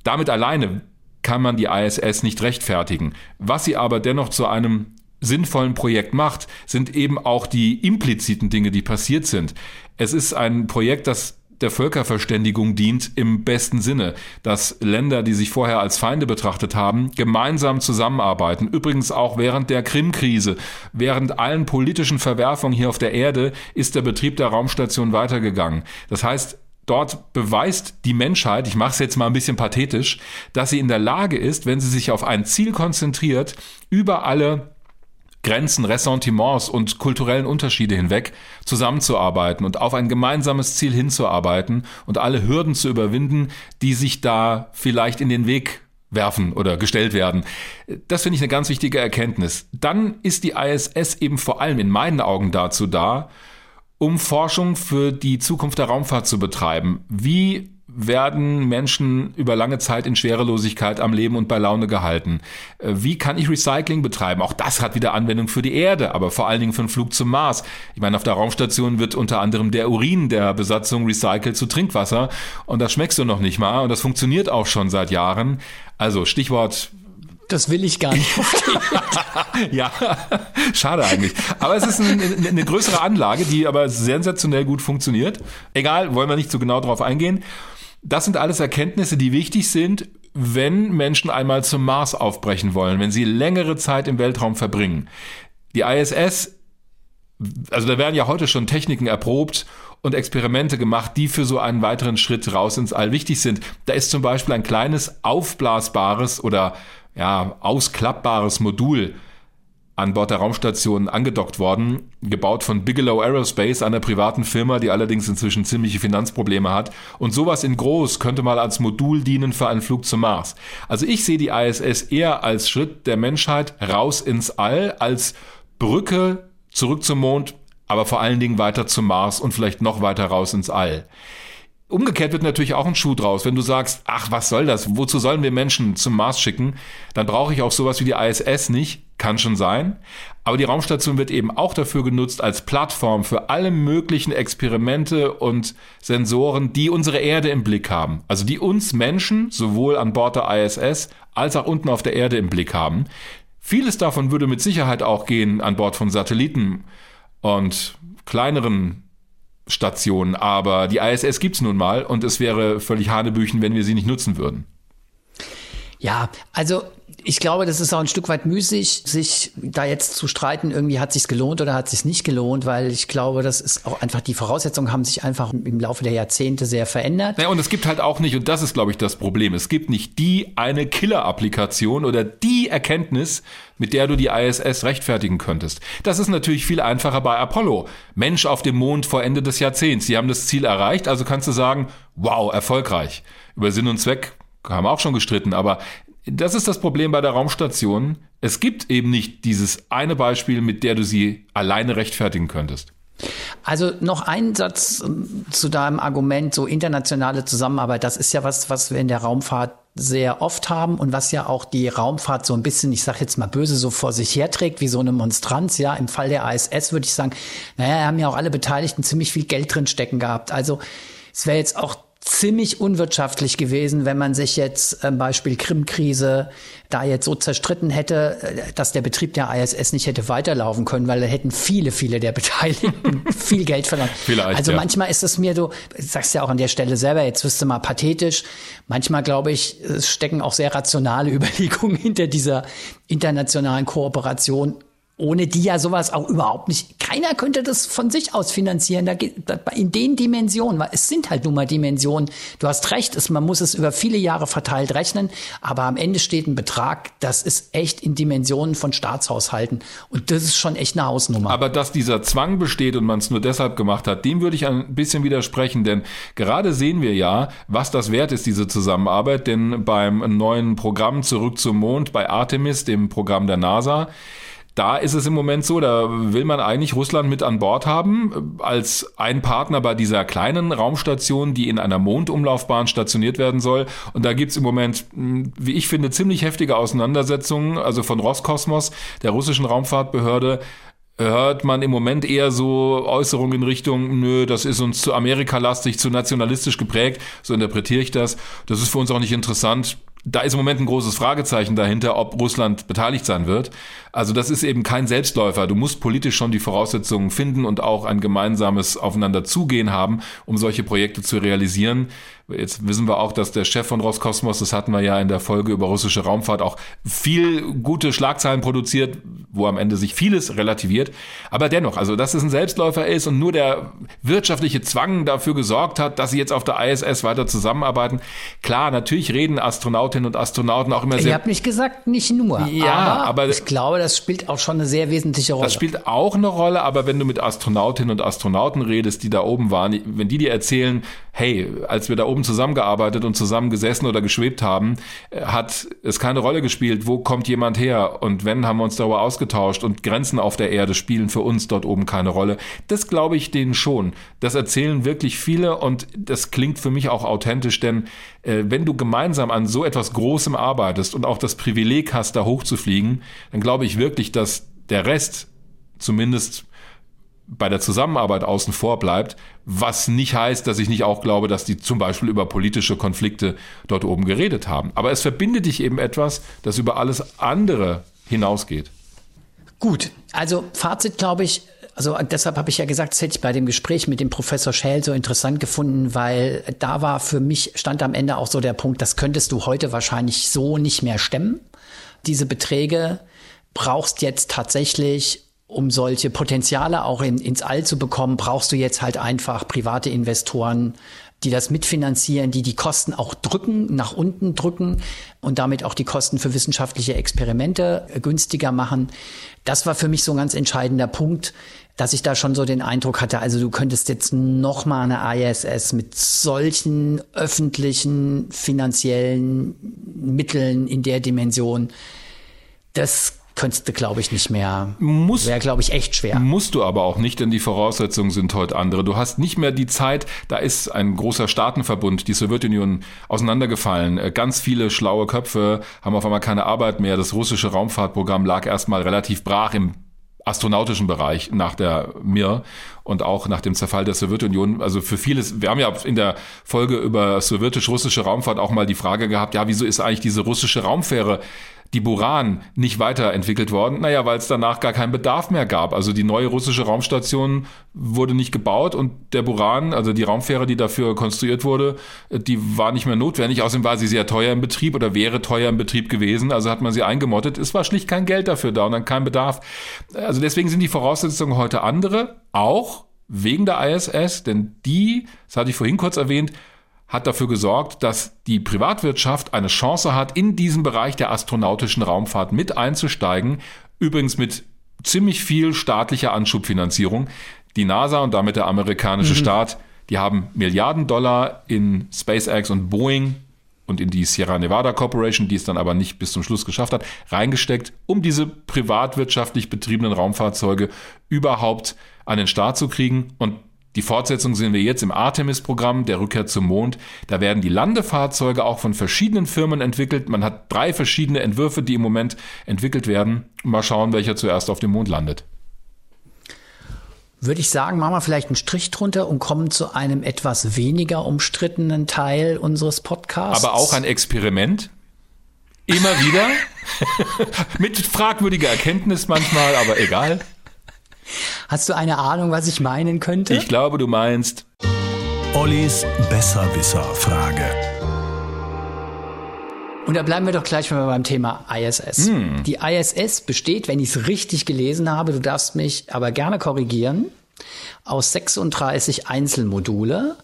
damit alleine kann man die ISS nicht rechtfertigen. Was sie aber dennoch zu einem sinnvollen Projekt macht, sind eben auch die impliziten Dinge, die passiert sind. Es ist ein Projekt, das der Völkerverständigung dient im besten Sinne, dass Länder, die sich vorher als Feinde betrachtet haben, gemeinsam zusammenarbeiten. Übrigens auch während der Krim-Krise, während allen politischen Verwerfungen hier auf der Erde ist der Betrieb der Raumstation weitergegangen. Das heißt, Dort beweist die Menschheit, ich mache es jetzt mal ein bisschen pathetisch, dass sie in der Lage ist, wenn sie sich auf ein Ziel konzentriert, über alle Grenzen, Ressentiments und kulturellen Unterschiede hinweg zusammenzuarbeiten und auf ein gemeinsames Ziel hinzuarbeiten und alle Hürden zu überwinden, die sich da vielleicht in den Weg werfen oder gestellt werden. Das finde ich eine ganz wichtige Erkenntnis. Dann ist die ISS eben vor allem in meinen Augen dazu da, um Forschung für die Zukunft der Raumfahrt zu betreiben. Wie werden Menschen über lange Zeit in Schwerelosigkeit am Leben und bei Laune gehalten? Äh, wie kann ich Recycling betreiben? Auch das hat wieder Anwendung für die Erde, aber vor allen Dingen für einen Flug zum Mars. Ich meine, auf der Raumstation wird unter anderem der Urin der Besatzung recycelt zu Trinkwasser und das schmeckst du noch nicht mal und das funktioniert auch schon seit Jahren. Also Stichwort das will ich gar nicht ja, schade eigentlich. Aber es ist eine, eine größere Anlage, die aber sensationell gut funktioniert. Egal, wollen wir nicht so genau drauf eingehen. Das sind alles Erkenntnisse, die wichtig sind, wenn Menschen einmal zum Mars aufbrechen wollen, wenn sie längere Zeit im Weltraum verbringen. Die ISS, also da werden ja heute schon Techniken erprobt und Experimente gemacht, die für so einen weiteren Schritt raus ins All wichtig sind. Da ist zum Beispiel ein kleines aufblasbares oder ja, ausklappbares Modul an Bord der Raumstation angedockt worden, gebaut von Bigelow Aerospace, einer privaten Firma, die allerdings inzwischen ziemliche Finanzprobleme hat. Und sowas in groß könnte mal als Modul dienen für einen Flug zum Mars. Also ich sehe die ISS eher als Schritt der Menschheit raus ins All, als Brücke zurück zum Mond, aber vor allen Dingen weiter zum Mars und vielleicht noch weiter raus ins All. Umgekehrt wird natürlich auch ein Schuh draus. Wenn du sagst, ach, was soll das? Wozu sollen wir Menschen zum Mars schicken? Dann brauche ich auch sowas wie die ISS nicht. Kann schon sein. Aber die Raumstation wird eben auch dafür genutzt als Plattform für alle möglichen Experimente und Sensoren, die unsere Erde im Blick haben. Also die uns Menschen sowohl an Bord der ISS als auch unten auf der Erde im Blick haben. Vieles davon würde mit Sicherheit auch gehen an Bord von Satelliten und kleineren Stationen, aber die ISS gibt's nun mal und es wäre völlig Hanebüchen, wenn wir sie nicht nutzen würden. Ja, also ich glaube, das ist auch ein Stück weit müßig, sich da jetzt zu streiten, irgendwie hat sich's gelohnt oder hat sich's nicht gelohnt, weil ich glaube, das ist auch einfach, die Voraussetzungen haben sich einfach im Laufe der Jahrzehnte sehr verändert. Ja, und es gibt halt auch nicht, und das ist, glaube ich, das Problem, es gibt nicht die eine Killer-Applikation oder die Erkenntnis, mit der du die ISS rechtfertigen könntest. Das ist natürlich viel einfacher bei Apollo. Mensch auf dem Mond vor Ende des Jahrzehnts. Sie haben das Ziel erreicht, also kannst du sagen, wow, erfolgreich. Über Sinn und Zweck haben wir auch schon gestritten, aber das ist das Problem bei der Raumstation. Es gibt eben nicht dieses eine Beispiel, mit der du sie alleine rechtfertigen könntest. Also noch ein Satz ähm, zu deinem Argument, so internationale Zusammenarbeit. Das ist ja was, was wir in der Raumfahrt sehr oft haben und was ja auch die Raumfahrt so ein bisschen, ich sage jetzt mal böse, so vor sich herträgt, wie so eine Monstranz. Ja, im Fall der ISS würde ich sagen, naja, haben ja auch alle Beteiligten ziemlich viel Geld drin stecken gehabt. Also es wäre jetzt auch ziemlich unwirtschaftlich gewesen, wenn man sich jetzt äh, Beispiel Krim-Krise da jetzt so zerstritten hätte, äh, dass der Betrieb der ISS nicht hätte weiterlaufen können, weil da hätten viele, viele der Beteiligten viel Geld verloren. Vielleicht, also ja. manchmal ist es mir so, sagst ja auch an der Stelle selber, jetzt wirst du mal pathetisch, manchmal glaube ich, es stecken auch sehr rationale Überlegungen hinter dieser internationalen Kooperation ohne die ja sowas auch überhaupt nicht, keiner könnte das von sich aus finanzieren, da geht, in den Dimensionen, es sind halt nun mal Dimensionen. Du hast recht, es, man muss es über viele Jahre verteilt rechnen, aber am Ende steht ein Betrag, das ist echt in Dimensionen von Staatshaushalten und das ist schon echt eine Hausnummer. Aber dass dieser Zwang besteht und man es nur deshalb gemacht hat, dem würde ich ein bisschen widersprechen, denn gerade sehen wir ja, was das wert ist, diese Zusammenarbeit, denn beim neuen Programm Zurück zum Mond bei Artemis, dem Programm der NASA, da ist es im Moment so, da will man eigentlich Russland mit an Bord haben, als ein Partner bei dieser kleinen Raumstation, die in einer Mondumlaufbahn stationiert werden soll. Und da gibt's im Moment, hm, wie ich finde, ziemlich heftige Auseinandersetzungen, also von Roskosmos, der russischen Raumfahrtbehörde, hört man im Moment eher so Äußerungen in Richtung, nö, das ist uns zu Amerikalastig, zu nationalistisch geprägt, so interpretiere ich das. Das ist für uns auch nicht interessant da ist im Moment ein großes Fragezeichen dahinter, ob Russland beteiligt sein wird. Also das ist eben kein Selbstläufer. Du musst politisch schon die Voraussetzungen finden und auch ein gemeinsames Aufeinanderzugehen haben, um solche Projekte zu realisieren. Jetzt wissen wir auch, dass der Chef von Roskosmos, das hatten wir ja in der Folge über russische Raumfahrt, auch viel gute Schlagzeilen produziert, wo am Ende sich vieles relativiert. Aber dennoch, also dass es ein Selbstläufer ist und nur der wirtschaftliche Zwang dafür gesorgt hat, dass sie jetzt auf der ISS weiter zusammenarbeiten. Klar, natürlich reden Astronautinnen und Astronauten auch immer sehr. Ich habe nicht gesagt, nicht nur. Ja, aber, aber ich glaube, das spielt auch schon eine sehr wesentliche Rolle. Das spielt auch eine Rolle, aber wenn du mit Astronautinnen und Astronauten redest, die da oben waren, wenn die dir erzählen, hey, als wir da oben zusammengearbeitet und zusammen gesessen oder geschwebt haben, äh, hat es keine Rolle gespielt, wo kommt jemand her und wenn, haben wir uns darüber ausgetauscht und Grenzen auf der Erde spielen für uns dort oben keine Rolle. Das glaube ich denen schon. Das erzählen wirklich viele und das klingt für mich auch authentisch, denn äh, wenn du gemeinsam an so etwas Großem arbeitest und auch das Privileg hast, da hochzufliegen, dann glaube ich wirklich, dass der Rest zumindest bei der Zusammenarbeit außen vor bleibt, was nicht heißt, dass ich nicht auch glaube, dass die zum Beispiel über politische Konflikte dort oben geredet haben. Aber es verbindet dich eben etwas, das über alles andere hinausgeht. Gut, also Fazit glaube ich, Also deshalb habe ich ja gesagt, das hätte ich bei dem Gespräch mit dem Professor Schell so interessant gefunden, weil da war für mich, stand am Ende auch so der Punkt, das könntest du heute wahrscheinlich so nicht mehr stemmen. Diese Beträge brauchst jetzt tatsächlich, um solche Potenziale auch in, ins All zu bekommen, brauchst du jetzt halt einfach private Investoren, die das mitfinanzieren, die die Kosten auch drücken, nach unten drücken und damit auch die Kosten für wissenschaftliche Experimente günstiger machen. Das war für mich so ein ganz entscheidender Punkt, dass ich da schon so den Eindruck hatte, also du könntest jetzt noch mal eine ISS mit solchen öffentlichen finanziellen Mitteln in der Dimension, das könntest du, glaube ich, nicht mehr. Muss, Wäre, glaube ich, echt schwer. Musst du aber auch nicht, denn die Voraussetzungen sind heute andere. Du hast nicht mehr die Zeit, da ist ein großer Staatenverbund, die Sowjetunion, auseinandergefallen. Äh, ganz viele schlaue Köpfe haben auf einmal keine Arbeit mehr. Das russische Raumfahrtprogramm lag erstmal relativ brach im astronautischen Bereich nach der Mir und auch nach dem Zerfall der Sowjetunion. Also für vieles, wir haben ja in der Folge über sowjetisch-russische Raumfahrt auch mal die Frage gehabt, ja, wieso ist eigentlich diese russische Raumfähre die Buran nicht weiterentwickelt worden? Naja, weil es danach gar keinen Bedarf mehr gab. Also die neue russische Raumstation wurde nicht gebaut und der Buran, also die Raumfähre, die dafür konstruiert wurde, die war nicht mehr notwendig. Außerdem war sie sehr teuer im Betrieb oder wäre teuer im Betrieb gewesen. Also hat man sie eingemottet. Es war schlicht kein Geld dafür da und dann kein Bedarf. Also deswegen sind die Voraussetzungen heute andere, auch wegen der ISS, denn die, das hatte ich vorhin kurz erwähnt, hat dafür gesorgt, dass die Privatwirtschaft eine Chance hat, in diesen Bereich der astronautischen Raumfahrt mit einzusteigen. Übrigens mit ziemlich viel staatlicher Anschubfinanzierung. Die NASA und damit der amerikanische mhm. Staat, die haben Milliarden Dollar in SpaceX und Boeing und in die Sierra Nevada Corporation, die es dann aber nicht bis zum Schluss geschafft hat, reingesteckt, um diese privatwirtschaftlich betriebenen Raumfahrzeuge überhaupt an den Start zu kriegen. Und die Fortsetzung sehen wir jetzt im Artemis-Programm, der Rückkehr zum Mond. Da werden die Landefahrzeuge auch von verschiedenen Firmen entwickelt. Man hat drei verschiedene Entwürfe, die im Moment entwickelt werden. Mal schauen, welcher zuerst auf dem Mond landet. Würde ich sagen, machen wir vielleicht einen Strich drunter und kommen zu einem etwas weniger umstrittenen Teil unseres Podcasts. Aber auch ein Experiment. Immer wieder. Mit fragwürdiger Erkenntnis manchmal, aber egal. Hast du eine Ahnung, was ich meinen könnte? Ich glaube, du meinst. Ollis Besserwisser-Frage. Und da bleiben wir doch gleich mal beim Thema ISS. Hm. Die ISS besteht, wenn ich es richtig gelesen habe, du darfst mich aber gerne korrigieren, aus 36 Einzelmodule.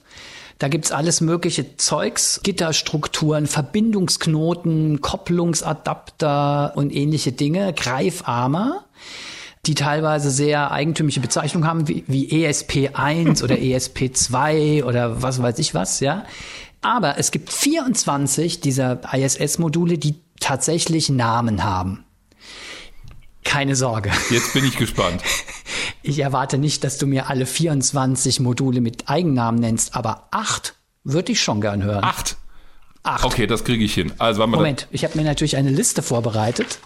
Da gibt's alles mögliche Zeugs, Gitterstrukturen, Verbindungsknoten, Kopplungsadapter und ähnliche Dinge, Greifarme die teilweise sehr eigentümliche Bezeichnungen haben, wie, wie ESP1 oder ESP2 oder was weiß ich was, ja. Aber es gibt 24 dieser ISS-Module, die tatsächlich Namen haben. Keine Sorge. Jetzt bin ich gespannt. Ich erwarte nicht, dass du mir alle 24 Module mit Eigennamen nennst, aber acht würde ich schon gern hören. Acht? Acht. Okay, das kriege ich hin. Also, Moment, ich habe mir natürlich eine Liste vorbereitet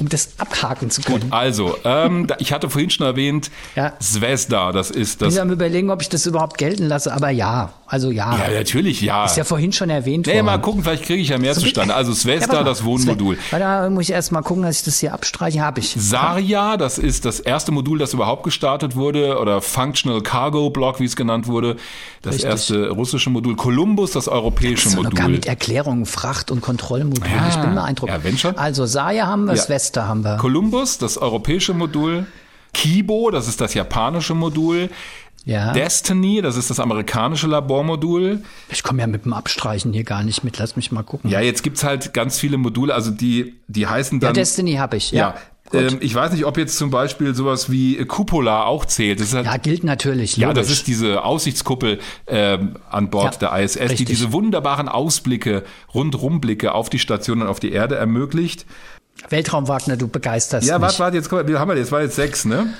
um das abhaken zu können. Gut, also, ähm, ich hatte vorhin schon erwähnt, ja. Zvezda, das ist das. Ich am überlegen, ob ich das überhaupt gelten lasse, aber ja, also ja. Ja, natürlich, ja. Ist ja vorhin schon erwähnt worden. Nee, mal gucken, vielleicht kriege ich ja mehr so, zustande. Also Zvezda, ja, das Wohnmodul. Da muss ich erst mal gucken, dass ich das hier abstreiche, habe ich. Sarja, das ist das erste Modul, das überhaupt gestartet wurde, oder Functional Cargo Block, wie es genannt wurde. Das Richtig. erste russische Modul. Columbus, das europäische Modul. Erklärungen, Fracht- und Kontrollmodul. Ja, ich bin beeindruckt. Ja, wenn schon. Also Sarja haben wir, ja. Svesta haben wir. Columbus, das europäische Modul. Kibo, das ist das japanische Modul. Ja. Destiny, das ist das amerikanische Labormodul. Ich komme ja mit dem Abstreichen hier gar nicht mit. Lass mich mal gucken. Ja, jetzt gibt's halt ganz viele Module, also die, die heißen dann. Ja, Destiny habe ich, ja. ja. Ähm, ich weiß nicht, ob jetzt zum Beispiel sowas wie Cupola auch zählt. Halt, ja, gilt natürlich. Logisch. Ja, das ist diese Aussichtskuppel ähm, an Bord ja, der ISS, richtig. die diese wunderbaren Ausblicke, Rundrumblicke auf die Station und auf die Erde ermöglicht. Weltraum Wagner, du begeisterst ja, mich. Ja, warte, warte, jetzt komm, wie haben wir jetzt? War jetzt sechs, ne?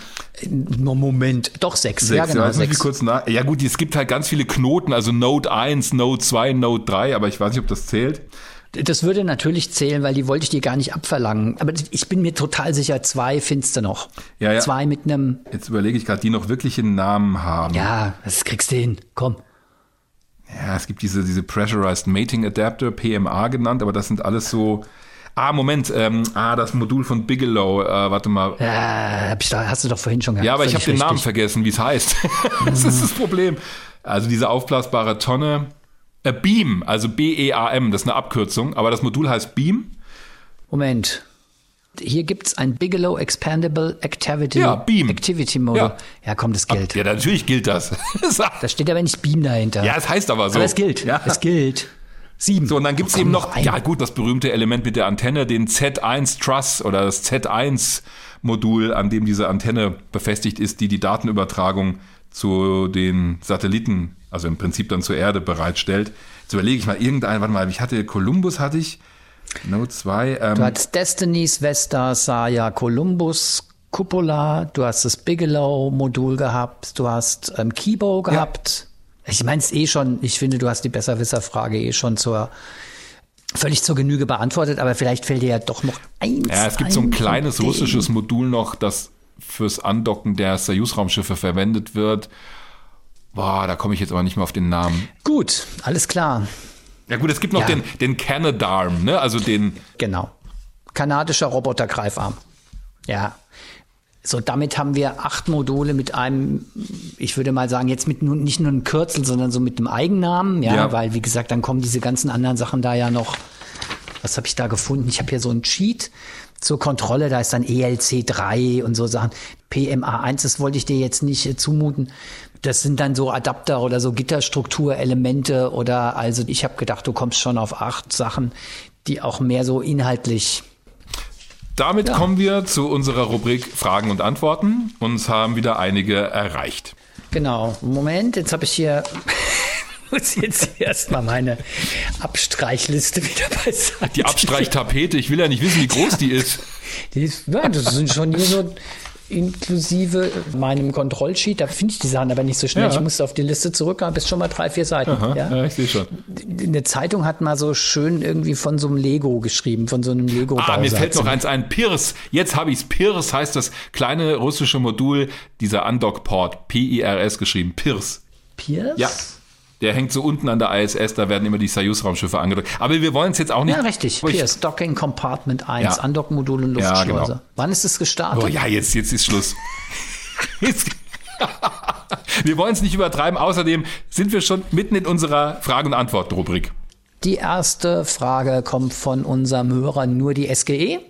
Moment, doch sechs. sechs ja, genau, ja, sechs. Kurz nach. ja gut, es gibt halt ganz viele Knoten, also Node 1, Node 2, Node 3, aber ich weiß nicht, ob das zählt. Das würde natürlich zählen, weil die wollte ich dir gar nicht abverlangen. Aber ich bin mir total sicher, zwei findest du noch. Ja, ja. Zwei mit einem. Jetzt überlege ich gerade, die noch wirklich einen Namen haben. Ja, das kriegst du hin. Komm. Ja, es gibt diese, diese Pressurized Mating Adapter, PMA genannt, aber das sind alles so Ah, Moment. Ähm, ah, das Modul von Bigelow. Äh, warte mal. Ja, hab ich da, hast du doch vorhin schon gehabt. Ja, aber ich habe den Namen vergessen, wie es heißt. das ist das Problem. Also diese aufblasbare Tonne. Äh, Beam, also B-E-A-M, das ist eine Abkürzung, aber das Modul heißt Beam. Moment. Hier gibt's ein Bigelow Expandable Activity, Ja, Beam. Activity Mode. Ja. Ja. komm, das gilt. Ja, natürlich gilt das. Da steht aber nicht Beam dahinter. ja, es heißt aber so. aber es gilt. Ja. Es gilt. Sieben. So, und dann gibt's Oh, eben noch, ein. ja gut, das berühmte Element mit der Antenne, den Z1 Truss oder das Z1 Modul, an dem diese Antenne befestigt ist, die die Datenübertragung zu den Satelliten, also im Prinzip dann zur Erde bereitstellt. Jetzt überlege ich mal irgendeinen, warte mal, ich hatte Columbus hatte ich, Note 2, Du ähm, hattest Destinies, Vesta, Saya, Columbus, Cupola, du hast das Bigelow-Modul gehabt, du hast ähm, Kibo gehabt. Ich meine es eh schon, ich finde, du hast die Besserwisser-Frage eh schon zur völlig zur Genüge beantwortet, aber vielleicht fällt dir ja doch noch eins ja, es gibt so ein ein kleines russisches Modul noch, das fürs Andocken der Soyuz-Raumschiffe verwendet wird. Boah, da komme ich jetzt aber nicht mehr auf den Namen. Gut, alles klar. Ja gut, es gibt noch Ja. den, den Canadarm, ne? Also den, Genau. Kanadischer Robotergreifarm. Ja. So, damit haben wir acht Module mit einem, ich würde mal sagen, jetzt mit nun nicht nur einem Kürzel, sondern so mit einem Eigennamen, ja, Ja. weil wie gesagt, dann kommen diese ganzen anderen Sachen da ja noch. Was habe ich da gefunden? Ich habe hier so einen Cheat zur Kontrolle, da ist dann E ELC3 und so Sachen. PMA1, das wollte ich dir jetzt nicht äh, zumuten. Das sind dann so Adapter oder so Gitterstrukturelemente oder also ich habe gedacht, du kommst schon auf acht Sachen, die auch mehr so inhaltlich Damit kommen wir zu unserer Rubrik Fragen und Antworten. Uns haben wieder einige erreicht. Genau. Moment, jetzt habe ich hier muss jetzt erstmal meine Abstreichliste wieder beiseite. Die Abstreichtapete, ich will ja nicht wissen, wie groß die ist. Die ist, ja, das sind schon hier so inklusive meinem Kontrollsheet. Da finde ich die Sachen aber nicht so schnell. Ja. Ich musste auf die Liste zurückgehen, bis schon mal drei, vier Seiten. ja? Ja, ich sehe schon. Eine Zeitung hat mal so schön irgendwie von so einem Lego geschrieben, von so einem lego Ah, mir fällt noch eins ein. Pirs. Jetzt habe ich's. Pirs heißt das kleine russische Modul, dieser Undock-Port. P-I-R-S geschrieben. Pirs. Piers? Ja. Der hängt so unten an der ISS, da werden immer die Soyuz-Raumschiffe angedrückt. Aber wir wollen es jetzt auch nicht. Ja, richtig. Piers, Docking Compartment 1, Ja. Andockmodul und Ja, Luftschleuse. genau. Wann ist es gestartet? Oh ja, jetzt, jetzt ist Schluss. Jetzt, wir wollen es nicht übertreiben. Außerdem sind wir schon mitten in unserer Fragen- und Antworten-Rubrik. Die erste Frage kommt von unserem Hörer Nur die SGE.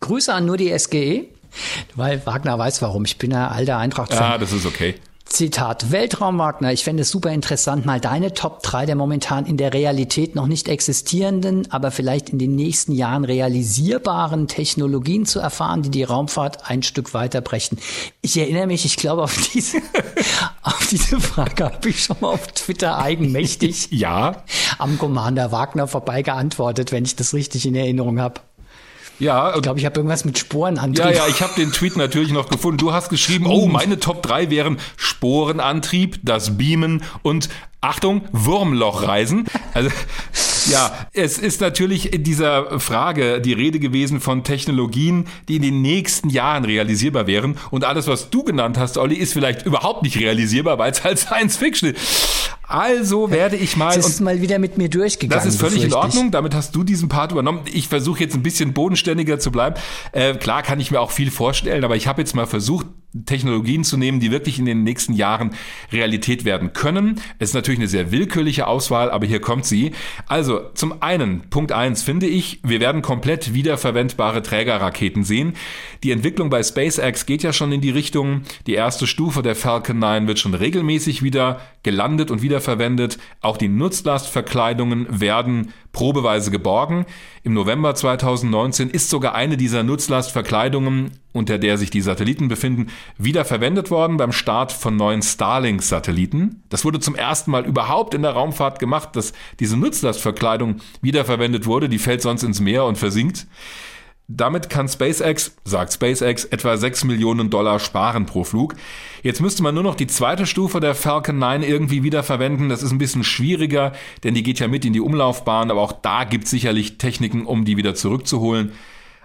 Grüße an Nur die SGE, weil Wagner weiß warum. Ich bin ja alter Eintracht-Fan. Ah, das ist okay. Zitat Weltraum Wagner, ich fände es super interessant, mal deine Top 3 der momentan in der Realität noch nicht existierenden, aber vielleicht in den nächsten Jahren realisierbaren Technologien zu erfahren, die die Raumfahrt ein Stück weiterbrechen. Ich erinnere mich, ich glaube, auf diese, auf diese Frage habe ich schon mal auf Twitter eigenmächtig Ja, am Commander Wagner vorbei geantwortet, wenn ich das richtig in Erinnerung habe. Ja. Ich glaube, ich habe irgendwas mit Sporenantrieb. Ja, ja, ich habe den Tweet natürlich noch gefunden. Du hast geschrieben, oh, meine Top 3 wären Sporenantrieb, das Beamen und Achtung, Wurmlochreisen. Also ja, es ist natürlich in dieser Frage die Rede gewesen von Technologien, die in den nächsten Jahren realisierbar wären. Und alles, was du genannt hast, Olli, ist vielleicht überhaupt nicht realisierbar, weil es halt Science Fiction ist. Also werde ich mal. Das ist mal wieder mit mir durchgegangen. Das ist völlig in. Ordnung. Damit hast du diesen Part übernommen. Ich versuche jetzt ein bisschen bodenständiger zu bleiben. Äh, klar kann ich mir auch viel vorstellen, aber ich habe jetzt mal versucht, Technologien zu nehmen, die wirklich in den nächsten Jahren Realität werden können. Es ist natürlich eine sehr willkürliche Auswahl, aber hier kommt sie. Also zum einen, Punkt eins finde ich, wir werden komplett wiederverwendbare Trägerraketen sehen. Die Entwicklung bei SpaceX geht ja schon in die Richtung. Die erste Stufe der Falcon 9 wird schon regelmäßig wieder gelandet und wiederverwendet. Auch die Nutzlastverkleidungen werden probeweise geborgen. Im November 2019 ist sogar eine dieser Nutzlastverkleidungen, unter der sich die Satelliten befinden, wiederverwendet worden beim Start von neuen Starlink-Satelliten. Das wurde zum ersten Mal überhaupt in der Raumfahrt gemacht, dass diese Nutzlastverkleidung wiederverwendet wurde. Die fällt sonst ins Meer und versinkt. Damit kann SpaceX, sagt SpaceX, etwa 6 Millionen Dollar sparen pro Flug. Jetzt müsste man nur noch die zweite Stufe der Falcon 9 irgendwie wiederverwenden. Das ist ein bisschen schwieriger, denn die geht ja mit in die Umlaufbahn, aber auch da gibt es sicherlich Techniken, um die wieder zurückzuholen.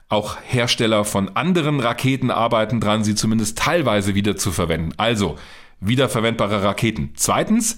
Auch Hersteller von anderen Raketen arbeiten dran, sie zumindest teilweise wieder zu verwenden. Also wiederverwendbare Raketen. Zweitens,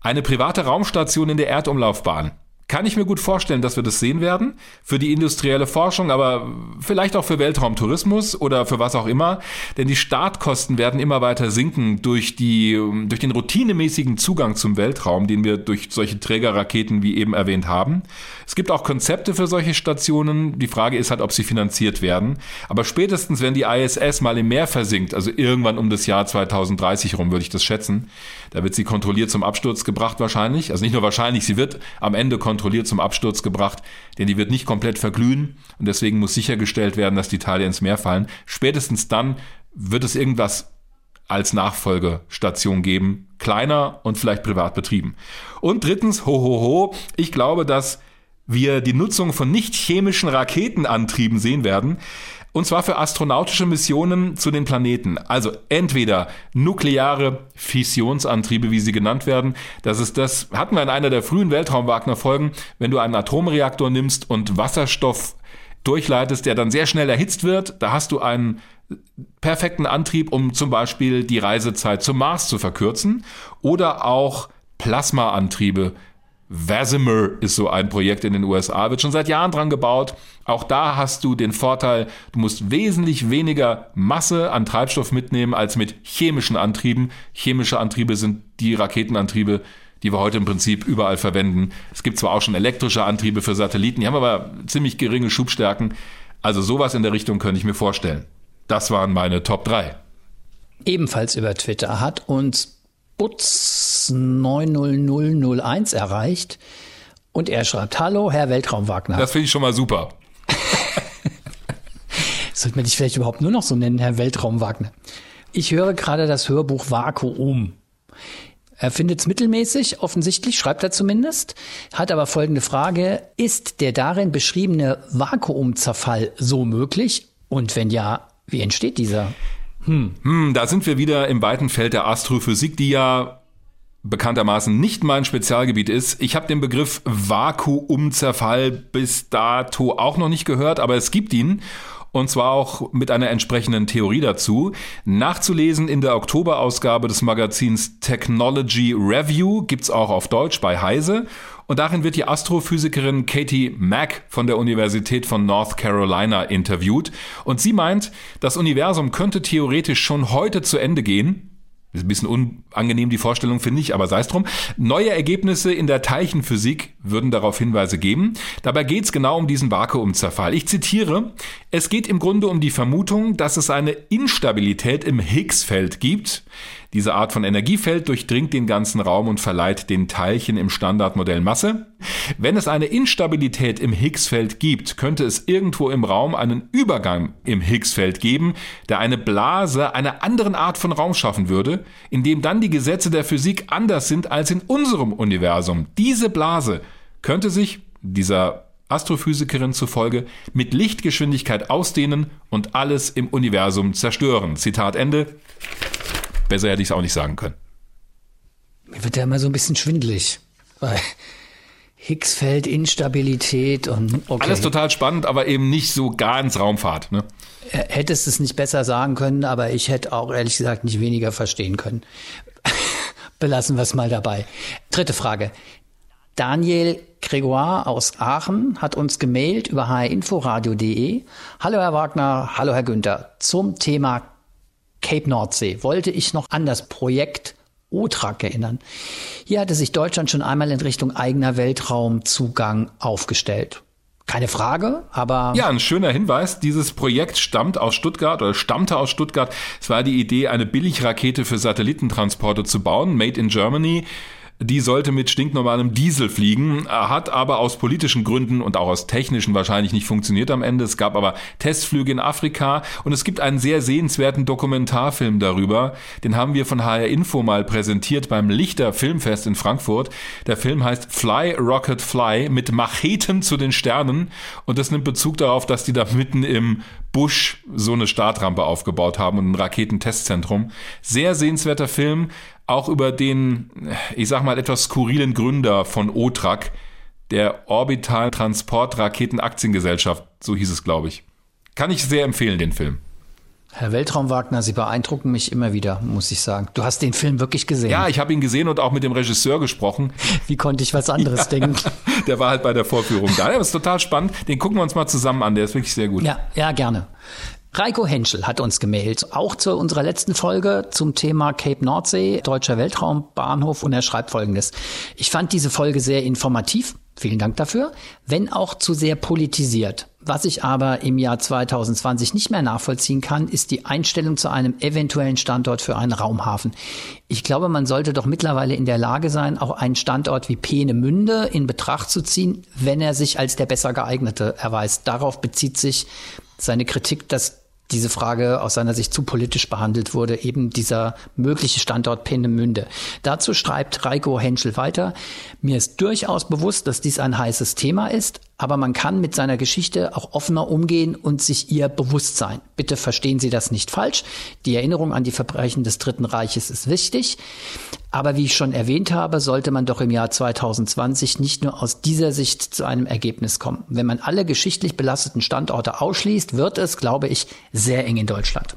eine private Raumstation in der Erdumlaufbahn kann ich mir gut vorstellen, dass wir das sehen werden. Für die industrielle Forschung, aber vielleicht auch für Weltraumtourismus oder für was auch immer. Denn die Startkosten werden immer weiter sinken durch, die, durch den routinemäßigen Zugang zum Weltraum, den wir durch solche Trägerraketen wie eben erwähnt haben. Es gibt auch Konzepte für solche Stationen. Die Frage ist halt, ob sie finanziert werden. Aber spätestens, wenn die ISS mal im Meer versinkt, also irgendwann um das Jahr 2030 rum, würde ich das schätzen, da wird sie kontrolliert zum Absturz gebracht wahrscheinlich. Also nicht nur wahrscheinlich, sie wird am Ende kontrolliert zum Absturz gebracht, denn die wird nicht komplett verglühen und deswegen muss sichergestellt werden, dass die Teile ins Meer fallen. Spätestens dann wird es irgendwas als Nachfolgestation geben, kleiner und vielleicht privat betrieben. Und drittens, ho ho ho, ich glaube, dass wir die Nutzung von nicht chemischen Raketenantrieben sehen werden. Und zwar für astronautische Missionen zu den Planeten. Also entweder nukleare Fissionsantriebe, wie sie genannt werden. Das ist das, hatten wir in einer der frühen Weltraum-Wagner-Folgen, wenn du einen Atomreaktor nimmst und Wasserstoff durchleitest, der dann sehr schnell erhitzt wird, da hast du einen perfekten Antrieb, um zum Beispiel die Reisezeit zum Mars zu verkürzen. Oder auch Plasmaantriebe Vasimer ist so ein Projekt in den USA, wird schon seit Jahren dran gebaut. Auch da hast du den Vorteil, du musst wesentlich weniger Masse an Treibstoff mitnehmen als mit chemischen Antrieben. Chemische Antriebe sind die Raketenantriebe, die wir heute im Prinzip überall verwenden. Es gibt zwar auch schon elektrische Antriebe für Satelliten, die haben aber ziemlich geringe Schubstärken. Also sowas in der Richtung könnte ich mir vorstellen. Das waren meine Top 3. Ebenfalls über Twitter hat uns Butz 90001 erreicht und er schreibt, hallo, Herr Weltraum Wagner. Das finde ich schon mal super. Sollte man dich vielleicht überhaupt nur noch so nennen, Herr Weltraum Wagner? Ich höre gerade das Hörbuch Vakuum. Er findet es mittelmäßig, offensichtlich, schreibt er zumindest, hat aber folgende Frage. Ist der darin beschriebene Vakuumzerfall so möglich? Und wenn ja, wie entsteht dieser? Hm. Hm, da sind wir wieder im weiten Feld der Astrophysik, die ja bekanntermaßen nicht mein Spezialgebiet ist. Ich habe den Begriff Vakuumzerfall bis dato auch noch nicht gehört, aber es gibt ihn und zwar auch mit einer entsprechenden Theorie dazu. Nachzulesen in der Oktoberausgabe des Magazins Technology Review gibt's auch auf Deutsch bei Heise und darin wird die Astrophysikerin Katie Mack von der Universität von North Carolina interviewt. Und sie meint, das Universum könnte theoretisch schon heute zu Ende gehen. Ist ein bisschen unangenehm die Vorstellung, finde ich, aber sei es drum. Neue Ergebnisse in der Teilchenphysik würden darauf Hinweise geben. Dabei geht es genau um diesen Vakuumzerfall. Ich zitiere, es geht im Grunde um die Vermutung, dass es eine Instabilität im Higgs-Feld gibt, diese Art von Energiefeld durchdringt den ganzen Raum und verleiht den Teilchen im Standardmodell Masse. Wenn es eine Instabilität im Higgsfeld gibt, könnte es irgendwo im Raum einen Übergang im Higgsfeld geben, der eine Blase einer anderen Art von Raum schaffen würde, in dem dann die Gesetze der Physik anders sind als in unserem Universum. Diese Blase könnte sich, dieser Astrophysikerin zufolge, mit Lichtgeschwindigkeit ausdehnen und alles im Universum zerstören. Zitat Ende. Besser hätte ich es auch nicht sagen können. Mir wird ja immer so ein bisschen schwindelig. Weil Higgsfeld, Instabilität und okay. Alles total spannend, aber eben nicht so ganz Raumfahrt. Ne? Hättest es nicht besser sagen können, aber ich hätte auch ehrlich gesagt nicht weniger verstehen können. Belassen wir es mal dabei. Dritte Frage. Daniel Gregoire aus Aachen hat uns gemailt über hrinforadio.de. Hallo Herr Wagner, hallo Herr Günther. Zum Thema Cape Nordsee wollte ich noch an das Projekt OTRAC erinnern. Hier hatte sich Deutschland schon einmal in Richtung eigener Weltraumzugang aufgestellt. Keine Frage, aber. Ja, ein schöner Hinweis. Dieses Projekt stammt aus Stuttgart oder stammte aus Stuttgart. Es war die Idee, eine Billigrakete für Satellitentransporte zu bauen, made in Germany die sollte mit stinknormalem Diesel fliegen, hat aber aus politischen Gründen und auch aus technischen wahrscheinlich nicht funktioniert am Ende. Es gab aber Testflüge in Afrika und es gibt einen sehr sehenswerten Dokumentarfilm darüber. Den haben wir von HR Info mal präsentiert beim Lichter Filmfest in Frankfurt. Der Film heißt Fly Rocket Fly mit Macheten zu den Sternen und das nimmt Bezug darauf, dass die da mitten im Busch so eine Startrampe aufgebaut haben und ein Raketentestzentrum. Sehr sehenswerter Film, auch über den, ich sag mal, etwas skurrilen Gründer von OTRAC, der Orbital Transport Raketen Aktiengesellschaft, so hieß es, glaube ich. Kann ich sehr empfehlen, den Film. Herr Weltraum Wagner, Sie beeindrucken mich immer wieder, muss ich sagen. Du hast den Film wirklich gesehen. Ja, ich habe ihn gesehen und auch mit dem Regisseur gesprochen. Wie konnte ich was anderes ja, denken? Der war halt bei der Vorführung da. Der ist total spannend. Den gucken wir uns mal zusammen an. Der ist wirklich sehr gut. Ja, ja, gerne. Reiko Henschel hat uns gemailt, auch zu unserer letzten Folge zum Thema Cape Nordsee, deutscher Weltraumbahnhof und er schreibt folgendes. Ich fand diese Folge sehr informativ. Vielen Dank dafür. Wenn auch zu sehr politisiert. Was ich aber im Jahr 2020 nicht mehr nachvollziehen kann, ist die Einstellung zu einem eventuellen Standort für einen Raumhafen. Ich glaube, man sollte doch mittlerweile in der Lage sein, auch einen Standort wie Peenemünde in Betracht zu ziehen, wenn er sich als der besser geeignete erweist. Darauf bezieht sich seine Kritik, dass diese Frage aus seiner Sicht zu politisch behandelt wurde, eben dieser mögliche Standort Peenemünde. Dazu schreibt Reiko Henschel weiter, mir ist durchaus bewusst, dass dies ein heißes Thema ist, aber man kann mit seiner Geschichte auch offener umgehen und sich ihr bewusst sein. Bitte verstehen Sie das nicht falsch. Die Erinnerung an die Verbrechen des Dritten Reiches ist wichtig. Aber wie ich schon erwähnt habe, sollte man doch im Jahr 2020 nicht nur aus dieser Sicht zu einem Ergebnis kommen. Wenn man alle geschichtlich belasteten Standorte ausschließt, wird es, glaube ich, sehr eng in Deutschland.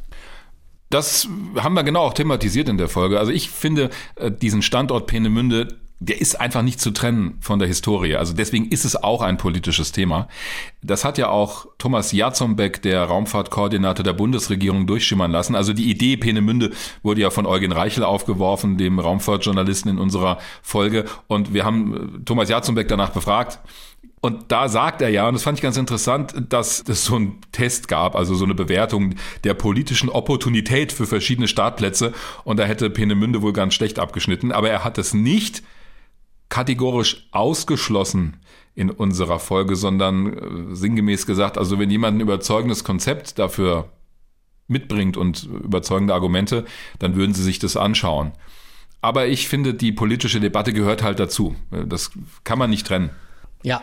Das haben wir genau auch thematisiert in der Folge. Also ich finde äh, diesen Standort Peenemünde der ist einfach nicht zu trennen von der Historie. Also deswegen ist es auch ein politisches Thema. Das hat ja auch Thomas Jatzombeck, der Raumfahrtkoordinator der Bundesregierung, durchschimmern lassen. Also die Idee Peenemünde wurde ja von Eugen Reichel aufgeworfen, dem Raumfahrtjournalisten in unserer Folge. Und wir haben Thomas Jatzombeck danach befragt. Und da sagt er ja, und das fand ich ganz interessant, dass es so einen Test gab, also so eine Bewertung der politischen Opportunität für verschiedene Startplätze. Und da hätte Peenemünde wohl ganz schlecht abgeschnitten. Aber er hat es nicht kategorisch ausgeschlossen in unserer Folge, sondern äh, sinngemäß gesagt, also wenn jemand ein überzeugendes Konzept dafür mitbringt und überzeugende Argumente, dann würden sie sich das anschauen. Aber ich finde, die politische Debatte gehört halt dazu. Das kann man nicht trennen. Ja,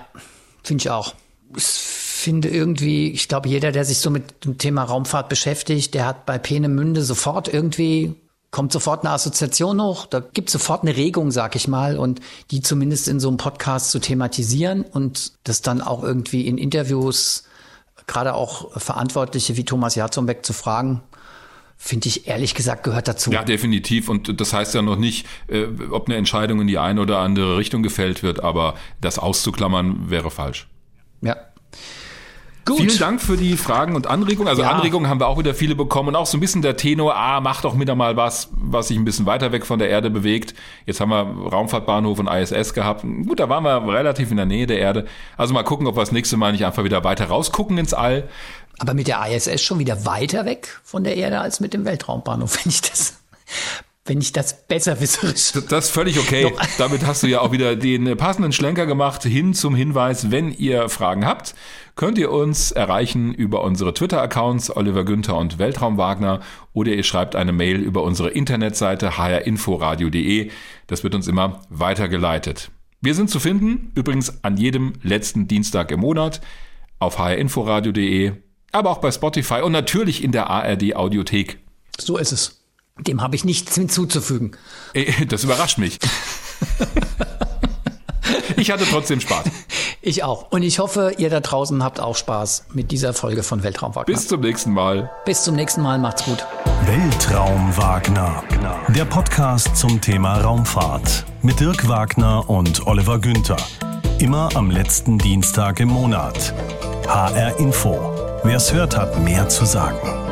finde ich auch. Ich finde irgendwie, ich glaube, jeder, der sich so mit dem Thema Raumfahrt beschäftigt, der hat bei Peenemünde sofort irgendwie kommt sofort eine Assoziation hoch, da gibt sofort eine Regung, sag ich mal, und die zumindest in so einem Podcast zu thematisieren und das dann auch irgendwie in Interviews, gerade auch Verantwortliche wie Thomas Jarzombeck zu fragen, finde ich ehrlich gesagt gehört dazu. Ja, definitiv. Und das heißt ja noch nicht, äh, ob eine Entscheidung in die eine oder andere Richtung gefällt wird, aber das auszuklammern wäre falsch. Ja, Gut. Vielen Dank für die Fragen und Anregungen. Also ja. Anregungen haben wir auch wieder viele bekommen und auch so ein bisschen der Tenor, ah, mach doch wieder mal was, was sich ein bisschen weiter weg von der Erde bewegt. Jetzt haben wir Raumfahrtbahnhof und ISS gehabt. Gut, da waren wir relativ in der Nähe der Erde. Also mal gucken, ob wir das nächste Mal nicht einfach wieder weiter rausgucken ins All. Aber mit der ISS schon wieder weiter weg von der Erde als mit dem Weltraumbahnhof, wenn ich das wenn ich das besser wisserisch. Das ist völlig okay. Damit hast du ja auch wieder den passenden Schlenker gemacht hin zum Hinweis, wenn ihr Fragen habt, könnt ihr uns erreichen über unsere Twitter-Accounts Oliver Günther und Weltraum Wagner oder ihr schreibt eine Mail über unsere Internetseite hrinforadio.de. Das wird uns immer weitergeleitet. Wir sind zu finden, übrigens an jedem letzten Dienstag im Monat auf hrinforadio.de, aber auch bei Spotify und natürlich in der ARD Audiothek. So ist es. Dem habe ich nichts hinzuzufügen. Äh, das überrascht mich. ich hatte trotzdem Spaß. Ich auch. Und ich hoffe, ihr da draußen habt auch Spaß mit dieser Folge von Weltraum Wagner. Bis zum nächsten Mal. Bis zum nächsten Mal. Macht's gut. Weltraum Wagner. Der Podcast zum Thema Raumfahrt. Mit Dirk Wagner und Oliver Günther. Immer am letzten Dienstag im Monat. HR Info. Wer es hört, hat mehr zu sagen.